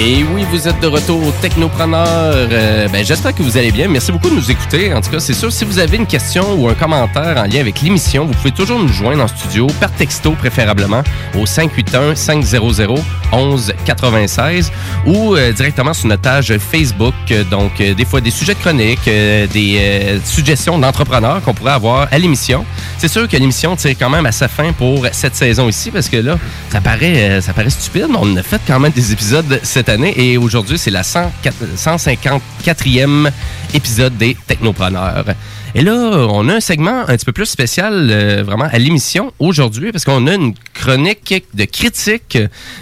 Et oui, vous êtes de retour au Technopreneur. Euh, ben, J'espère que vous allez bien. Merci beaucoup de nous écouter. En tout cas, c'est sûr, si vous avez une question ou un commentaire en lien avec l'émission, vous pouvez toujours nous joindre en studio, par texto préférablement, au 581-500-1196 ou euh, directement sur notre page Facebook. Donc, euh, des fois, des sujets de chronique, des suggestions d'entrepreneurs qu'on pourrait avoir à l'émission. C'est sûr que l'émission tire quand même à sa fin pour cette saison ici parce que là, ça paraît, ça paraît stupide, mais on a fait quand même des épisodes cette et aujourd'hui, c'est la 104 154e épisode des Technopreneurs. Et là, on a un segment un petit peu plus spécial euh, vraiment à l'émission aujourd'hui parce qu'on a une chronique de critique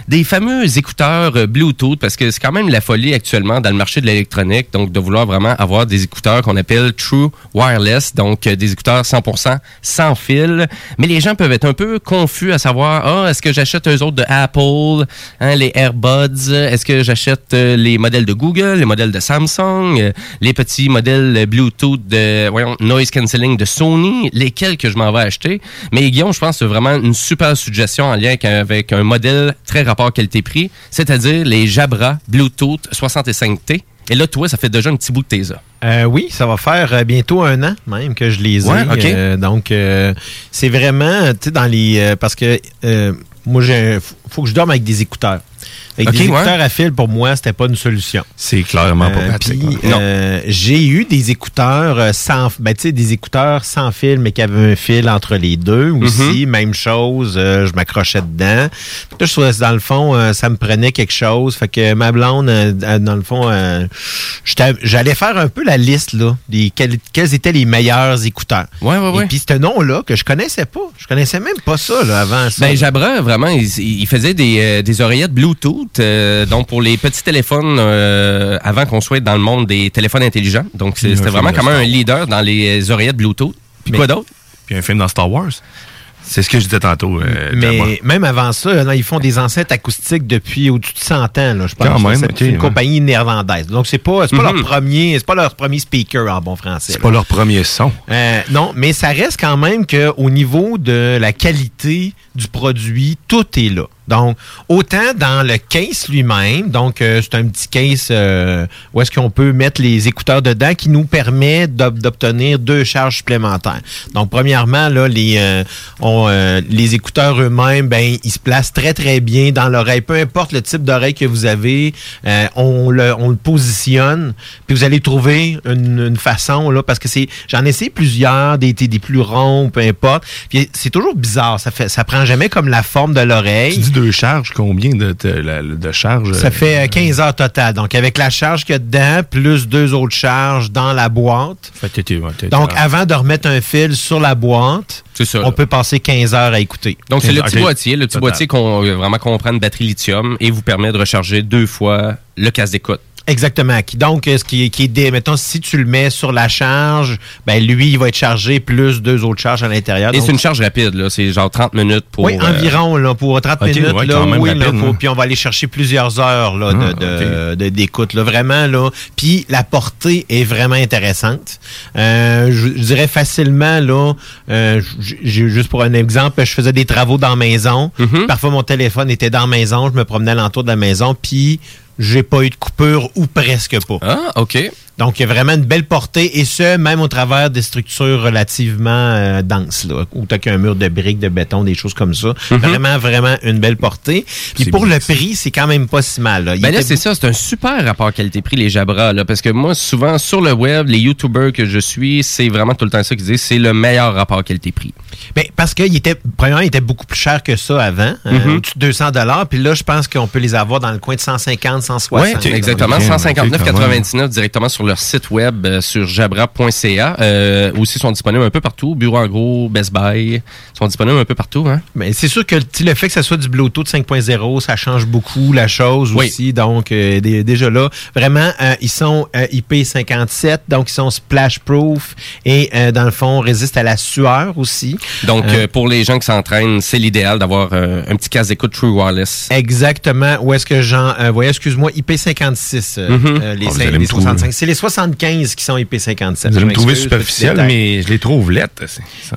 des fameux écouteurs euh, Bluetooth parce que c'est quand même la folie actuellement dans le marché de l'électronique donc de vouloir vraiment avoir des écouteurs qu'on appelle True Wireless donc euh, des écouteurs 100% sans fil. Mais les gens peuvent être un peu confus à savoir ah est-ce que j'achète eux autres de Apple hein, les AirBuds? Est-ce que j'achète euh, les modèles de Google les modèles de Samsung les petits modèles Bluetooth de voyons noise cancelling de Sony lesquels que je m'en vais acheter mais Guillaume je pense que c'est vraiment une super suggestion en lien avec, avec un modèle très rapport qualité-prix c'est-à-dire les Jabra Bluetooth 65T et là, toi, ça fait déjà un petit bout que t'es. Euh, oui, ça va faire euh, bientôt un an même que je les ai. Ouais. Euh, donc, c'est vraiment, tu sais, dans les... parce que moi, un- faut que je dorme avec des écouteurs. Avec Ok, des ouais. écouteurs à fil, pour moi, c'était pas une solution. C'est clairement pas Euh, pratique. euh, j'ai eu des écouteurs euh, sans, ben, tu sais, des écouteurs sans fil, mais qui avaient un fil entre les deux aussi. Même chose, euh, je m'accrochais dedans. Puis là, je trouvais, dans le fond, euh, ça me prenait quelque chose. Fait que ma blonde, dans le fond, j'allais faire un peu la liste là, des quels, quels étaient les meilleurs écouteurs. Ouais, ouais, ouais. Et puis ce nom-là que je connaissais pas, je connaissais même pas ça là, avant ça. Ben, Jabra, vraiment, il, il faisait des, des oreillettes Bluetooth, euh, donc pour les petits téléphones, euh, avant qu'on soit dans le monde des téléphones intelligents. Donc, c'était vraiment comme un leader dans les oreillettes Bluetooth. Puis Mais- quoi d'autre? Puis un film dans Star Wars. C'est ce que je disais tantôt. euh, Mais même avant ça, là, ils font des enceintes acoustiques depuis au-dessus de 100 ans, là, je pense. Quand même, c'est une ouais. compagnie néerlandaise. Donc, c'est pas, c'est pas Mhm. leur premier, c'est pas leur premier speaker en bon français. C'est là. pas leur premier son. Euh, non, mais ça reste quand même qu'au niveau de la qualité du produit, tout est là. Donc, autant dans le case lui-même, donc euh, c'est un petit case euh, où est-ce qu'on peut mettre les écouteurs dedans qui nous permet d'ob- d'obtenir deux charges supplémentaires. Donc, premièrement, là, les, euh, les écouteurs eux-mêmes, ben, ils se placent très, très bien dans l'oreille. Peu importe le type d'oreille que vous avez, on, le, on le positionne, puis vous allez trouver une, façon, là, parce que c'est, j'en ai essayé plusieurs, des, des, des plus ronds, peu importe. Puis c'est toujours bizarre, ça fait, ça prend jamais comme la forme de l'oreille. Tu dis deux charges, combien de, de, la- de charges? Ça fait euh, 15 heures total. Donc, avec la charge qu'il y a dedans, plus deux autres charges dans la boîte. Donc, avant de remettre un fil sur la boîte, on peut passer 15 heures à écouter. Donc, c'est le petit boîtier, le petit boîtier qu'on euh, vraiment comprend une batterie lithium et vous permet de recharger deux fois le casque d'écoute. Exactement. Qui- Donc, euh, ce qui est, qui est dé- mettons, si tu le mets sur la charge, ben lui, il va être chargé plus deux autres charges à l'intérieur. Et c'est une charge rapide, là. C'est genre 30 minutes pour. oui, euh, environ, là, pour 30 ok, minutes, ouais, là, quand même oui, là, faut- hein. puis on va aller chercher plusieurs heures là, de- Ah, de- de- d'écoute, là, vraiment, là. Puis la portée est vraiment intéressante. Euh, je, je dirais facilement, là, euh, j'ai juste pour un exemple, je faisais des travaux dans la maison. Mm-hmm. Parfois, mon téléphone était dans la maison, je me promenais alentour de la maison, puis j'ai pas eu de coupure ou presque pas. Ah, OK. Donc, il y a vraiment une belle portée, et ce, même au travers des structures relativement euh, denses, là, où tu qu'un mur de briques, de béton, des choses comme ça. Mhm. Vraiment, vraiment une belle portée. Puis pour bien le prix, c'est quand même pas si mal. Là. Ben là, c'est ça, c'est un super rapport qualité-prix, les Jabra, là, parce que moi, souvent, sur le web, les YouTubers que je suis, c'est vraiment tout le temps ça qu'ils disent, c'est le meilleur rapport qualité-prix. Ben, parce qu'il était, premièrement, il était beaucoup plus cher que ça avant, euh, au-dessus de 200 Puis là, je pense qu'on peut les avoir dans le coin de 150, 160. Oui, exactement. 159,99 directement sur leur site web euh, sur jabra.ca. Euh, aussi, ils sont disponibles un peu partout. Bureau en gros, Best Buy, ils sont disponibles un peu partout. Hein? Mais c'est sûr que le fait que ça soit du Bluetooth 5.0, ça change beaucoup la chose Oui. aussi. Donc, euh, dé- déjà là, vraiment, euh, ils sont euh, IP57, donc ils sont splash proof et euh, dans le fond, résistent à la sueur aussi. Donc, Euh, euh, pour les gens qui s'entraînent, c'est l'idéal d'avoir euh, un petit casque d'écoute True Wireless. Exactement. Où est-ce que j'en. Euh, voyez, excuse-moi, IP56. euh, Mhm. euh, les, Oh, les trouver. 65. C'est les 75 qui sont IP57. Vous allez Je me trouver superficiel, mais je les trouve lettres.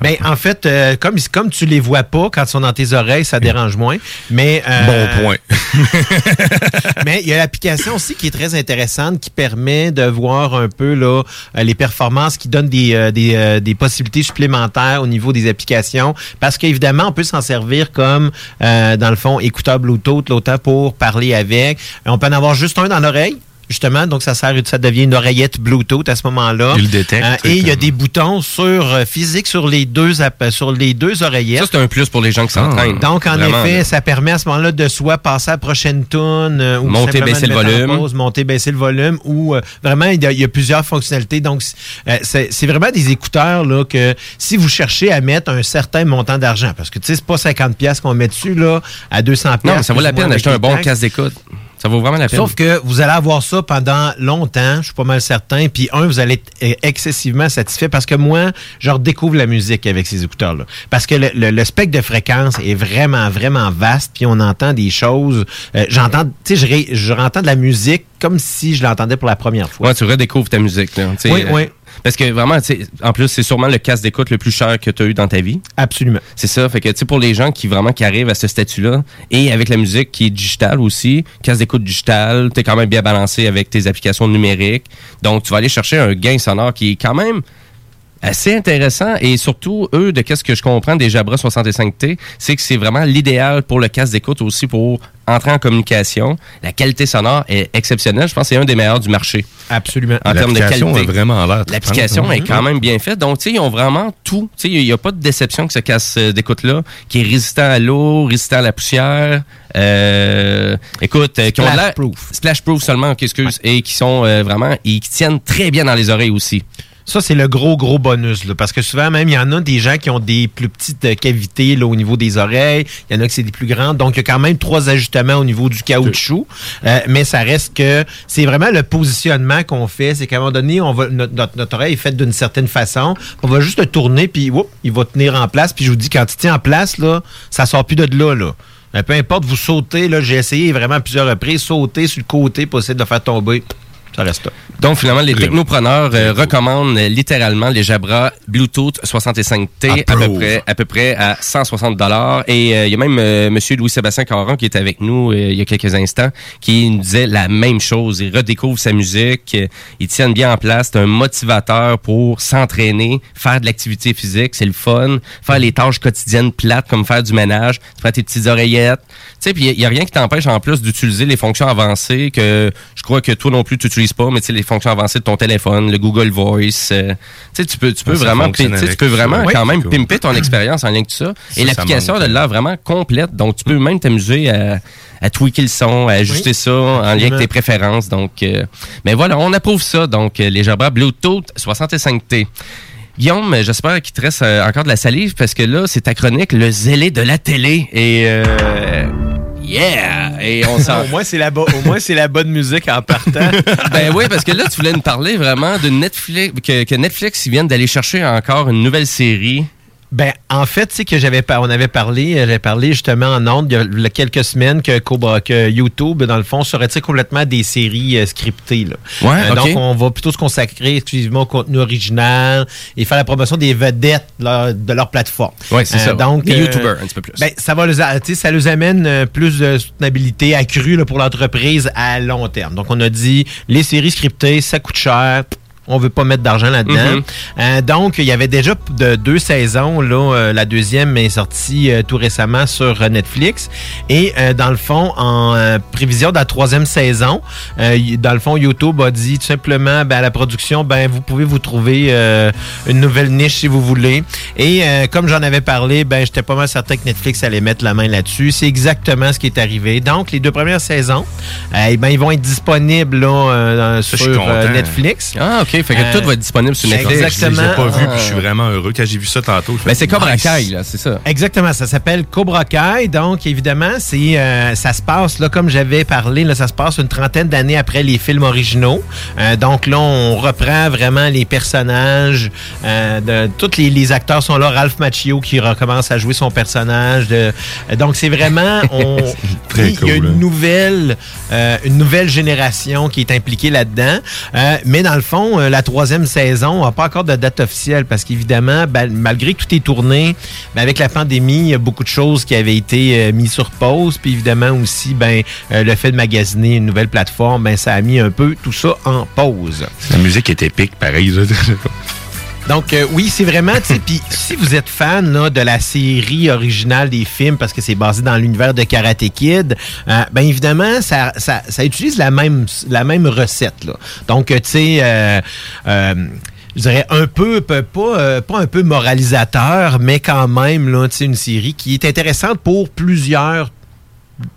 Ben, en fait, euh, comme, comme tu les vois pas quand ils sont dans tes oreilles, ça dérange moins. Mais, euh, Bon point. mais il y a l'application aussi qui est très intéressante qui permet de voir un peu là, euh, les performances, qui donne des, des, des possibilités supplémentaires au niveau des applications. Parce qu'évidemment, on peut s'en servir comme, euh, dans le fond, écouteur Bluetooth, l'autant pour parler avec. On peut en avoir juste un dans l'oreille. Justement, donc ça sert, ça devient une oreillette Bluetooth à ce moment-là. Il le détecte, Euh, et il y a des boutons sur euh, physique sur les deux app- sur les deux oreillettes. Ça, c'est un plus pour les gens qui s'entraînent. Donc, en Vraiment, effet, là. ça permet à ce moment-là de soit passer à la prochaine tune euh, ou Monter, baisser le volume. pause, monter, baisser le volume ou euh, vraiment, il y, a, il y a plusieurs fonctionnalités. Donc, euh, c'est vraiment des écouteurs là, que si vous cherchez à mettre un certain montant d'argent, parce que tu sais, c'est pas 50$ piastres qu'on met dessus là, à 200$. Non, mais ça vaut la peine d'acheter un bon casque d'écoute. Ça vaut vraiment la peine. Sauf que vous allez avoir ça pendant longtemps, je suis pas mal certain. Puis un, vous allez être euh, excessivement satisfait parce que moi, je redécouvre la musique avec ces écouteurs-là. Parce que le, le- le spectre de fréquence est vraiment, vraiment vaste. Puis on entend des choses. euh, J'entends, tu sais, je, je entends de la musique comme si je l'entendais pour la première fois. Ouais, tu redécouvres ta musique. Là, Oui, euh, oui. Parce que vraiment, en plus, c'est sûrement le casque d'écoute le plus cher que tu as eu dans ta vie. Absolument. C'est ça. Fait que, tu sais, pour les gens qui vraiment qui arrivent à ce statut-là, et avec la musique qui est digitale aussi, casque d'écoute digital, tu es quand même bien balancé avec tes applications numériques. Donc, tu vas aller chercher un gain sonore qui est quand même assez intéressant. Et surtout eux de qu'est-ce que je comprends des Jabra 65T c'est que c'est vraiment l'idéal pour le casque d'écoute aussi pour entrer en communication. La qualité sonore est exceptionnelle. Je pense que c'est un des meilleurs du marché. Absolument. En termes de L'application qualité. a vraiment l'air l'application est quand même bien faite. Donc tu sais ils ont vraiment tout. Tu sais il n'y a pas de déception que ce casque d'écoute là qui est résistant à l'eau résistant à la poussière euh, écoute euh, qui ont de l'air splash proof seulement excuse et qui sont euh, vraiment et qui tiennent très bien dans les oreilles aussi Ça, c'est le gros, gros bonus. Là, parce que souvent, même, il y en a des gens qui ont des plus petites euh, cavités là, au niveau des oreilles. Il y en a qui c'est des plus grandes. Donc, il y a quand même trois ajustements au niveau du caoutchouc. Euh, mais ça reste que c'est vraiment le positionnement qu'on fait. C'est qu'à un moment donné, on va, notre, notre- notre oreille est faite d'une certaine façon. On va juste le tourner, puis whoop, il va tenir en place. Puis je vous dis, quand il tient en place, là, ça sort plus de là. là. Euh, peu importe, vous sautez. Là, j'ai essayé vraiment à plusieurs reprises, sauter sur le côté pour essayer de le faire tomber. Ça reste là. Donc, finalement, les technopreneurs euh, recommandent euh, littéralement les Jabra Bluetooth 65T à peu près, à peu près à 160 dollars. Et euh, il y a même euh, Monsieur Louis-Sébastien Caron qui est avec nous il y a quelques instants, qui nous disait la même chose. Il redécouvre sa musique, ils tiennent bien en place. C'est un motivateur pour s'entraîner, faire de l'activité physique, c'est le fun. Faire les tâches quotidiennes plates comme faire du ménage, faire tes petites oreillettes. Tu sais, puis il y a rien qui t'empêche en plus d'utiliser les fonctions avancées que je crois que toi non plus tu pas, mais tu sais les fonctions avancées de ton téléphone, le Google Voice. euh, tu sais, tu peux, tu peux ça vraiment, tu peux vraiment quand même Cool. pimper ton expérience en lien avec tout ça. Ça, Et l'application de l'air vraiment complète, donc tu peux même t'amuser à, à tweaker le son, à ajuster ça en lien avec tes préférences. Donc, euh, mais voilà, on approuve ça. Donc, euh, les Jabra Bluetooth 65T. Guillaume, j'espère qu'il te reste encore de la salive parce que là, c'est ta chronique, le zélé de la télé. Et euh, yeah! Et on s'en au moins, c'est la, bo- au moins, c'est la bonne musique en partant. ben oui, parce que là, tu voulais nous parler vraiment de Netflix, que, que Netflix ils viennent d'aller chercher encore une nouvelle série. Ben, en fait, tu sais que j'avais on avait parlé, euh, j'avais parlé justement en ondes il y a- quelques semaines que, YouTube, dans le fond, serait complètement des séries euh, scriptées. Là. Ouais, ok. Donc, on va plutôt se consacrer exclusivement au contenu original et faire la promotion des vedettes là, de leur plateforme. Ouais, c'est ça. Donc, Des euh, YouTubers, un petit peu plus. Ben, ça va les, a- tu sais, ça nous amène euh, plus de soutenabilité accrue là, pour l'entreprise à long terme. Donc, on a dit, les séries scriptées, ça coûte cher. On veut pas mettre d'argent là-dedans. Mhm. Euh, donc, il y avait déjà de deux saisons. Là, Euh, la deuxième est sortie euh, tout récemment sur Netflix. Et dans le fond, en prévision de la troisième saison, dans le fond, YouTube a dit tout simplement ben, à la production, ben vous pouvez vous trouver une nouvelle niche si vous voulez. Et comme j'en avais parlé, ben j'étais pas mal certain que Netflix allait mettre la main là-dessus. C'est exactement ce qui est arrivé. Donc, les deux premières saisons, eh ben, ils vont être disponibles là, sur Netflix. Ah, OK. Fait que Euh, tout va être disponible sur Netflix. Exactement. Je l'ai pas vu, puis je Ah. suis vraiment heureux. Quand j'ai vu ça tantôt, je Ben, c'est Cobra nice. Kai, là, c'est ça. Exactement, ça s'appelle Cobra Kai. Donc, évidemment, c'est euh, ça se passe, là, comme j'avais parlé, là, ça se passe une trentaine d'années après les films originaux. Euh, donc là, on reprend vraiment les personnages. euh, de, tous les, les acteurs sont là. Ralph Macchio qui recommence à jouer son personnage. de- euh, donc, c'est vraiment... On, Très il y a cool, une hein. nouvelle, euh, une nouvelle génération qui est impliquée là-dedans. Euh, mais dans le fond, euh, la troisième saison n'a pas encore de date officielle parce qu'évidemment, ben, malgré que tout est tourné, ben, avec la pandémie, il y a beaucoup de choses qui avaient été euh, mises sur pause. Puis évidemment aussi, ben, euh, le fait de magasiner une nouvelle plateforme, ben, ça a mis un peu tout ça en pause. La musique est épique, pareil. Donc euh, oui, c'est vraiment, puis si vous êtes fan de la série originale des films parce que c'est basé dans l'univers de Karate Kid, euh, ben évidemment, ça, ça, utilise la même, la même recette. Là. Donc, euh, tu sais, euh, je dirais un peu, pas, pas un peu moralisateur, mais quand même, là, une série qui est intéressante pour plusieurs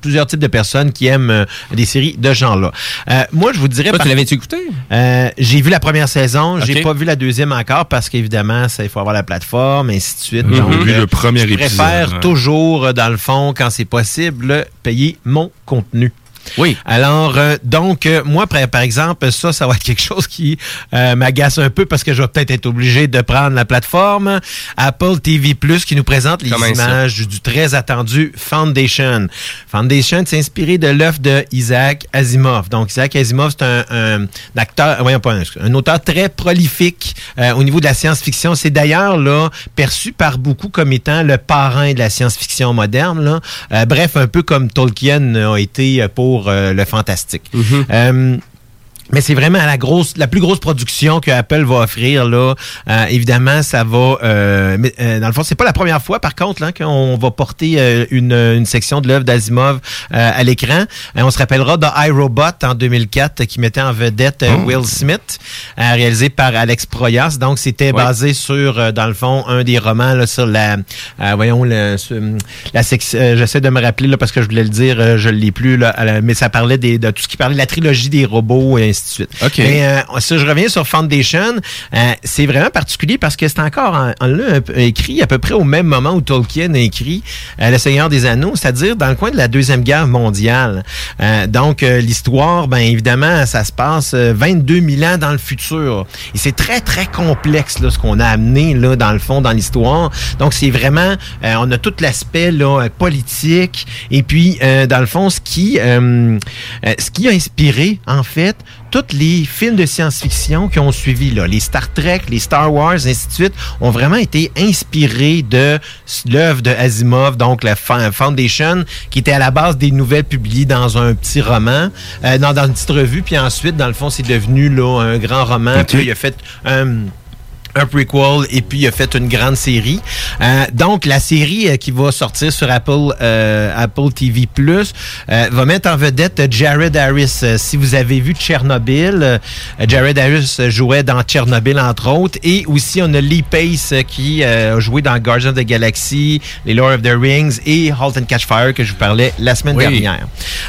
plusieurs types de personnes qui aiment euh, des séries de ce genre-là. Euh, moi, je vous dirais... Toi, par- tu l'avais-tu écouté? euh, j'ai vu la première saison, j'ai Ok. pas vu la deuxième encore parce qu'évidemment, il faut avoir la plateforme, et ainsi de suite. J'ai Donc, vu le premier je épisode, préfère ouais. toujours, dans le fond, quand c'est possible, payer mon contenu. Oui. Alors, euh, donc, euh, moi, par, exemple, ça, ça va être quelque chose qui euh, m'agace un peu parce que je vais peut-être être obligé de prendre la plateforme Apple TV Plus qui nous présente les Comment images du, du très attendu Foundation. Foundation, c'est inspiré de l'œuvre de Isaac Asimov. Donc, Isaac Asimov, c'est un, un acteur, voyons pas, un, un auteur très prolifique euh, au niveau de la science-fiction. C'est d'ailleurs là perçu par beaucoup comme étant le parrain de la science-fiction moderne. Là. Euh, bref, un peu comme Tolkien a été pour euh, le fantastique. Euh, mais c'est vraiment la grosse, la plus grosse production que Apple va offrir là. Euh, évidemment, ça va. euh, mais, euh, dans le fond, c'est pas la première fois, par contre, là, qu'on va porter euh, une, une section de l'œuvre d'Asimov euh, à l'écran. Euh, on se rappellera de iRobot en 2004 qui mettait en vedette Oh. Will Smith, réalisé par Alex Proyas. Donc, c'était basé sur, euh, dans le fond, un des romans là, sur la, euh, voyons, le, sur, la section. euh, J'essaie de me rappeler là parce que je voulais le dire, euh, je l'ai plus là, mais ça parlait des, de tout ce qui parlait de la trilogie des robots et ainsi de suite. OK. Mais euh, si je reviens sur Foundation, euh, c'est vraiment particulier parce que c'est encore en- on l'a un peu écrit à peu près au même moment où Tolkien a écrit euh, Le Seigneur des Anneaux, c'est-à-dire dans le coin de la Deuxième Guerre mondiale. Euh, donc, euh, l'histoire, ben évidemment, ça se passe euh, 22 000 ans dans le futur. Et c'est très, très complexe là, ce qu'on a amené là, dans le fond, dans l'histoire. Donc, c'est vraiment, euh, on a tout l'aspect là, euh, politique et puis, euh, dans le fond, ce qui, euh, euh, ce qui a inspiré, en fait, tous les films de science-fiction qui ont suivi, là, les Star Trek, les Star Wars, ainsi de suite, ont vraiment été inspirés de l'œuvre de Asimov, donc la Foundation, qui était à la base des nouvelles publiées dans un petit roman, euh, dans, dans une petite revue, puis ensuite, dans le fond, c'est devenu là, un grand roman. Puis là, il a fait un un prequel et puis il a fait une grande série. Euh, donc la série euh, qui va sortir sur Apple euh, Apple TV Plus euh, va mettre en vedette Jared Harris. Euh, si vous avez vu Tchernobyl, euh, Jared Harris jouait dans Tchernobyl entre autres et aussi on a Lee Pace qui euh, a joué dans Guardians of the Galaxy, les Lord of the Rings et Halt and Catch Fire que je vous parlais la semaine Oui. dernière.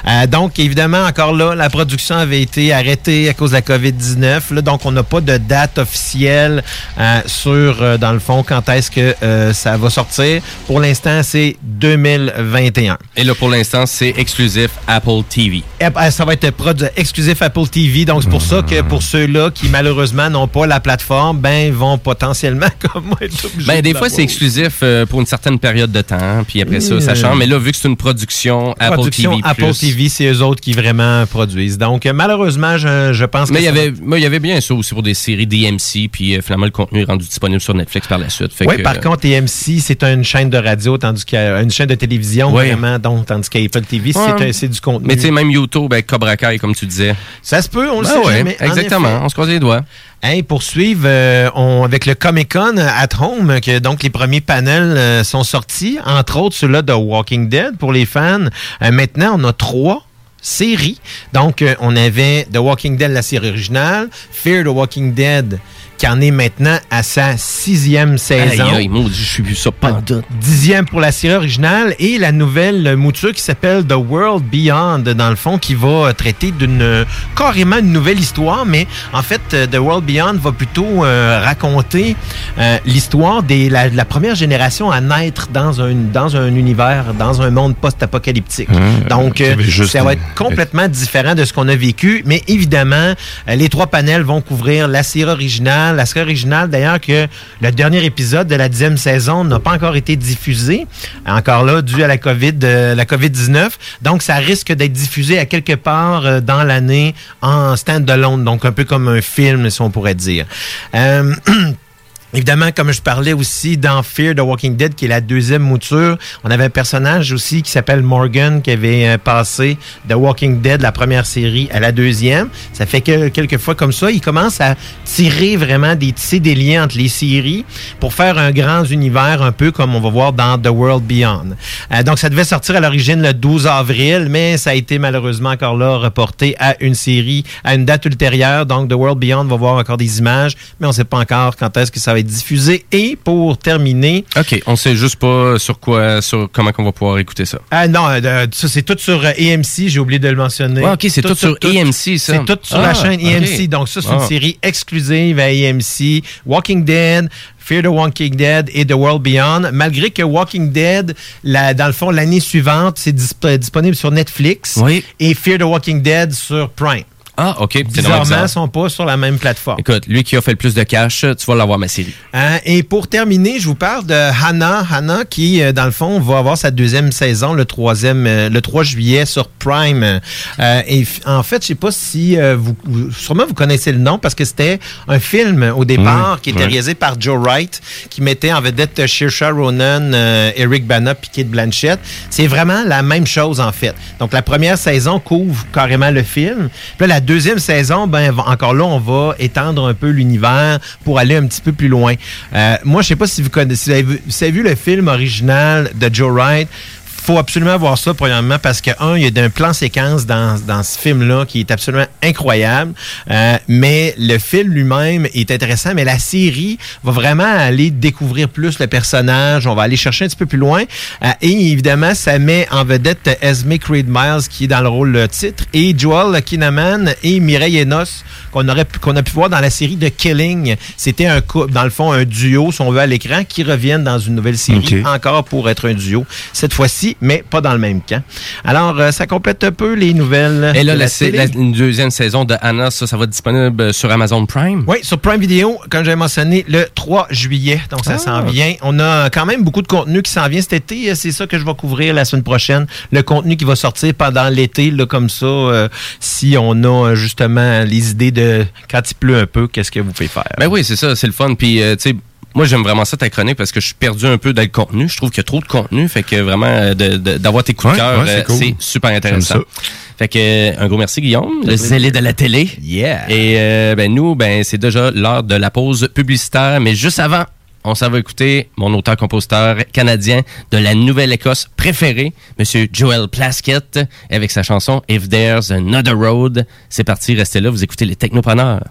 Euh, donc évidemment encore là la production avait été arrêtée à cause de la COVID-19 là, donc on n'a pas de date officielle euh, sur, euh, dans le fond, quand est-ce que euh, ça va sortir. Pour l'instant, c'est 2021. Et là, pour l'instant, c'est exclusif Apple TV. Et, euh, Ça va être produit exclusif Apple TV, donc c'est pour ça que pour ceux-là qui malheureusement n'ont pas la plateforme, ben vont potentiellement comme moi être obligés Ben, des de fois, c'est exclusif pour une certaine période de temps, puis après ça, ça change. Mais là, vu que c'est une production Apple Production TV+, Apple TV, c'est eux autres qui vraiment produisent. Donc malheureusement, je, je pense mais que il y avait, moi, il y avait bien ça aussi pour des séries DMC, puis finalement, le contenu est rendu disponible sur Netflix par la suite. Fait Oui, que, par euh, contre, AMC, c'est une chaîne de radio, tandis qu'il y a une chaîne de télévision, vraiment, donc, tandis qu'Apple TV, c'est Ouais. un- c'est du contenu. Mais tu sais, même YouTube, avec Cobra Kai, comme tu disais. Ça se peut, on le Ben sait ouais, jamais. en Exactement, on se croise les doigts. Hey, pour suivre, euh, on- avec le Comic Con at Home, que donc les premiers panels euh, sont sortis, entre autres ceux-là de Walking Dead pour les fans. Euh, maintenant, on a trois séries. Donc, on avait The Walking Dead, la série originale, Fear the Walking Dead, qui en est maintenant à sa sixième saison. Aïe, aïe, maudit, je suis vu ça pas. Dixième pour la série originale et la nouvelle mouture qui s'appelle The World Beyond, dans le fond, qui va traiter d'une euh, carrément une nouvelle histoire, mais en fait, euh, The World Beyond va plutôt euh, raconter euh, l'histoire de la, première génération à naître dans un, dans un univers, dans un monde post-apocalyptique. Donc, euh, j'avais juste- ça va être complètement différent de ce qu'on a vécu, mais évidemment, les trois panels vont couvrir la série originale. La série originale, d'ailleurs, que le dernier épisode de la dixième saison n'a pas encore été diffusé, encore là, dû à la COVID, euh, la COVID-19. Donc, ça risque d'être diffusé à quelque part euh, dans l'année en stand-alone, donc un peu comme un film, si on pourrait dire. Évidemment, comme je parlais aussi dans Fear the Walking Dead, qui est la deuxième mouture, on avait un personnage aussi qui s'appelle Morgan, qui avait euh, passé The Walking Dead, la première série, à la deuxième. Ça fait que quelques fois comme ça, il commence à tirer vraiment des, tisser des liens entre les séries pour faire un grand univers, un peu comme on va voir dans The World Beyond. Euh, donc, ça devait sortir à l'origine le 12 avril, mais ça a été malheureusement encore là reporté à une série, à une date ultérieure. Donc, The World Beyond va voir encore des images, mais on ne sait pas encore quand est-ce que ça va être diffusé. Et pour terminer, OK, on sait juste pas sur quoi, sur comment qu'on va pouvoir écouter ça. ah non, euh, ça, c'est tout sur euh, AMC, j'ai oublié de le mentionner. Ouais, ok, c'est tout sur AMC, ça. C'est tout sur Ah, la chaîne ok. AMC. Donc ça, c'est une Ah. série exclusive à AMC. Walking Dead, Fear the Walking Dead et The World Beyond. Malgré que Walking Dead, la- dans le fond, l'année suivante, c'est disp- disponible sur Netflix. Oui. Et Fear the Walking Dead sur Prime. Ah, OK. Bizarrement, bizarre. ils sont pas sur la même plateforme. Écoute, lui qui a fait le plus de cash, tu vas l'avoir ma série. Hein, et pour terminer, je vous parle de Hannah. Hannah qui, euh, dans le fond, va avoir sa deuxième saison le, troisième, euh, le 3 juillet sur Prime. Euh, et en fait, je sais pas si euh, vous, Sûrement vous connaissez le nom parce que c'était un film au départ qui était ouais. réalisé par Joe Wright qui mettait en vedette Saoirse Ronan, euh, Eric Bana Kate Blanchett. C'est vraiment la même chose en fait. Donc la première saison couvre carrément le film. Puis là, la deuxième saison, ben encore là, on va étendre un peu l'univers pour aller un petit peu plus loin. Euh, moi, je sais pas si vous connaissez, si vous avez vu, si vous avez vu le film original de Joe Wright faut absolument voir ça, premièrement, parce que, un, il y a un plan séquence dans, dans ce film-là qui est absolument incroyable. Euh, mais le film lui-même est intéressant, mais la série va vraiment aller découvrir plus le personnage. On va aller chercher un petit peu plus loin. Euh, et évidemment, ça met en vedette Esme Creed Miles, qui est dans le rôle le titre, et Joel Kinnaman et Mireille Enos, qu'on aurait pu- qu'on a pu voir dans la série de Killing. C'était un couple, dans le fond, un duo, si on veut, à l'écran, qui reviennent dans une nouvelle série, encore pour être un duo. Cette fois-ci, mais pas dans le même camp. Alors, euh, ça complète un peu les nouvelles. Et là, de la, une deuxième saison de Anna, ça, ça va être disponible sur Amazon Prime? Oui, sur Prime Video, comme j'avais mentionné, le 3 juillet. Donc, ça Ah. s'en vient. On a quand même beaucoup de contenu qui s'en vient cet été. C'est ça que je vais couvrir la semaine prochaine. Le contenu qui va sortir pendant l'été, là, comme ça. euh, si on a euh, justement les idées de quand il pleut un peu, qu'est-ce que vous pouvez faire? Ben oui, c'est ça, c'est le fun. Puis, euh, tu sais, moi, j'aime vraiment ça, ta chronique, parce que je suis perdu un peu dans le contenu. Je trouve qu'il y a trop de contenu. Fait que vraiment, euh, de- de- d'avoir tes coups de cœur, ouais, c'est euh, cool. c'est super intéressant. Fait que, un gros merci, Guillaume, le zélé de la télé. Yeah. Et euh, ben, nous, ben, c'est déjà l'heure de la pause publicitaire. Mais juste avant, on s'en va écouter mon auteur-compositeur canadien de la Nouvelle-Écosse préféré, Monsieur Joel Plaskett, avec sa chanson If There's Another Road. C'est parti, restez là, vous écoutez les Technopreneurs.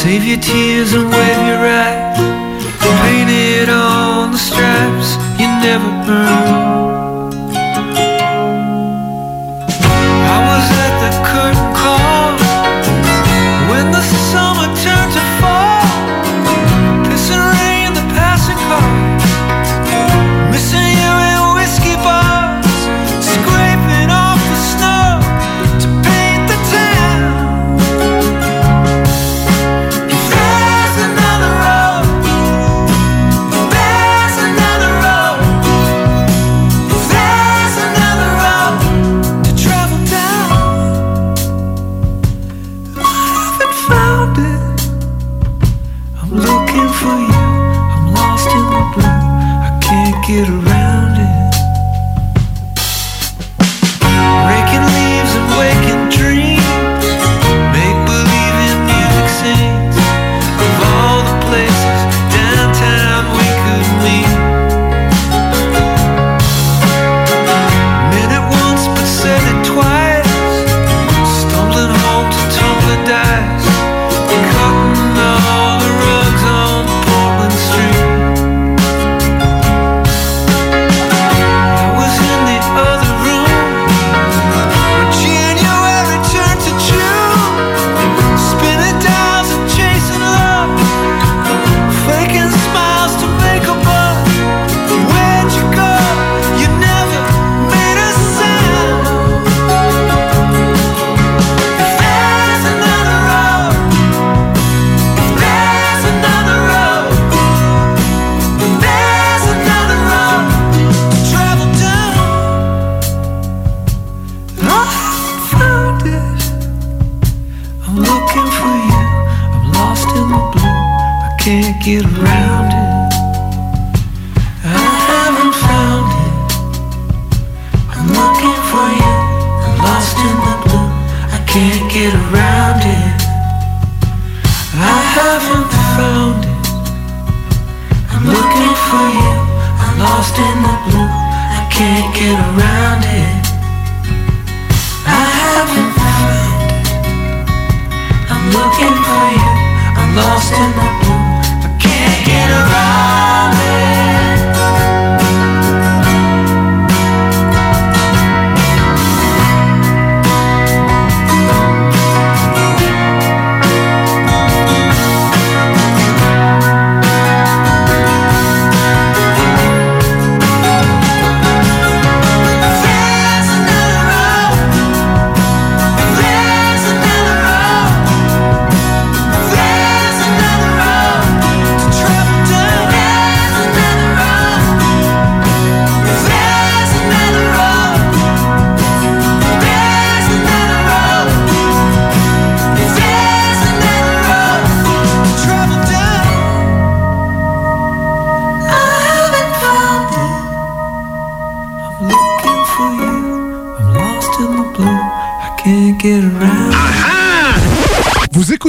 Save your tears and wave your right. Painted on the stripes you never earned.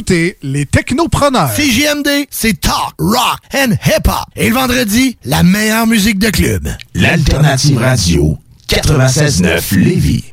Écoutez les Technopreneurs. CJMD, c'est talk, rock and hip-hop. Et le vendredi, la meilleure musique de club. L'Alternative Radio, 96.9 Lévis.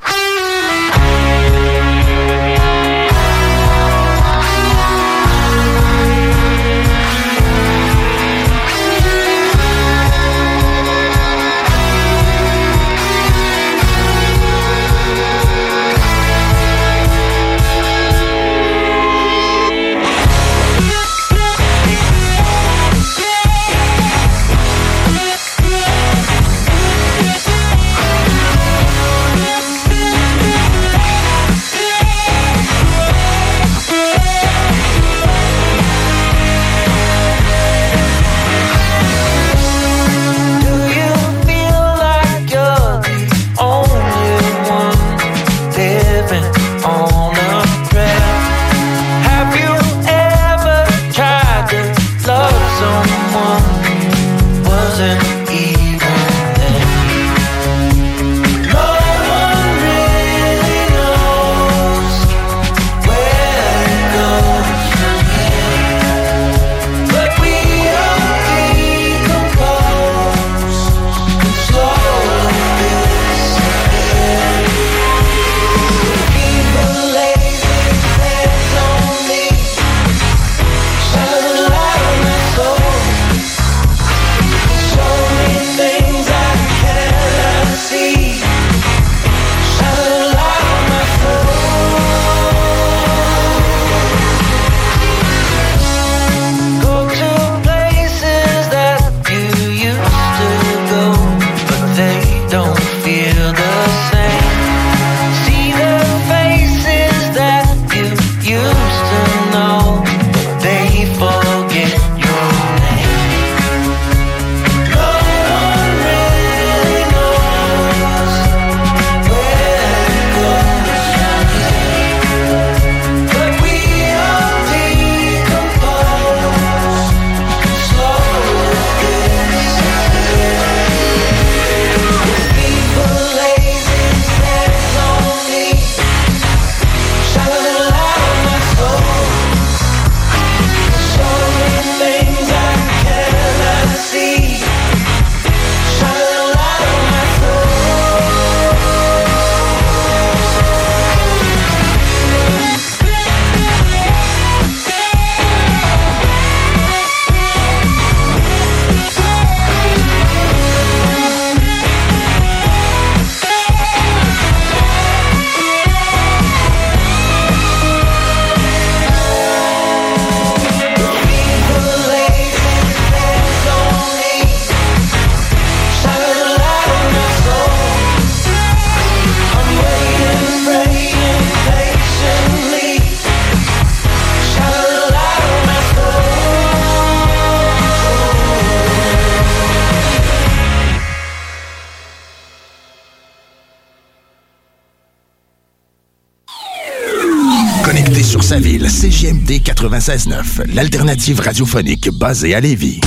96.9, l'alternative radiophonique basée à Lévis.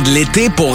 Attendre l'été pour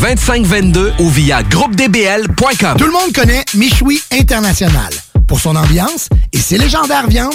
2522 ou via groupedbl.com. Tout le monde connaît Michoui International pour son ambiance et ses légendaires viandes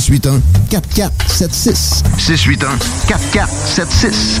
681 4476. 681 4476.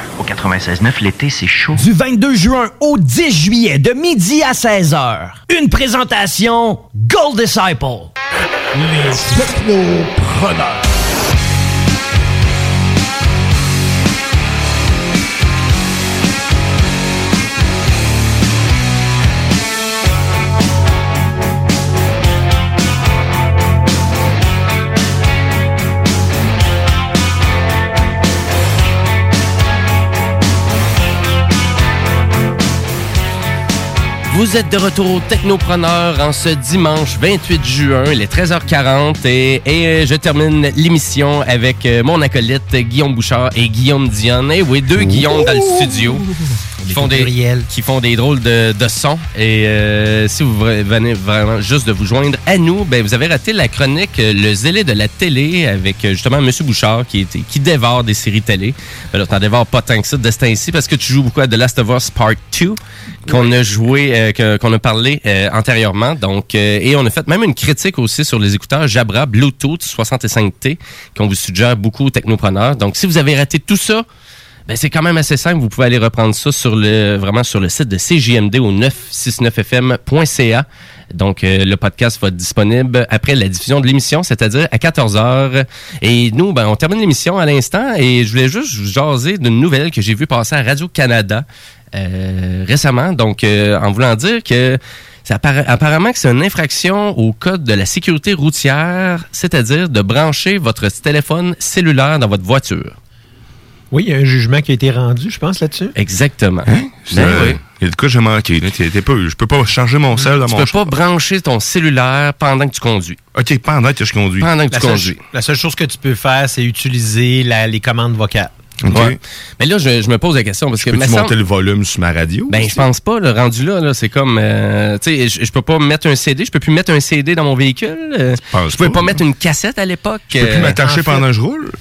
Au 96.9, l'été, c'est chaud. Du 22 juin au 10 juillet, de midi à 16h. Une présentation Gold Disciple. Les technopreneurs. Vous êtes de retour au Technopreneur en ce dimanche 28 juin, il est 13h40 et, euh, je termine l'émission avec euh, mon acolyte Guillaume Bouchard et Guillaume Dionne. Et oui, deux Guillaume dans le studio. Qui font, des, qui font des drôles de, de sons. Et euh, si vous venez vraiment juste de vous joindre à nous, ben, vous avez raté la chronique euh, Le zélé de la télé avec euh, justement M. Bouchard qui, était- qui dévore des séries télé. Là, t'en dévores pas tant que ça de ce temps-ci parce que tu joues beaucoup à The Last of Us Part 2 qu'on a joué, euh, qu'on a parlé euh, antérieurement. Donc, euh, et on a fait même une critique aussi sur les écouteurs Jabra Bluetooth 65T qu'on vous suggère beaucoup aux technopreneurs. Donc, si vous avez raté tout ça, ben, c'est quand même assez simple. Vous pouvez aller reprendre ça sur le vraiment sur le site de CJMD au 969fm.ca. Donc, euh, le podcast va être disponible après la diffusion de l'émission, c'est-à-dire à 14h. Et nous, ben, on termine l'émission à l'instant et je voulais juste vous jaser d'une nouvelle que j'ai vue passer à Radio-Canada euh, récemment. Donc, euh, en voulant dire que ça appara- apparemment que c'est une infraction au code de la sécurité routière, c'est-à-dire de brancher votre téléphone cellulaire dans votre voiture. Oui, il y a un jugement qui a été rendu, je pense, là-dessus. Exactement. Ben Ben oui. Il y a de quoi j'ai manqué. là. Pas- je peux pas changer mon sel dans Tu mon peux char. pas brancher ton cellulaire pendant que tu conduis. OK, pendant que je conduis. Pendant que La tu seule, conduis. la seule chose que tu peux faire, c'est utiliser la- les commandes vocales. Ouais. Mais là, je, je me pose la question parce que... Peux-tu semble- monter le volume sur ma radio? Ben, je pense pas. Le rendu là, là c'est comme... euh, tu sais, je, je peux pas mettre un CD. Je peux plus mettre un CD dans mon véhicule. euh, je pouvais pas, mettre une cassette à l'époque. Je peux plus euh, m'attacher pendant que je roule?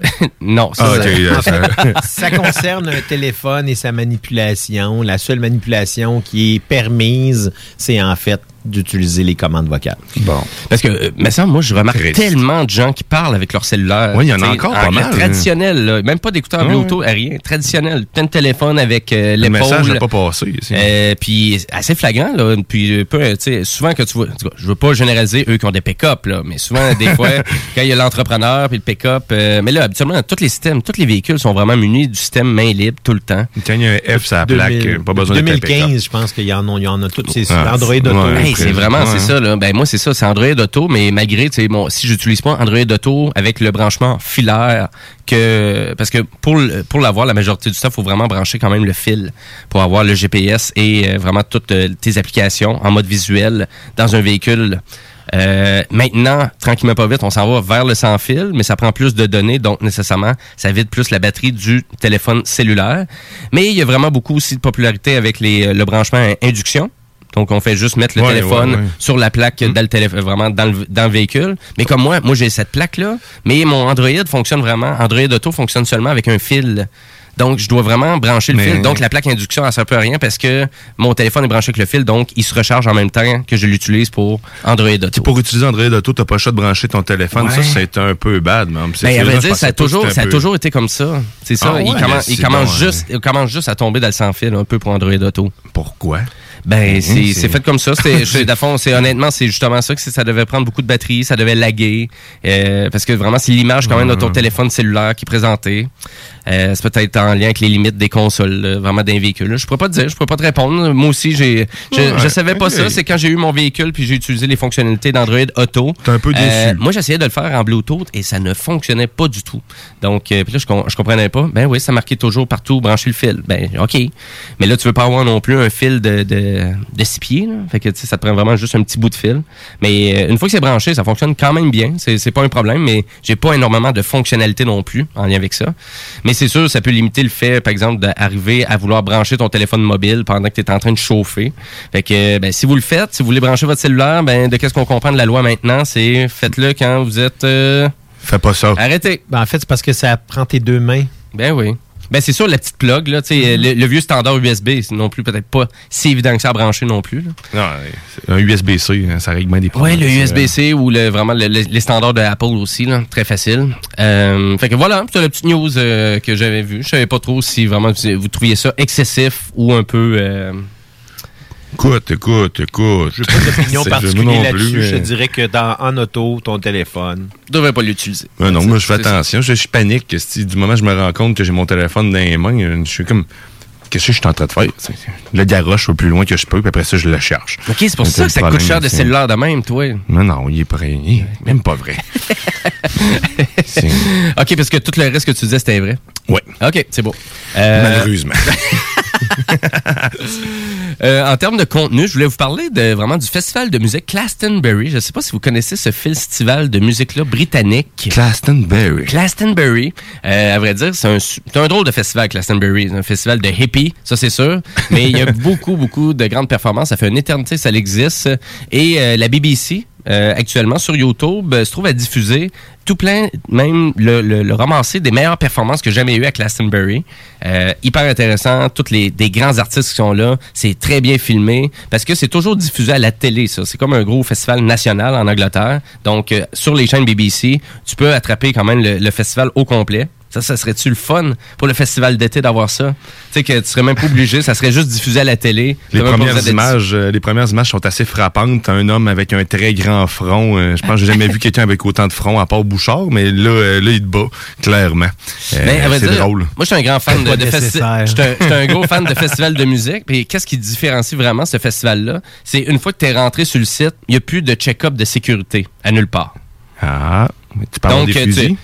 non, ça, Ah, ça- ok, ça- ça concerne un téléphone et sa manipulation. La seule manipulation qui est permise, c'est en fait d'utiliser les commandes vocales. Bon. Parce que, euh, mais ça, moi, je remarque tellement de gens qui parlent avec leur cellulaire. Oui, il y en a encore pas mal. Traditionnel, là. même pas d'écouteurs Ouais. Bluetooth, rien. Traditionnel. Plein de téléphone avec euh, Le l'épaule. message n'a pas passé ici. Euh, puis assez flagrant là puis euh, peu tu sais souvent que tu vois je veux pas généraliser eux qui ont des pick-up là mais souvent des fois quand il y a l'entrepreneur puis le pick-up euh, mais là habituellement tous les systèmes tous les véhicules sont vraiment munis du système main libre tout le temps quand il y a un F la plaque 2000 euh, pas besoin de 2015, je pense qu'il y en a, il y en a toutes ces Ah, Android Auto. ouais. Hey, c'est vraiment, c'est ça, là. Ben, moi, c'est ça, c'est Android Auto, mais malgré, tu sais, bon, si j'utilise pas Android Auto avec le branchement filaire, que, parce que pour, pour l'avoir, la majorité du temps, faut vraiment brancher quand même le fil pour avoir le GPS et euh, vraiment toutes euh, tes applications en mode visuel dans un véhicule. Euh, maintenant, tranquillement pas vite, on s'en va vers le sans fil, mais ça prend plus de données, donc nécessairement, ça vide plus la batterie du téléphone cellulaire. Mais il y a vraiment beaucoup aussi de popularité avec les, euh, le branchement à induction. Donc, on fait juste mettre le Ouais, téléphone ouais, ouais. sur la plaque dans le téléphone, vraiment dans le, dans le véhicule. Mais comme moi, moi j'ai cette plaque-là, mais mon Android fonctionne vraiment. Android Auto fonctionne seulement avec un fil. Donc, je dois vraiment brancher le Mais- fil. Donc, la plaque induction, elle sert peu à rien parce que mon téléphone est branché avec le fil, donc il se recharge en même temps que je l'utilise pour Android Auto. Pour utiliser Android Auto, t'as pas le choix de brancher ton téléphone. Ouais. Ça, c'est un peu bad, même. Ben, à vrai dire, ça a toujours, ça a toujours été comme ça. C'est ça. Ah il, commence, c'est il, commence bon, juste, il commence juste à tomber dans le sans-fil un peu pour Android Auto. Pourquoi? Ben, Mhm, c'est fait comme ça. C'est- c'est honnêtement, c'est justement ça que ça devait prendre beaucoup de batterie, ça devait laguer, euh, parce que vraiment, c'est l'image quand même de ton Mhm. téléphone cellulaire qui est présenté. Euh, c'est peut-être en lien avec les limites des consoles, là, vraiment d'un véhicule. Je pourrais pas te dire, je pourrais pas te répondre. Moi aussi, j'ai, je, Ouais, je savais pas ça. C'est quand j'ai eu mon véhicule puis j'ai utilisé les fonctionnalités d'Android Auto. T'es un peu déçu. Euh, moi, j'essayais de le faire en Bluetooth et ça ne fonctionnait pas du tout. Donc, euh, puis là, je, com- je comprenais pas. Ben oui, ça marquait toujours partout brancher le fil. Ben, OK. Mais là, tu veux pas avoir non plus un fil de, de de, de six pieds. Là. Fait que ça te prend vraiment juste un petit bout de fil. Mais euh, une fois que c'est branché, ça fonctionne quand même bien. C'est c'est pas un problème, mais j'ai pas énormément de fonctionnalités non plus en lien avec ça. Mais c'est sûr, ça peut limiter le fait, par exemple, d'arriver à vouloir brancher ton téléphone mobile pendant que tu es en train de chauffer. Fait que euh, ben, si vous le faites, si vous voulez brancher votre cellulaire, ben de qu'est-ce qu'on comprend de la loi maintenant, c'est faites-le quand vous êtes euh, Fais pas ça. Arrêtez. Ben, en fait, c'est parce que ça prend tes deux mains. Ben oui. Ben c'est sûr, la petite plug, là, tu sais, le, le vieux standard USB, c'est non plus peut-être pas si évident que ça à brancher non plus. là. Non, un USB-C, hein, ça règle bien des Ouais, problèmes. le C'est, euh, USB-C ou le, vraiment le- le- les standards de Apple aussi, là, très facile. Euh, fait que voilà, c'est la petite news euh, que j'avais vue. Je savais pas trop si vraiment vous, vous trouviez ça excessif ou un peu. euh, Écoute, écoute, écoute. J'ai pas d'opinion particulière là-dessus. plus, Je te dirais que dans, en auto, ton téléphone. Tu devrais pas l'utiliser. Non, moi, je fais attention. Je, je panique. que si du moment où je me rends compte que j'ai mon téléphone dans les mains, euh, je suis comme. Qu'est-ce que je suis en train de faire? Le garoche au plus loin que je peux, puis après ça, je le cherche. Ok, c'est pour ça que ça coûte cher de cellulaire de même, toi. Non, non, il est prêt. Il est même pas vrai. Ok, parce que tout le reste que tu disais, c'était vrai. Ouais. Ok, c'est beau. Euh, Malheureusement. Euh, en termes de contenu, je voulais vous parler de vraiment du festival de musique Glastonbury. Je ne sais pas si vous connaissez ce festival de musique-là britannique. Glastonbury. Glastonbury. Euh, à vrai dire, c'est un, su- c'est un drôle de festival, Glastonbury. C'est un festival de hippies, ça c'est sûr. Mais il y a beaucoup, beaucoup de grandes performances. Ça fait une éternité que ça existe. Et euh, la BBC, euh, actuellement sur YouTube, euh, se trouve à diffuser tout plein, même le, le, le ramasser des meilleures performances que j'ai jamais eu à Glastonbury. Euh, hyper intéressant, toutes les des grands artistes qui sont là, c'est très bien filmé parce que c'est toujours diffusé à la télé ça, c'est comme un gros festival national en Angleterre. Donc euh, sur les chaînes BBC, tu peux attraper quand même le festival au complet. Ça, ça serait-tu le fun pour le festival d'été d'avoir ça? Tu sais, que tu serais même pas obligé, ça serait juste diffusé à la télé. Les premières, images, euh, les premières images sont assez frappantes. T'as un homme avec un très grand front. euh, je pense que j'ai jamais vu quelqu'un avec autant de front à part Bouchard, mais là, euh, là il te bat, clairement. C'est dire, drôle. Moi, je suis un grand fan de, Pas de festi- nécessaire. Je suis un, gros fan de festival de musique. Puis qu'est-ce qui différencie vraiment ce festival-là? C'est une fois que tu es rentré sur le site, il n'y a plus de check-up de sécurité à nulle part. Ah, mais tu parles des fusils? Tu,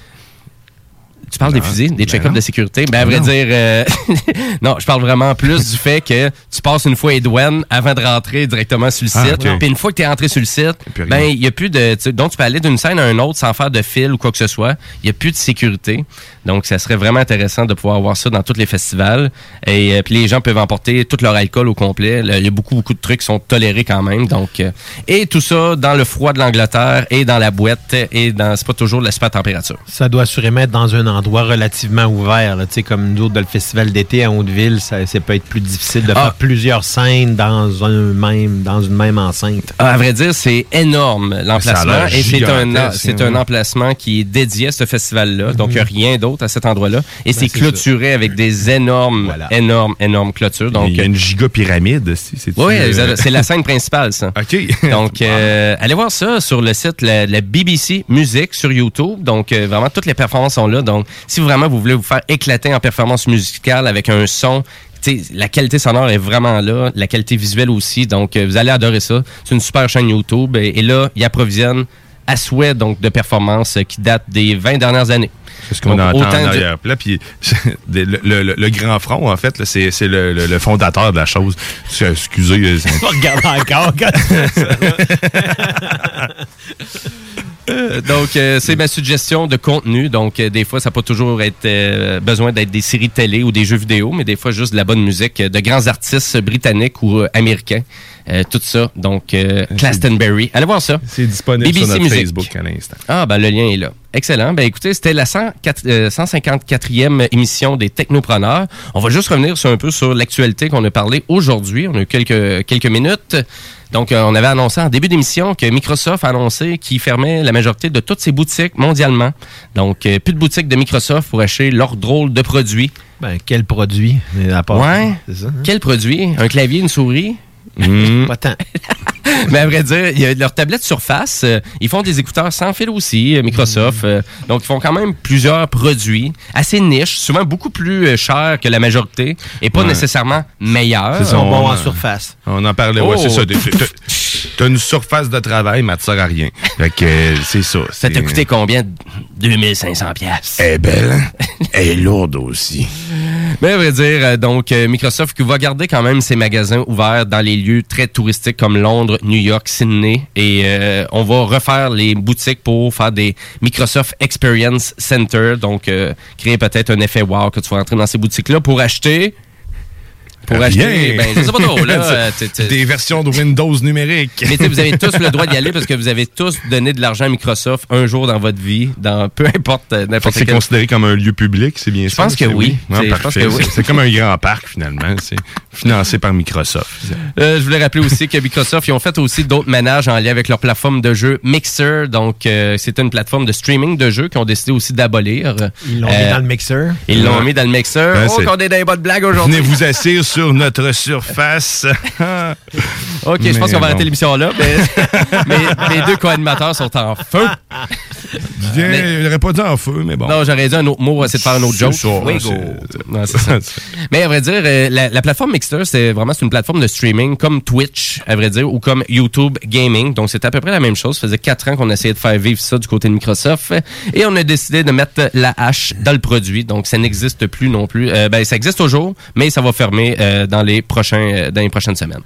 tu parles Non, des fusils, des ben check-ups de sécurité? Ben, à vrai Non. dire, euh, non, je parle vraiment plus du fait que tu passes une fois les douanes avant de rentrer directement sur le Ah, site. Puis une fois que tu es rentré sur le site, ben, il n'y a plus de. tu- Donc, tu peux aller d'une scène à une autre sans faire de fil ou quoi que ce soit. Il n'y a plus de sécurité. Donc, ça serait vraiment intéressant de pouvoir avoir ça dans tous les festivals. Et euh, puis, les gens peuvent emporter tout leur alcool au complet. Il y a beaucoup, beaucoup de trucs qui sont tolérés quand même. Donc, euh, et tout ça dans le froid de l'Angleterre et dans la boîte et dans. C'est pas toujours la super température. Ça doit assurément être dans un endroit relativement ouvert. là. Tu sais, comme nous autres, dans le festival d'été à Hauteville, ça, ça peut être plus difficile de Ah. faire plusieurs scènes dans, un même, dans une même enceinte. Ah, à vrai dire, c'est énorme l'emplacement et c'est un, c'est hein. un emplacement qui est dédié à ce festival-là. Donc, il n'y a rien d'autre à cet endroit-là. Et c'est Ben, c'est clôturé avec des énormes, énormes, énormes clôtures. Donc, il y a une giga pyramide. si, c'est-tu, oui, euh, c'est la scène principale, ça. OK. Donc, euh, allez voir ça sur le site la, la BBC Musique sur YouTube. Donc, euh, vraiment, toutes les performances sont là. Donc, si vraiment vous voulez vous faire éclater en performance musicale avec un son, tu sais, la qualité sonore est vraiment là, la qualité visuelle aussi. Donc, euh, vous allez adorer ça. C'est une super chaîne YouTube. Et, et là, il approvisionne à souhait donc de performances euh, qui datent des 20 dernières années. C'est ce qu'on entend autant en de- arrière-plan. Puis le, le- le- le grand front, en fait, là, c'est c'est le, le- le fondateur de la chose. Excusez. euh, c'est- Regarde encore. Euh, donc, euh, c'est ma suggestion de contenu. Donc, euh, des fois, ça peut pas toujours être besoin d'être des séries télé ou des jeux vidéo, mais des fois, juste de la bonne musique de grands artistes britanniques ou américains. Euh, tout ça. Donc, euh, Glastonbury. Allez voir ça. C'est disponible BBC sur notre Music. Facebook à l'instant. Ah, ben le lien est là. Excellent. Ben écoutez, c'était la 104 euh, 154e émission des Technopreneurs. On va juste revenir sur un peu sur l'actualité qu'on a parlé aujourd'hui. On a eu quelques, quelques minutes. Donc, euh, on avait annoncé en début d'émission que Microsoft a annoncé qu'il fermait la majorité de toutes ses boutiques mondialement. Donc, euh, plus de boutiques de Microsoft pour acheter leurs drôles de produits. Ben, quel produit? À part- Ouais. C'est ça, hein? Quel produit? Un clavier, une souris? Pas tant. Mais à vrai dire, il y a leur tablette Surface. euh, ils font des écouteurs sans fil aussi, euh, Microsoft. euh, donc, ils font quand même plusieurs produits assez niches, souvent beaucoup plus euh, chers que la majorité et pas Ouais. nécessairement meilleurs. C'est ça, bon on- en surface. On en parlait, ouais, Oh. c'est ça. Des- des- t'as une surface de travail, mais te sert à rien. Fait que euh, c'est ça. Ça t'a coûté combien? 2500 pièces. Elle est belle, hein? Elle est lourde aussi. Mais à vrai dire, euh, donc euh, Microsoft va garder quand même ses magasins ouverts dans les lieux très touristiques comme Londres, New York, Sydney. Et euh, on va refaire les boutiques pour faire des Microsoft Experience Center. Donc, euh, créer peut-être un effet wow que tu vas rentrer dans ces boutiques-là pour acheter... Pour Rien. acheter, ben, je sais pas trop, là. Des versions de Windows numériques. Mais vous avez tous le droit d'y aller parce que vous avez tous donné de l'argent à Microsoft un jour dans votre vie, dans peu importe euh, n'importe c'est considéré comme un lieu public, c'est bien Je ça? pense que oui. Ah, C'est- je pense que oui. C'est- comme un grand parc, finalement. C'est financé par Microsoft. Euh, je voulais rappeler aussi que Microsoft, ils ont fait aussi d'autres ménages en lien avec leur plateforme de jeu Mixer. Donc, euh, c'est une plateforme de streaming de jeux qu'ils ont décidé aussi d'abolir. Ils l'ont Euh, mis dans le mixeur. Ils l'ont mis dans le mixeur. Ouais, oh, qu'on est dans les bonnes blagues aujourd'hui. Venez vous asseoir sur notre surface. OK, je pense qu'on va arrêter l'émission là. Mais, les deux co-animateurs sont en feu. Il n'aurait pas dit en feu, mais bon. Non, j'aurais dit un autre mot, essayer de faire un autre C'est joke. Oui, c'est- c'est ça. Mais à vrai dire, euh, la, la plateforme Mixter, c'est vraiment c'est une plateforme de streaming comme Twitch, à vrai dire, ou comme YouTube Gaming. Donc, c'est à peu près la même chose. Ça faisait quatre ans qu'on essayait de faire vivre ça du côté de Microsoft. Et on a décidé de mettre la hache dans le produit. Donc, ça n'existe plus non plus. Euh, ben, ça existe toujours, mais ça va fermer euh, dans, les prochains, euh, dans les prochaines semaines.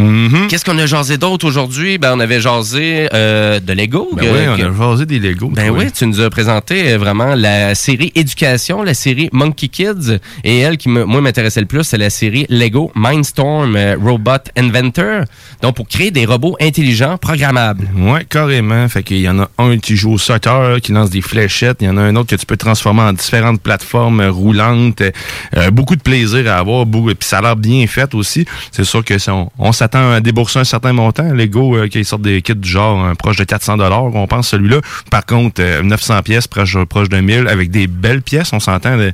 Mm-hmm. Qu'est-ce qu'on a jasé d'autre aujourd'hui? Ben, on avait jasé euh, de Lego. Ben euh, oui, on a jasé des Legos. ben oui, tu nous as présenté euh, vraiment la série Éducation, la série Monkey Kids. Et elle qui, moi, m'intéressait le plus, c'est la série Lego Mindstorm euh, Robot Inventor. Donc, pour créer des robots intelligents programmables. Ouais, carrément. Fait qu'il y en a un qui joue au soccer, qui lance des fléchettes. Il y en a un autre que tu peux transformer en différentes plateformes roulantes. Beaucoup de plaisir à avoir. Beaucoup, puis ça a l'air bien fait aussi. C'est sûr que si on, on s'attend à débourser un certain montant. Lego, euh, qui sortent des kits du genre euh, proche de 400 dollars, on pense celui-là. Par contre, euh, 900 pièces proche, proche de 1000 avec des belles pièces. On s'entend. de-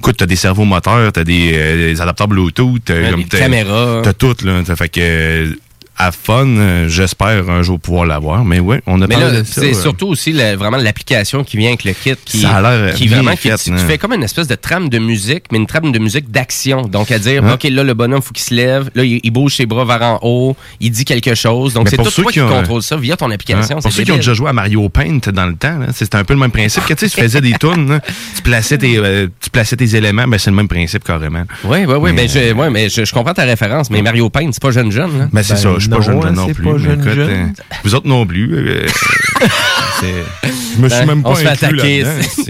Écoute, t'as des cerveaux moteurs, t'as des, euh, des adapteurs Bluetooth, t'as des t'as- caméras. T'as tout, là. T'as fait que, euh, à fun, euh, j'espère un jour pouvoir l'avoir. Mais ouais, on a Mais parlé là, ça. c'est euh, surtout aussi la- vraiment l'application qui vient avec le kit. Qui, Ça a l'air qui vraiment, qui- fait, tu, tu hein. fais comme une espèce de trame de musique, mais une trame de musique d'action. Donc, à dire. OK, là, le bonhomme, faut qu'il se lève. Là, il, il bouge ses bras vers en haut. Il dit quelque chose. Donc, Mais c'est pour tout ceux toi qui ont, contrôle ça via ton application. Hein? Pour ceux qui ont déjà joué à Mario Paint dans le temps, c'était un peu le même principe. Que, tu sais, tu faisais des tunes, tu plaçais tes, euh, tu plaçais tes éléments, ben, c'est le même principe carrément. Oui, oui, oui. Mais, Ben, je, ouais, mais je, je comprends ta référence. Mais Mario Paint, c'est pas jeune jeune. Là. Ben, c'est ça, je suis pas jeune, jeune non plus. pas mais jeune, écoute, jeune. euh, vous autres non plus. euh, c'est- je me suis Ben, même pas on se fait attaquer.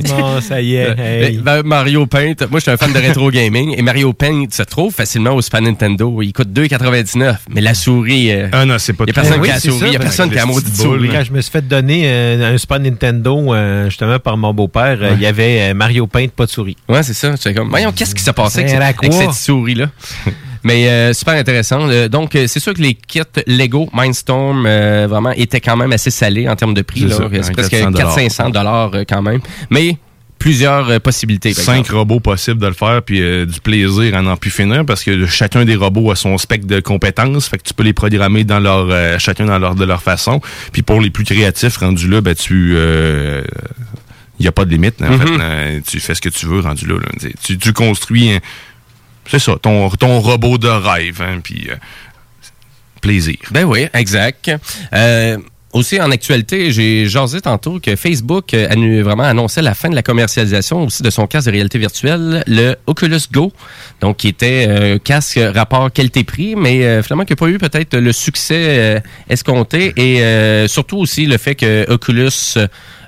Non, ça y est. hey. Ben, Mario Paint, moi je suis un fan de rétro gaming et Mario Paint se trouve facilement au Super Nintendo. Il coûte 2,99. Mais la souris, euh, Ah non, c'est pas il y a personne Ben qui a la souris, il y a personne qui a boules, souris. Quand je me suis fait donner euh, un Super Nintendo, euh, justement par mon beau-père, euh, il y avait euh, Mario Paint, pas de souris. Ouais, c'est ça. Comme, voyons, qu'est-ce qui s'est passé avec, cette souris-là? Mais euh, super intéressant. Euh, donc, euh, c'est sûr que les kits Lego Mindstorm euh, vraiment étaient quand même assez salés en termes de prix. C'est hein, presque 400 400-500 dollars euh, quand même. Mais plusieurs euh, possibilités. Cinq exemple. robots possibles de le faire, puis euh, du plaisir à n'en plus finir, parce que chacun des robots a son spectre de compétences, fait que tu peux les programmer dans leur euh, chacun dans leur de leur façon. Puis pour les plus créatifs rendus là, ben tu euh, il y a pas de limite. En Mhm. fait, Euh, tu fais ce que tu veux rendu là. là. Tu, tu construis, un- c'est ça, ton ton robot de rêve, hein, puis euh, plaisir. Ben oui, exact. Euh, aussi, en actualité, j'ai jasé tantôt que Facebook euh, annu- vraiment annonçait la fin de la commercialisation aussi de son casque de réalité virtuelle, le Oculus Go, donc qui était euh, casque rapport qualité-prix, mais euh, finalement qui n'a pas eu peut-être le succès euh, escompté et euh, surtout aussi le fait que Oculus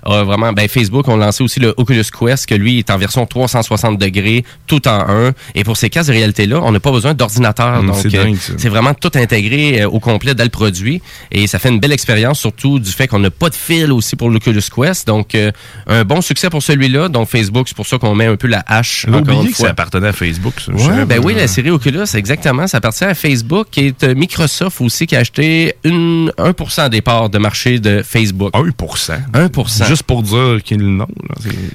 a vraiment, ben Facebook ont lancé aussi le Oculus Quest, que lui est en version 360 degrés, tout en un. Et pour ces casques de réalité-là, on n'a pas besoin d'ordinateur. Hum, donc, c'est euh, c'est vraiment tout intégré euh, au complet dans le produit. Et ça fait une belle expérience, surtout du fait qu'on n'a pas de fil aussi pour l'Oculus Quest. Donc, euh, un bon succès pour celui-là. Donc, Facebook, c'est pour ça qu'on met un peu la hache. Encore une que fois. ça appartenait à Facebook. Ça. Ouais, ben oui, la série Oculus, exactement. Ça appartient à Facebook et euh, Microsoft aussi qui a acheté une, 1% des parts de marché de Facebook. 1%. 1%. Juste pour dire qu'ils l'ont.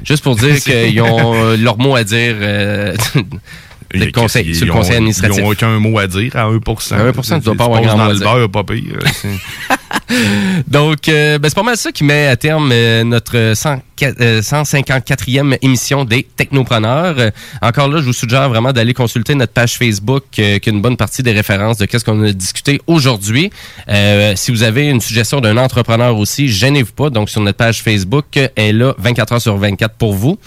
Juste pour dire qu'ils ont euh, leur mot à dire euh, le conseil, sur le conseil administratif. Ils n'ont aucun mot à dire à 1%. À 1%, tu dois pas avoir grand mot à dire. pas pire. Donc, euh, ben, c'est pas mal ça qui met à terme euh, notre 104 euh, 154e émission des Technopreneurs. Encore là, je vous suggère vraiment d'aller consulter notre page Facebook, qui a une bonne partie des références de qu'est-ce qu'on a discuté aujourd'hui. Si vous avez une suggestion d'un entrepreneur aussi, gênez-vous pas. Donc, sur notre page Facebook, elle est là 24 heures sur 24 pour vous.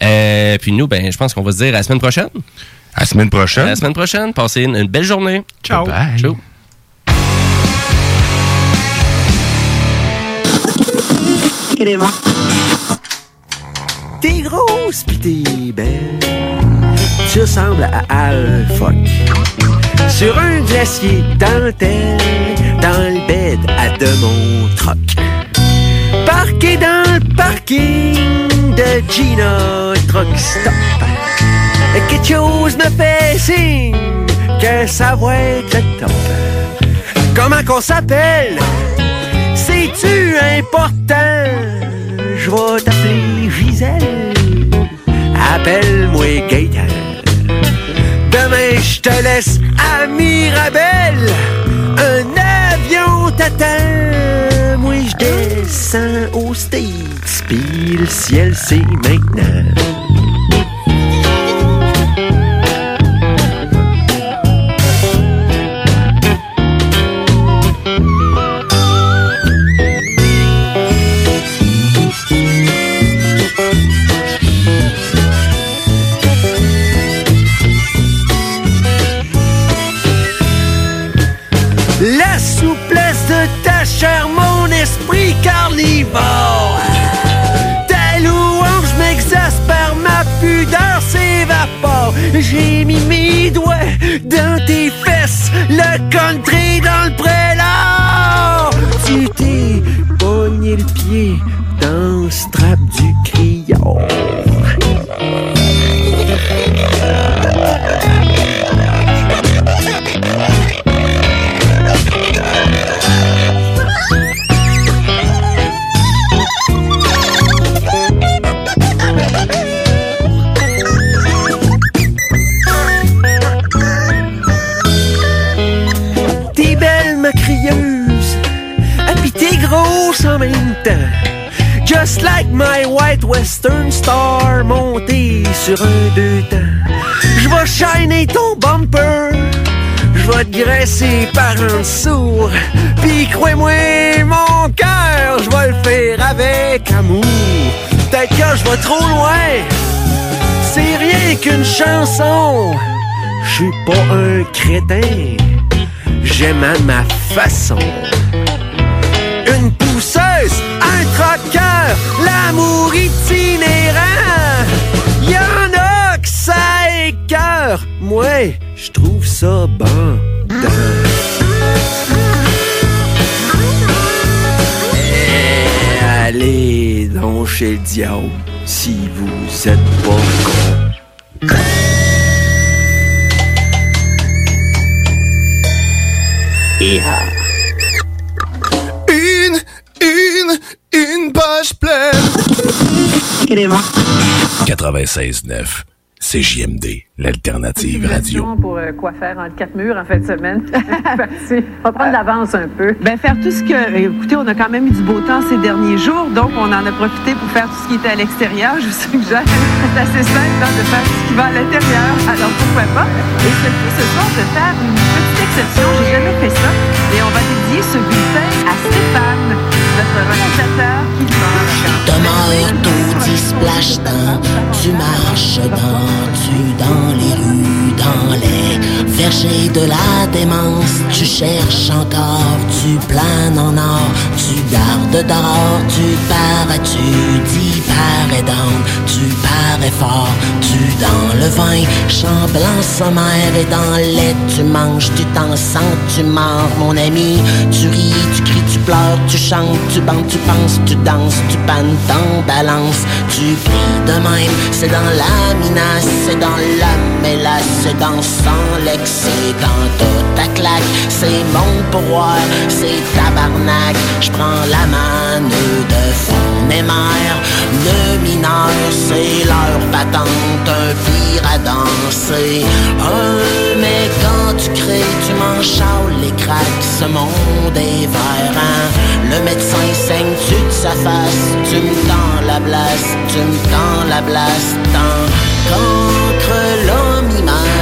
Puis nous, ben, je pense qu'on va se dire à la semaine prochaine. À la semaine prochaine. À la semaine prochaine. Passez une, une belle journée. Ciao. Bye. Ciao. T'es grosse pis t'es belle. Tu ressembles à Al. Sur un glacier dentelle, dans le bed à de mon troc. Parqué dans le parking de Gina Truck Stop. Quelque chose me fait signe que ça va être le top. Comment qu'on s'appelle? C'est-tu important? Je vais t'appeler Gisèle. Appelle-moi Gaëtan. Demain, je te laisse à Mirabel. Un avion t'attend. Moi, je descends aux States. Puis le ciel, c'est maintenant. La souplesse de ta chair, mon esprit carnivore. Ta louange m'exaspère, ma pudeur s'évapore. J'ai mis mes doigts dans tes fesses, le country dans le prélat. Tu t'es pogné le pied Like my white western star montée sur un deux temps. Je vais shiner ton bumper, je vais te graisser par un sourd. Puis crois-moi, mon cœur, je vais le faire avec amour. Peut-être je vais trop loin, c'est rien qu'une chanson. Je suis pas un crétin, j'aime à ma façon. L'amour itinérant. Y en a que ça moi, je trouve ça bon. Eh, Allez donc chez le diable si vous êtes pas con. Une, page pleine. 96.9. CJMD, l'alternative radio. pour euh, quoi faire entre quatre murs en fin de semaine? Parti. On va prendre l'avance un peu. Ben faire tout ce que. euh, Écoutez, on a quand même eu du beau temps ces derniers jours, donc on en a profité pour faire tout ce qui était à l'extérieur. Je vous suggère, c'est assez simple hein, de faire tout ce qui va à l'intérieur. Alors pourquoi pas? Et ce fait ce soir de faire une petite exception. J'ai jamais fait ça. Et on va dédier ce bulletin à Stéphane, Demain, tout dit splash tu marches dans, tu dans les rues, dans les vergers de la démence. Tu cherches encore, tu planes en or, tu gardes d'or, tu parais, tu dis parais down, tu parais fort, tu dans le vin, chant blanc sommaire et dans lait, tu manges, tu t'en sens, tu mords, mon ami, tu ris, tu cries, tu pleures, tu chantes, tu bandes, tu penses, tu danses, tu pannes, t'en balance, tu pries de même, c'est dans la minace, c'est dans la mélasse, c'est dans sans lex, c'est dans toute ta claque, c'est mon pouvoir, c'est tabarnak, je prends la manne de fond mes mères, le mineur, c'est leur patente, un pire à danser, un mais quand tu crées, tu m'en chaules les craques, ce monde est vert, hein? Le médecin saigne tu de sa face, tu me tends la blasse, tu me tends la blasse, tant l'homme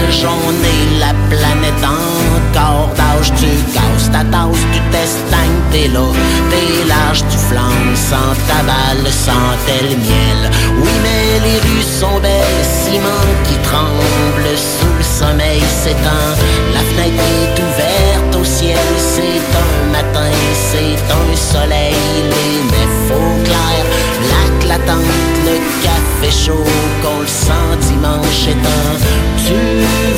on est la planète encore d'âge, tu casses ta tasse, tu t'estagnes, t'es là, t'es large, tu flammes, sans ta balle, sans tel miel. Oui, mais les rues sont belles, ciment qui tremble sous le sommeil s'éteint, la fenêtre est ouverte au ciel, c'est un matin, c'est un soleil, les méfaux clairs, la latente, le café chaud, qu'on le sent dimanche. Tu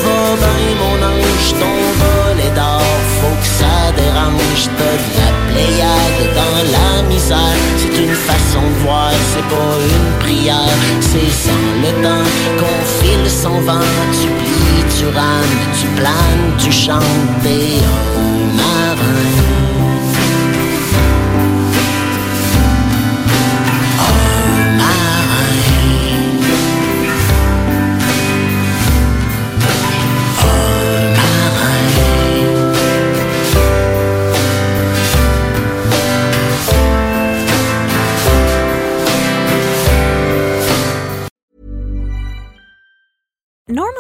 vas bien, mon ange, ton vol est d'or, faut que ça dérange, de la pléiade dans la misère, c'est une façon de voir, c'est pas une prière, c'est sans le temps qu'on file son vent, tu plies, tu rames, tu planes, tu chantes, t'es un marin.